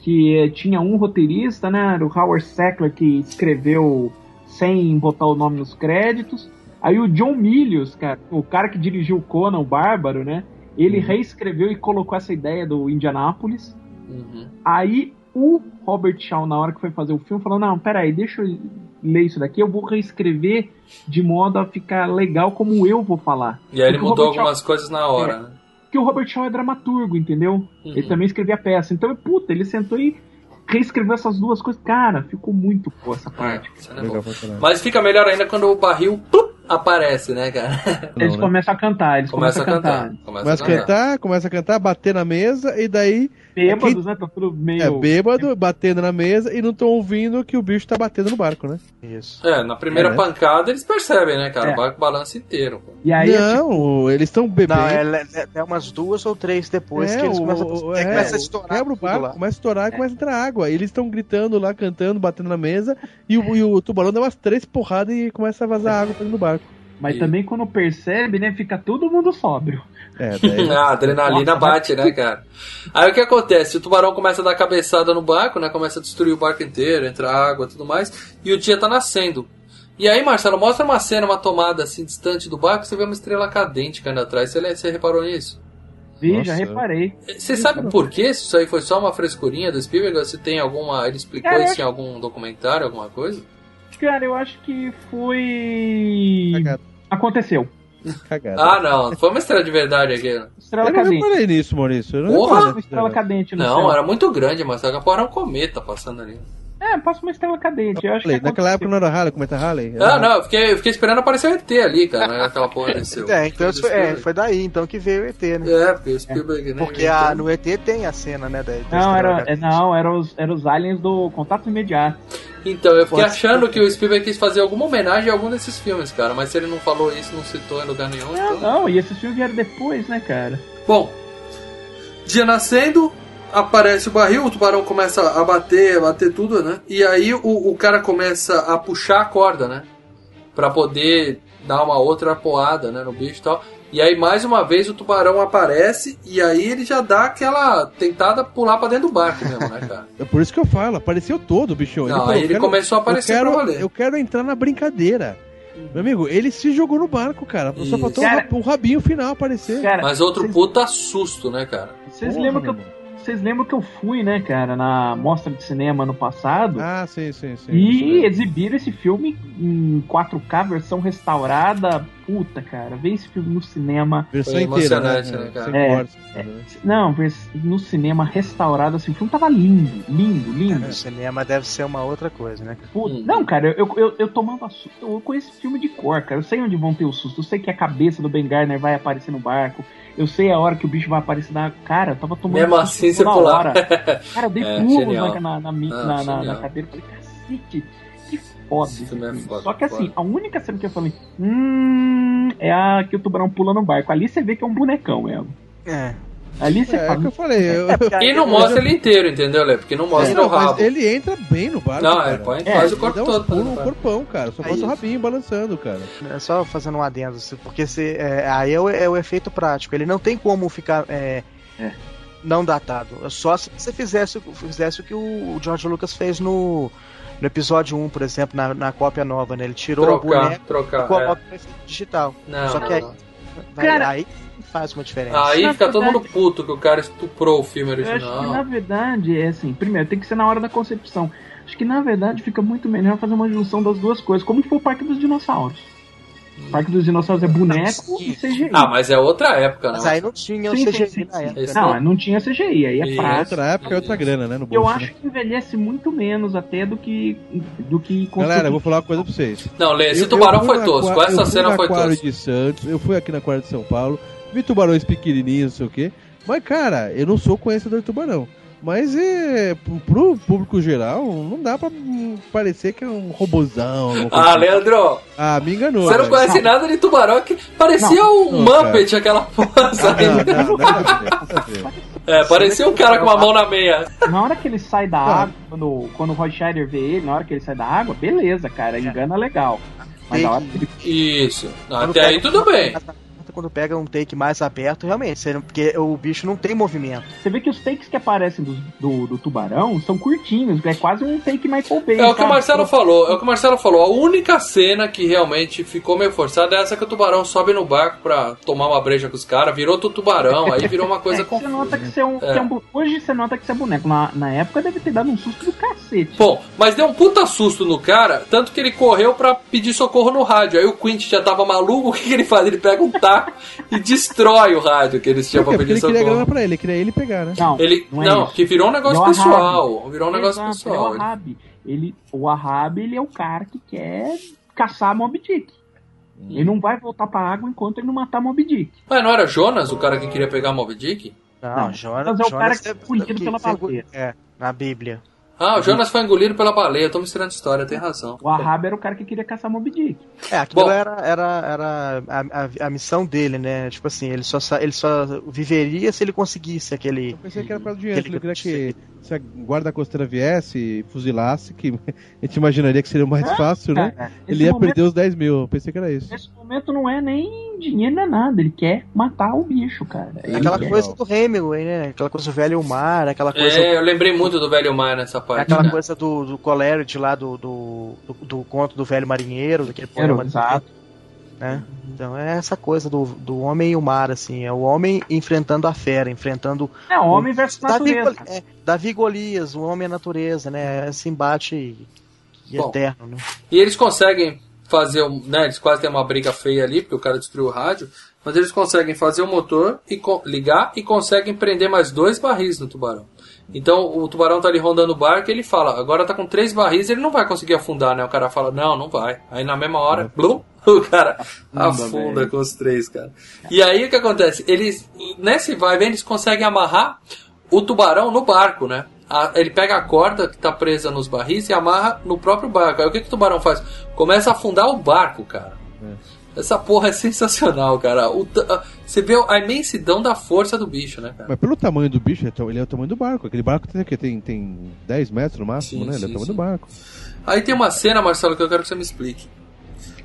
Que eh, tinha um roteirista, né? Era o Howard Sackler que escreveu sem botar o nome nos créditos. Aí o John Milius, cara, o cara que dirigiu o Conan, o Bárbaro, né? Ele reescreveu e colocou essa ideia do Indianápolis. Uhum. Aí o Robert Shaw, na hora que foi fazer o filme, falou: Não, peraí, deixa eu ler isso daqui, eu vou reescrever de modo a ficar legal como eu vou falar. E aí ele Porque o mudou algumas coisas na hora, né? Shaw- porque o Robert Shaw é dramaturgo, entendeu? Ele também escrevia peça. Então, puta, ele sentou e reescreveu essas duas coisas. Cara, ficou muito boa essa parte. É bom. pra caralho. Mas fica melhor ainda quando o barril plup, aparece, né, cara? eles né? começam a cantar, eles Começa começam a cantar. Começa Começa a a cantar, começa a cantar, bater na mesa e daí Bêbados, né? Tá tudo meio. é bêbado, batendo na mesa e não estão ouvindo que o bicho tá batendo no barco, né? Isso. É, na primeira É. pancada eles percebem, né, cara? É. O barco balança inteiro. pô. E aí, é não, eles estão bebendo. Não, é, é, é umas duas ou três depois É, que eles o- começam, a, é, começa a estourar. Quebra o barco, começa a estourar e começa a entrar água. Eles estão gritando lá, cantando, batendo na mesa, e o, e o tubarão dá umas três porradas e começa a vazar água pra dentro do barco. Mas E- também quando percebe, né? Fica todo mundo sóbrio. É, daí. a adrenalina bate, né, cara? Aí o que acontece? O tubarão começa a dar cabeçada no barco, né? Começa a destruir o barco inteiro, entra água e tudo mais. E o dia tá nascendo. E aí, Marcelo, mostra uma cena, uma tomada assim, distante do barco, você vê uma estrela cadente caindo atrás. Você, você reparou nisso? Vi, Nossa. já reparei. Você sabe por que se isso aí foi só uma frescurinha do Spielberg? ou Se tem alguma. Ele explicou isso em algum documentário, alguma coisa? Cara, eu acho que foi. Cagada. Aconteceu. Cagada. Ah, não. Foi uma estrela de verdade aqui. Estrela eu não cadente. reparei nisso, Maurício. Eu não Porra! estrela cadente no Não, céu. era muito grande, mas daqui a pouco era um cometa passando ali. É, passa uma estrela cadente. Eu acho naquela aconteceu. época não era Halley, cometa Halley? Ah, Era- não, eu fiquei, eu fiquei esperando aparecer o ET ali, cara, né? Aquela porra desceu. É, então foi, é, foi daí então que veio o ET, né? É, porque o Spielberg, né? Porque a, no ET tem a cena, né? Da, da Não, era, é, não, era os, era os aliens do contato imediato. Então, eu fiquei Pode achando que o Spielberg quis fazer alguma homenagem a algum desses filmes, cara, mas se ele não falou isso, não citou em lugar nenhum, Não, então... não, e esses filmes vieram depois, né, cara? Bom, dia nascendo, aparece o barril, o tubarão começa a bater, a bater tudo, né? E aí o, o cara começa a puxar a corda, né? Pra poder dar uma outra apoada, né, no bicho e tal. E aí, mais uma vez, o tubarão aparece e aí ele já dá aquela tentada pular pra dentro do barco mesmo, né, cara? É por isso que eu falo, apareceu todo o bichão. Não, falou, aí "Eu ele quero- começou a aparecer eu quero, pra valer. Eu quero entrar na brincadeira. Meu amigo, ele se jogou no barco, cara. Só faltou o Cara- rab- o rabinho final aparecer. Cara, Mas outro vocês- puta susto, né, cara? Vocês lembram, que eu. Vocês lembram que eu fui, né, cara, na mostra de cinema ano passado Ah, sim, sim, sim. e exibiram esse filme em 4K, versão restaurada. Puta, cara, ver esse filme no cinema. Versão inteira, né? né, cara? Sem É, cortes, né? Não, no cinema restaurado, assim, o filme tava lindo, lindo, lindo. O cinema deve ser uma outra coisa, né? cara? Puta, Hum. Não, cara, eu, eu, eu tomava susto. Eu conheço esse filme de cor, cara. Eu sei onde vão ter o susto. Eu sei que a cabeça do Ben Garner vai aparecer no barco. Eu sei a hora que o bicho vai aparecer na. Cara, eu tava tomando Mesmo susto assim, você pular. hora. Cara, eu dei É, pulos na, na, na, Não, na, na cadeira. Eu falei, cacete, filme é Só que assim, foda. a única cena que eu falei, hum, é a que o tubarão pula no barco. Ali você vê que é um bonecão mesmo. É. Ali você É, é o fala. que eu falei. eu- E não mostra ele inteiro, entendeu, Lê? Porque não mostra Não, o rabo. ele entra bem no barco. Não, cara. ele põe, É, faz o corpo todo. pulos né, no cara? corpão, cara. Só É falta o rabinho balançando, cara. É só fazendo um adendo, porque se, é, aí é o, é o efeito prático. Ele não tem como ficar é, É. não datado. É Só se você fizesse, fizesse o que o George Lucas fez no, no episódio 1, por exemplo, na, na cópia nova, né? Ele tirou o Trocar, boneco e trocar. coloca no efeito digital. é. Não, Só que aí, vai- Cara- aí faz uma diferença. Aí Na fica todo verdade- mundo puto que o cara estuprou o filme Eu acho que na original. verdade é assim, primeiro tem que ser na hora da concepção. Acho que na verdade fica muito melhor fazer uma junção das duas coisas, como foi o Parque dos Dinossauros. O Parque dos Dinossauros é boneco e CGI. Ah, mas é outra época, né? Mas aí não tinha o Sim, CGI sim, sim, na época. Esse né? Não, não tinha CGI, aí é Isso. prático. Outra época é outra grana, né? No bolso, Eu né? acho que envelhece muito menos até do que do que Galera, eu vou falar uma coisa pra vocês. Não, Lê, esse Eu- tubarão eu fui foi tosco. Essa eu fui cena foi aquário tosca. de Santos, eu fui aqui na Aquário de São Paulo, vi tubarões pequenininhos, não sei o quê. Mas, cara, eu não sou conhecedor de tubarão. Mas é, pro público geral, não dá pra parecer que é um robozão. coisa Ah, assim. Leandro, Ah, me enganou. você não velho. conhece nada de tubarão que parecia um Não, Muppet, aquela porra, Ah, sabe? não, não, nada a ver, nada a ver. É, parecia um cara com uma mão na meia. Na hora que ele sai da Ah. água, quando, quando o Roy Scheider vê ele, na hora que ele sai da água, beleza, cara, engana legal. Mas na hora que ele Isso. Não, até aí um tudo bem. Quando pega um take mais aberto, realmente, porque o bicho não tem movimento. Você vê que os takes que aparecem do, do, do tubarão são curtinhos, é quase um take Michael Bay. É o que o? Marcelo falou, é o que o Marcelo falou. A única cena que realmente ficou meio forçada é essa que o tubarão sobe no barco pra tomar uma breja com os caras, virou outro tubarão, aí virou uma coisa É, você nota confusa. que você é um, É. que é um Hoje você nota que você é boneco. Na, na época deve ter dado um susto do cacete. Bom, mas deu um puta susto no cara, tanto que ele correu pra pedir socorro no rádio. Aí o Quint já tava maluco, o que, que ele faz? Ele pega um taco e destrói o rádio que eles tinham pra pedir ele queria grana socorro. pra ele, queria ele pegar, né? Não, Ele, não, não, é isso. que virou um negócio o pessoal. Virou um negócio Exato, pessoal. É o Ahab. Ele, o Ahab, ele é o cara que quer caçar Mob Dick. Ele não vai voltar pra água enquanto ele não matar Mob Dick. Mas não era Jonas o cara que queria pegar Moby Dick? Não, Não, Jonas, mas é o cara Jonas que é escolhido pela baleia. É, na Bíblia. Ah, o Jonas foi engolido pela baleia. Eu tô misturando história, tem razão. O Ahab era o cara que queria caçar Mob Dick. É, aquilo Bom. era, era, era a, a, a missão dele, né? Tipo assim, ele só, ele só viveria se ele conseguisse aquele. Eu pensei que era do dinheiro, Aquele ele queria que se a guarda costeira viesse e fuzilasse, que a gente imaginaria que seria mais fácil, né? Ele ia momento- perder os 10 mil, eu pensei que era isso. Nesse momento não é nem dinheiro, não é nada. Ele quer matar o bicho, cara. Ele Aquela coisa do Hemingway, né? Aquela coisa do velho mar, aquela coisa. É, eu lembrei muito do Velho Mar nessa é parte. aquela né? coisa do, do Coleridge lá do, do, do, do conto do velho marinheiro, daquele poema Exato. né? Então é essa coisa do, do homem e o mar, assim, é o homem enfrentando a fera, enfrentando É homem versus Davi, natureza. Goli- é, Davi Golias, o homem e a natureza, né? Esse embate Bom. eterno, né? E eles conseguem fazer, um- né, eles quase têm uma briga feia ali, porque o cara destruiu o rádio, mas eles conseguem fazer o motor e ligar e conseguem prender mais dois barris no tubarão. Então o tubarão tá ali rondando o barco e ele fala, agora tá com três barris, ele não vai conseguir afundar, né? O cara fala, não, não vai. Aí na mesma hora, blum, o cara afunda com os três, cara. E aí o que acontece? Eles, nesse vai e vem, eles conseguem amarrar o tubarão no barco, né? A- ele pega a corda que tá presa nos barris e amarra no próprio barco. Aí o que, que o tubarão faz? Começa a afundar o barco, cara. Essa porra é sensacional, cara. O a- você vê a imensidão da força do bicho, né, cara? Mas pelo tamanho do bicho, ele é o tamanho do barco. Aquele barco tem o quê? Tem, tem 10 metros no máximo, Sim, né? Ele é sim, o tamanho sim. do barco. Aí tem uma cena, Marcelo, que eu quero que você me explique.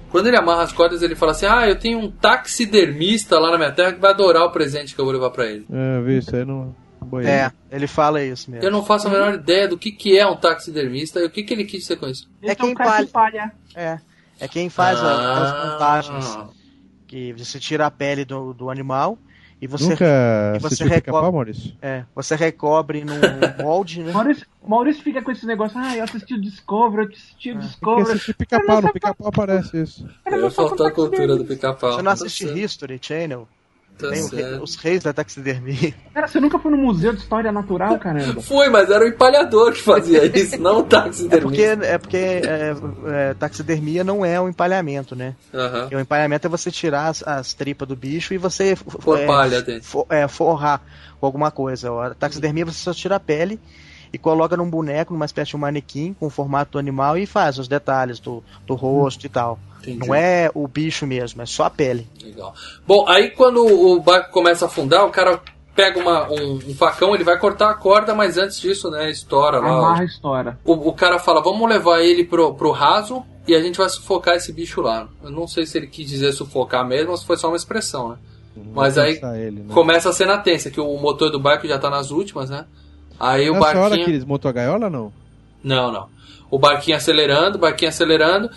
Quando ele amarra as cordas, ele fala assim: Ah, eu tenho um taxidermista lá na minha terra que vai adorar o presente que eu vou levar pra ele. É, eu vi isso aí no banheiro. É, ele fala isso mesmo. Eu não faço a menor ideia do que, que é um taxidermista e o que, que ele quis dizer com isso. É quem que palha. É. É quem faz Ah. as montagens. Que você tira a pele do, do animal e você, Nunca e você recobre- Maurício? é, você recobre num molde, né? Maurício, Maurício fica com esse negócio, ah, eu assisti o Discovery, eu assisti o Tem que Discovery. assistir pica-pau, no pica-pau aparece isso. Eu faltou a cultura do pica-pau. Você não assiste History Channel? Tá Tem o certo. re- os reis da taxidermia. Cara, você nunca foi no Museu de História Natural, caramba? Foi, mas era o empalhador que fazia isso, não o É porque, é porque é, é, taxidermia não é um empalhamento, né? Aham. E o empalhamento é você tirar as, as tripas do bicho e você f- Pôr é, for- é, forrar com alguma coisa. A taxidermia você só tira a pele e coloca num boneco, numa espécie de um manequim com o formato do animal e faz os detalhes do, do rosto e tal. Entendi. Não é o bicho mesmo, é só a pele. Legal. Bom, aí quando o barco começa a afundar, o cara pega uma- um, um facão, ele vai cortar a corda, mas antes disso, né, estoura lá. Amarra a história. O, o cara fala, vamos levar ele pro, pro raso e a gente vai sufocar esse bicho lá. Eu não sei se ele quis dizer sufocar mesmo ou se foi só uma expressão, né? Mas aí ele, né? começa a cena tensa, que o motor do barco já tá nas últimas, né? Aí o Nessa hora barquinho... que eles montou a gaiola, não? Não, não. O barquinho acelerando, o barquinho acelerando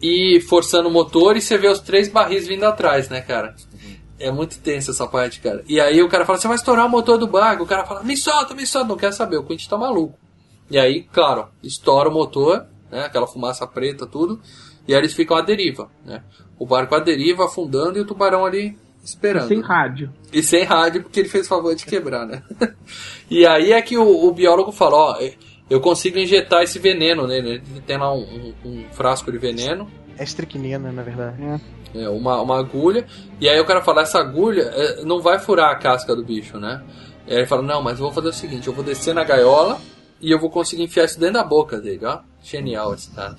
e forçando o motor e você vê os três barris vindo atrás, né, cara? É muito tenso essa parte, cara. E aí o cara fala, você vai estourar o motor do barco. O cara fala, me solta, me solta. Não quer saber, o Quentin tá maluco. E aí, claro, estoura o motor, né, aquela fumaça preta, tudo. E aí eles ficam à deriva, né? O barco à deriva, afundando e o tubarão ali esperando. Sem rádio. E sem rádio, porque ele fez favor de quebrar, né? e aí é que o, o biólogo fala, ó, eu consigo injetar esse veneno nele. Ele tem lá um, um- um frasco de veneno, É estricnina, na verdade. é, uma, uma agulha, e aí o cara fala, essa agulha é, não vai furar a casca do bicho, né? E aí ele fala, não, mas eu vou fazer o seguinte, eu vou descer na gaiola e eu vou conseguir enfiar isso dentro da boca dele, ó. Genial esse cara.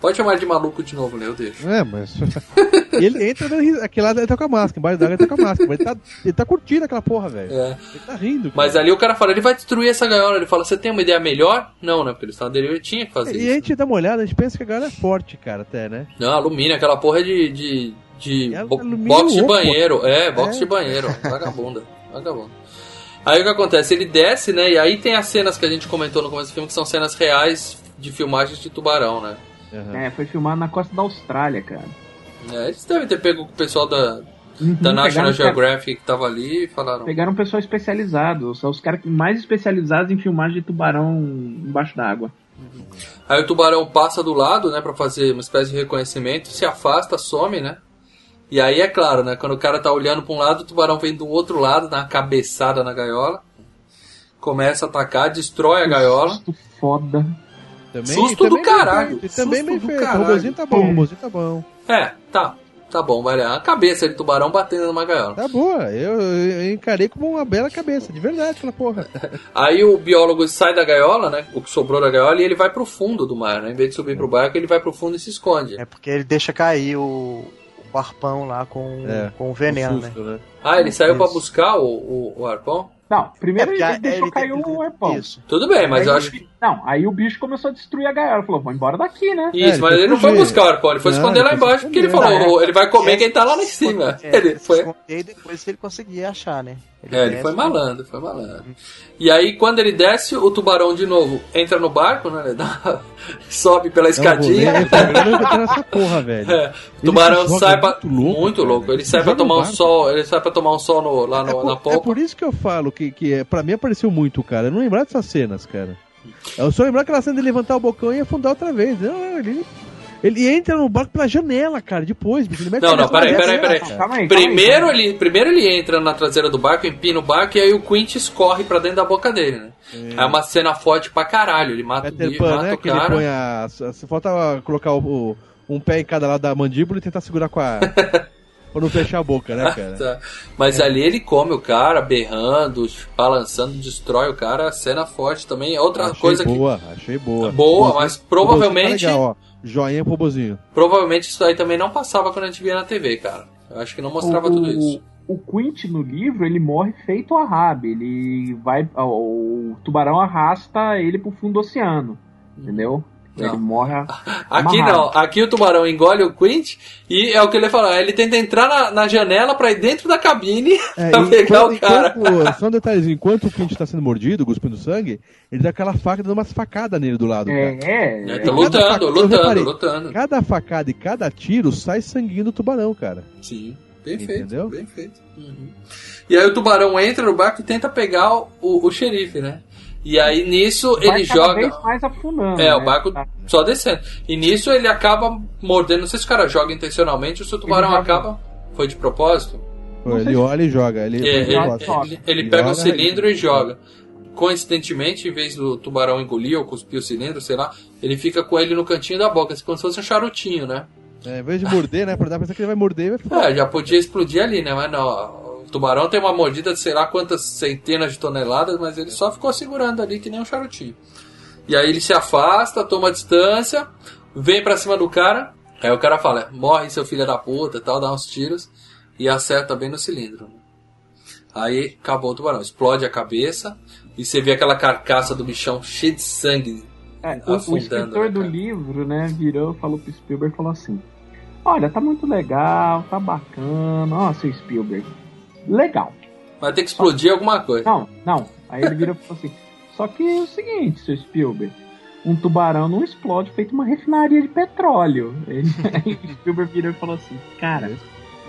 Pode chamar ele de maluco de novo, né? Eu deixo. É, mas. ele entra dando Aquele lado ele tá com a máscara, embaixo d'água ele tá com a máscara. Mas ele tá, ele tá curtindo aquela porra, velho. É. Ele tá rindo. Mas cara. ali o cara fala, ele vai destruir essa gaiola. Ele fala, você tem uma ideia melhor? Não, né? Porque eles estão na deriva, ele tinha que fazer E a isso. gente dá uma olhada, a gente pensa que a gaiola é forte, cara, até, né? Não, alumínio, aquela porra é de. de, de É bo- box de banheiro. É, box É. de banheiro. Vagabunda. Vagabunda. Aí o que acontece? Ele desce, né? E aí tem as cenas que a gente comentou no começo do filme, que são cenas reais de filmagens de tubarão, né? Aham. É, foi filmado na costa da Austrália, cara. É, eles devem ter pego com o pessoal da, Uhum, da National Geographic que tava ali e falaram. Pegaram um pessoal especializado, são os caras que mais especializados em filmagem de tubarão embaixo d'água. Aí o tubarão passa do lado, né, pra fazer uma espécie de reconhecimento, se afasta, some, né? E aí é claro, né? Quando o cara tá olhando pra um lado, o tubarão vem do outro lado, dá uma cabeçada na gaiola, começa a atacar, destrói a gaiola. Foda. Também, Susto do também bem caralho. feito, também Susto bem do feito. caralho. O robôzinho tá bom, o robôzinho tá bom. É, tá. Tá bom, vai lá. A cabeça de tubarão batendo numa gaiola. Tá boa. Eu, eu encarei como uma bela cabeça, de verdade, aquela porra. Aí o biólogo sai da gaiola, né? O que sobrou da gaiola, e ele vai pro fundo do mar, né? Em vez de subir pro barco, ele vai pro fundo e se esconde. É porque ele deixa cair o, o arpão lá com, É, com o veneno, Um né? susto, né? Ah, ele saiu pra Isso. buscar o, o, o arpão? Não, primeiro porque ele, a- deixou ele- cair o arpão. Isso. Tudo bem, mas Aí eu acho que. Não, aí o bicho começou a destruir a gaiola. Falou, vou embora daqui, né? Isso, É, ele mas foi ele não foi buscar o arpão, ele foi Não, esconder ele lá embaixo, porque ele falou, ele vai comer É, quem tá lá em cima. É, Ele foi. se esconder e depois ele conseguia achar, né? É, ele desce, foi malandro, foi malandro. E aí, quando ele desce, o tubarão de novo entra no barco, né? Ele dá- sobe pela escadinha. eu nessa porra, velho. É, o tubarão sai pra. muito louco, muito louco. Ele Ele sai pra tomar um sol. Ele sai pra tomar um sol no- lá É no- por, na é polpa. por isso que eu falo que, que é, pra mim apareceu muito, cara. Eu não lembrar dessas cenas, cara. Eu só lembrar aquela cena de levantar o bocão e afundar outra vez. Não, ele, ele entra no barco pela janela, cara, depois. bicho, Ele mete Não, não, peraí, peraí, peraí. Calma aí, Primeiro calma aí. ele, primeiro ele entra na traseira do barco, empina o barco e aí o Quint escorre pra dentro da boca dele, né? É uma cena forte pra caralho. Ele mata, o Peter bicho, Pan, mata né? o Que ele cara. põe a. Só falta colocar o, o- um pé em cada lado da mandíbula e tentar segurar com a. pra não fechar a boca, né, cara? Tá. Mas ali ele come o cara, berrando, balançando, destrói o cara. Cena forte também. Outra achei coisa que. boa, achei boa. Boa, mas provavelmente- tá legal, ó. Joinha pro robozinho. Provavelmente isso aí também não passava quando a gente via na TV, cara. Eu acho que não mostrava o, tudo isso. O Quint no livro, ele morre feito a Rab. Ele vai. O tubarão arrasta ele pro fundo do oceano. Entendeu? Não. Ele morre. a- Aqui amarrado. não, aqui o tubarão engole o Quint e é o que ele falou, ele tenta entrar na, na janela pra ir dentro da cabine É, pra pegar o cara. enquanto- só um detalhezinho, enquanto o Clint tá sendo mordido, cuspindo sangue, ele dá aquela faca dando umas facadas nele do lado, cara. É, é. É, tá lutando, faca- eu lutando, reparei. lutando. Cada facada e cada tiro sai sanguinho do tubarão, cara. Sim, bem Entendeu? feito, bem feito. Uhum. E aí o tubarão entra no barco e tenta pegar o, o, o xerife, né? E aí nisso Vai ele joga. vez mais afundando. É, né? o barco Tá. só descendo. E nisso ele acaba mordendo. Não sei se o cara joga intencionalmente ou se o tubarão acaba. Foi de propósito? Ele se- olha e joga. Ele, É, ele ele, ele- pega o cilindro e- e joga. Coincidentemente, em vez do tubarão engolir ou cuspir o cilindro, sei lá, ele fica com ele no cantinho da boca, assim, como se fosse um charutinho, né? É, em vez de morder, né? Pra dar pra pensar que ele vai morder e vai ficar. É, já podia explodir ali, né? Mas não. O tubarão tem uma mordida de sei lá quantas centenas de toneladas, mas ele só ficou segurando ali que nem um charutinho. E aí ele se afasta, toma distância, vem pra cima do cara. Aí o cara fala: morre seu filho da puta tal, dá uns tiros e acerta bem no cilindro. Aí acabou o tubarão, explode a cabeça e você vê aquela carcaça do bichão cheia de sangue. É, o, o afundando, escritor né, do livro, né, virou, falou pro Spielberg, falou assim: Olha, tá muito legal, tá bacana, ó, seu Spielberg, legal. Vai ter que explodir alguma coisa. Não, não. Aí ele virou e falou assim: Só que é o seguinte, seu Spielberg, um tubarão não explode feito uma refinaria de petróleo. Ele, aí o Spielberg virou e falou assim: Cara,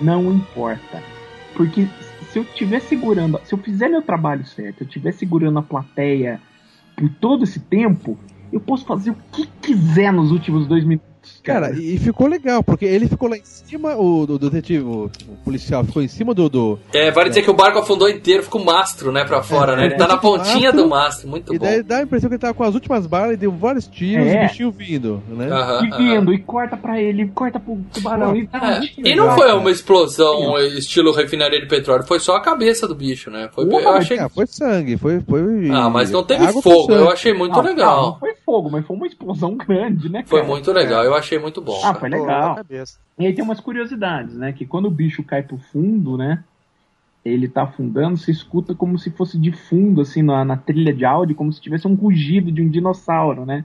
não importa, porque se eu estiver segurando, se eu fizer meu trabalho certo, eu estiver segurando a plateia por todo esse tempo, eu posso fazer o que quiser nos últimos dois minutos. Cara, e e ficou legal, porque ele ficou lá em cima, o, do, do detetive, o, o policial ficou em cima do. do É, vale dizer que o barco afundou inteiro, ficou mastro, né, pra fora, né? Ele tá na pontinha do mastro, muito e bom. daí dá a impressão que ele tava com as últimas balas e deu vários tiros É. e o bichinho vindo, né? Aham, E aham. vindo, e corta pra ele, corta pro tubarão. E, tá É, e não foi cara. uma explosão estilo refinaria de petróleo, foi só a cabeça do bicho, né? Foi, Porra, eu achei. Ah, foi sangue, foi. foi Ah, mas não teve fogo, eu achei muito Não, legal. não foi fogo, mas foi uma explosão grande, né, Foi cara? muito legal, eu achei muito bom. Ah, cara. foi legal. E aí tem umas curiosidades, né? Que quando o bicho cai pro fundo, né? Ele tá afundando, você escuta como se fosse de fundo, assim, na, na trilha de áudio, como se tivesse um rugido de um dinossauro, né?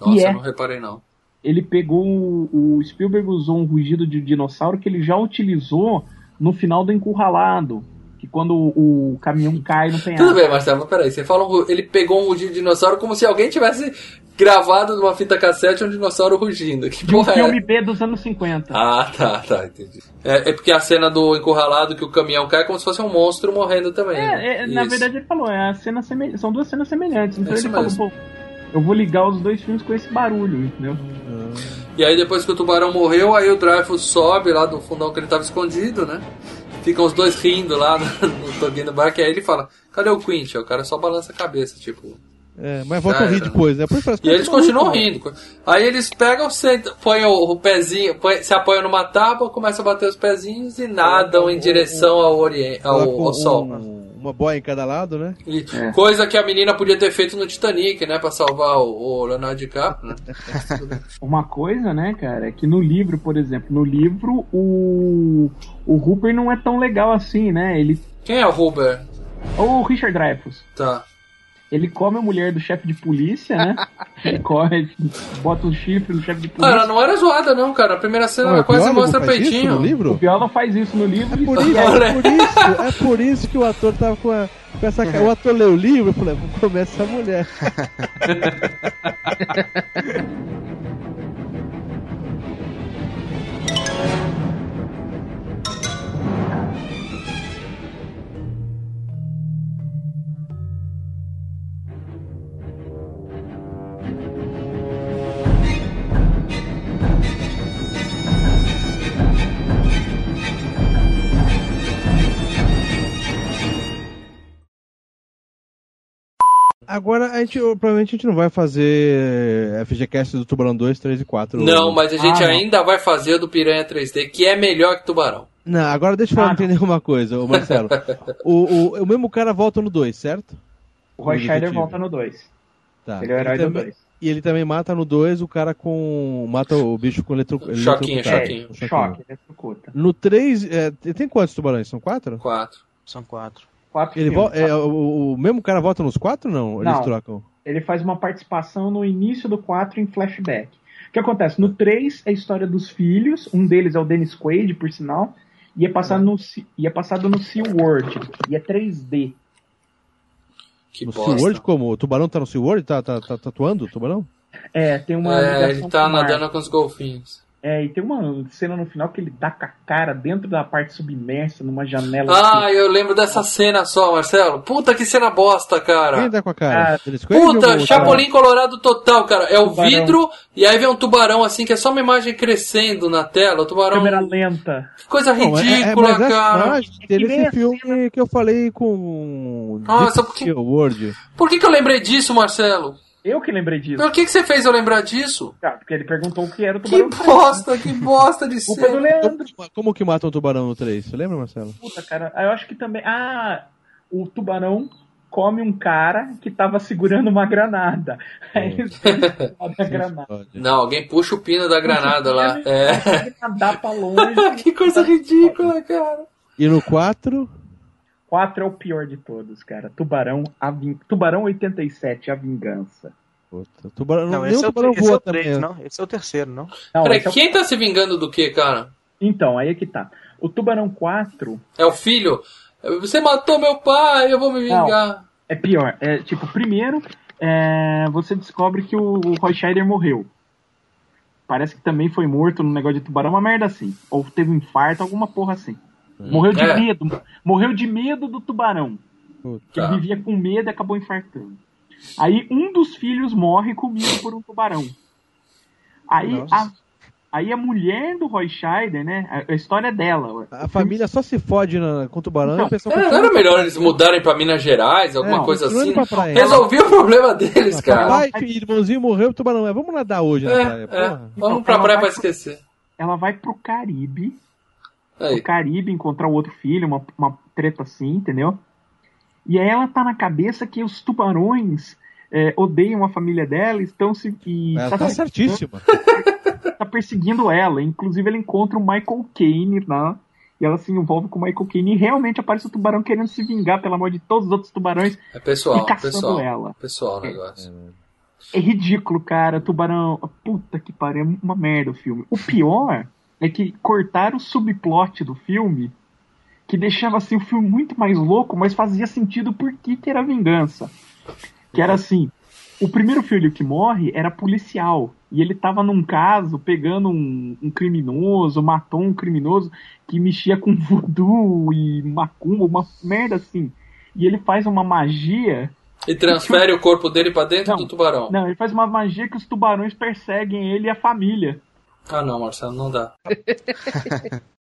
Nossa, é. eu não reparei não. Ele pegou. O, o Spielberg usou um rugido de dinossauro que ele já utilizou no final do Encurralado. Que quando o, o caminhão cai no penhasco. Tudo bem, Marcelo, mas peraí, você fala, um ele pegou um rugido de dinossauro como se alguém tivesse gravado numa fita cassete um dinossauro rugindo. Que De um porra é? filme B dos anos 50. Ah, tá, tá, entendi. É, é porque a cena do encurralado que o caminhão cai é como se fosse um monstro morrendo também. É, é, na verdade ele falou, é a cena semel- são duas cenas semelhantes. Então É ele isso falou, mesmo. pô, eu vou ligar os dois filmes com esse barulho, entendeu? E aí depois que o tubarão morreu, aí o Dreyfus sobe lá do fundão que ele tava escondido, né? Ficam os dois rindo lá no, no toquinho do barco, e aí ele fala, cadê o Quint? O cara só balança a cabeça, tipo... É, mas volta a rir era. depois, né? Por isso, E eles continuam rindo. Aí eles pegam, sentam, põem o, o pezinho, põe- se apoiam numa tábua, começam a bater os pezinhos e nadam em direção ao, orien- ao, ao sol. um- uma boia em cada lado, né? E É. Coisa que a menina podia ter feito no Titanic, né? Pra salvar o, o Leonardo DiCaprio, né? Uma coisa, né, cara, é que no livro, por exemplo, no livro o o Hooper não é tão legal assim, né? Ele Quem é o Huber? o Richard Dreyfuss, Tá. Ele come a mulher do chefe de polícia, né? ele come, bota um chifre no chefe de polícia. ela não era zoada, não, cara. A primeira cena Não, ela o quase mostra peitinho. no O livro? Viola faz isso no livro Por e isso, é por isso, é por isso que o ator tava com, a, com essa cara. O ator leu o livro e falou, vou comer essa mulher. Agora, a gente, provavelmente a gente não vai fazer FGCast do Tubarão 2, 3 e 4. Não, mas a gente Ah, não. ainda vai fazer o do Piranha 3D, que é melhor que Tubarão. Não, agora deixa eu Ah, não. entender uma coisa, ô Marcelo. o, o, o mesmo cara volta no 2, certo? o Roy Scheider volta no 2. Tá. Ele é o herói do também- 2. E ele também mata no 2 o cara com. Mata o bicho com eletro... Choquinho, choquinho. O Choque, ele executa. No 3, é, tem quantos tubarões? São quatro? Quatro. São quatro. Quatro Ele filmes. é, o, o mesmo cara volta nos quatro ou não? Eles Não. trocam? Ele faz uma participação no início do 4 em flashback. O que acontece? No 3 é a história dos filhos, um deles é o Dennis Quaid, por sinal, e é passado no, Sea- e é passado no SeaWorld, e é 3D. Que No bosta. SeaWorld como? O tubarão tá no SeaWorld? Tá, tá, tá tatuando o tubarão? É, tem uma. É, ele tá nadando com os golfinhos. É, e tem uma cena no final que ele dá com a cara dentro da parte submersa, numa janela. Ah, eu lembro dessa cena só, Marcelo. Puta que cena bosta, cara. Quem tá com a cara? Ah, Puta, Chapolin Colorado total, cara. É o Tubarão. vidro e aí vem um tubarão assim, que é só uma imagem crescendo na tela. O tubarão. câmera lenta. Que coisa Não, é- é- ridícula, mas essa cara. imagem tem que nem nesse a filme que eu falei com. Nossa, Deep porque- SeaWorld. Por que, que eu lembrei disso, Marcelo? Eu que lembrei disso. Por que, que você fez eu lembrar disso? Cara, porque ele perguntou o que era o Que tubarão. bosta, que bosta de Culpa do. Leandro. Como, que mata um tubarão no 3? Você lembra, Marcelo? Puta, cara. Eu acho que também. Ah, o tubarão come um cara que tava segurando uma granada. Aí eles a granada. Não, alguém puxa o pino da granada lá. É. Nadar pra longe. que coisa ridícula, cara. E no 4, 4 é o pior de todos, cara. Tubarão, a vin... Tubarão 87, a vingança. puta, tubarão, Não, esse é o, tubarão esse é voa o três, também. não? Esse é o terceiro, não? Não, Peraí, é o- quem tá se vingando do que, cara? Então, aí é que tá. O Tubarão 4 É o filho? Você matou meu pai, eu vou me vingar. é pior. É tipo, primeiro, é, você descobre que o, o Roy Scheider morreu. Parece que também foi morto no negócio de tubarão, uma merda assim. Ou teve um infarto, alguma porra assim. Morreu de É. medo. Morreu de medo do tubarão. Puta. Que ele vivia com medo e acabou infartando. Aí um dos filhos morre comido por um tubarão. Aí Nossa. a, aí a mulher do Roy Scheider, né? A, a história dela. A família só se fode na, com o tubarão Então, e o pessoal É, não era melhor eles mudarem pra Minas Gerais, alguma Não, coisa assim? Resolvi o problema deles, cara. Papai, filho, irmãozinho morreu, o tubarão. É, vamos nadar hoje na É, praia, é. Vamos Então, pra ela praia pra pro- esquecer. Ela vai pro Caribe. Aí. Caribe encontrar o outro filho, uma, uma treta assim, entendeu? E aí ela tá na cabeça que os tubarões é, odeiam a família dela e estão se. E Ela tá, tá certíssima. tá perseguindo ela. Inclusive, ela encontra o Michael Caine lá. E ela se envolve com o Michael Caine e realmente aparece o tubarão querendo se vingar, pelo amor de todos os outros tubarões, É pessoal, e caçando pessoal. ela. Pessoal o negócio. É ridículo, cara. Tubarão. Puta que pariu, é uma merda o filme. O pior é que cortaram o subplot do filme, que deixava assim o filme muito mais louco, mas fazia sentido por que, que era vingança. Que era assim: o primeiro filho que morre era policial. E ele tava num caso pegando um, um criminoso, matou um criminoso que mexia com voodoo e macumba, uma merda assim. E ele faz uma magia E transfere o corpo dele pra dentro Não, do tubarão. não, ele faz uma magia que os tubarões perseguem ele e a família. Ah não, Marcelo, não dá.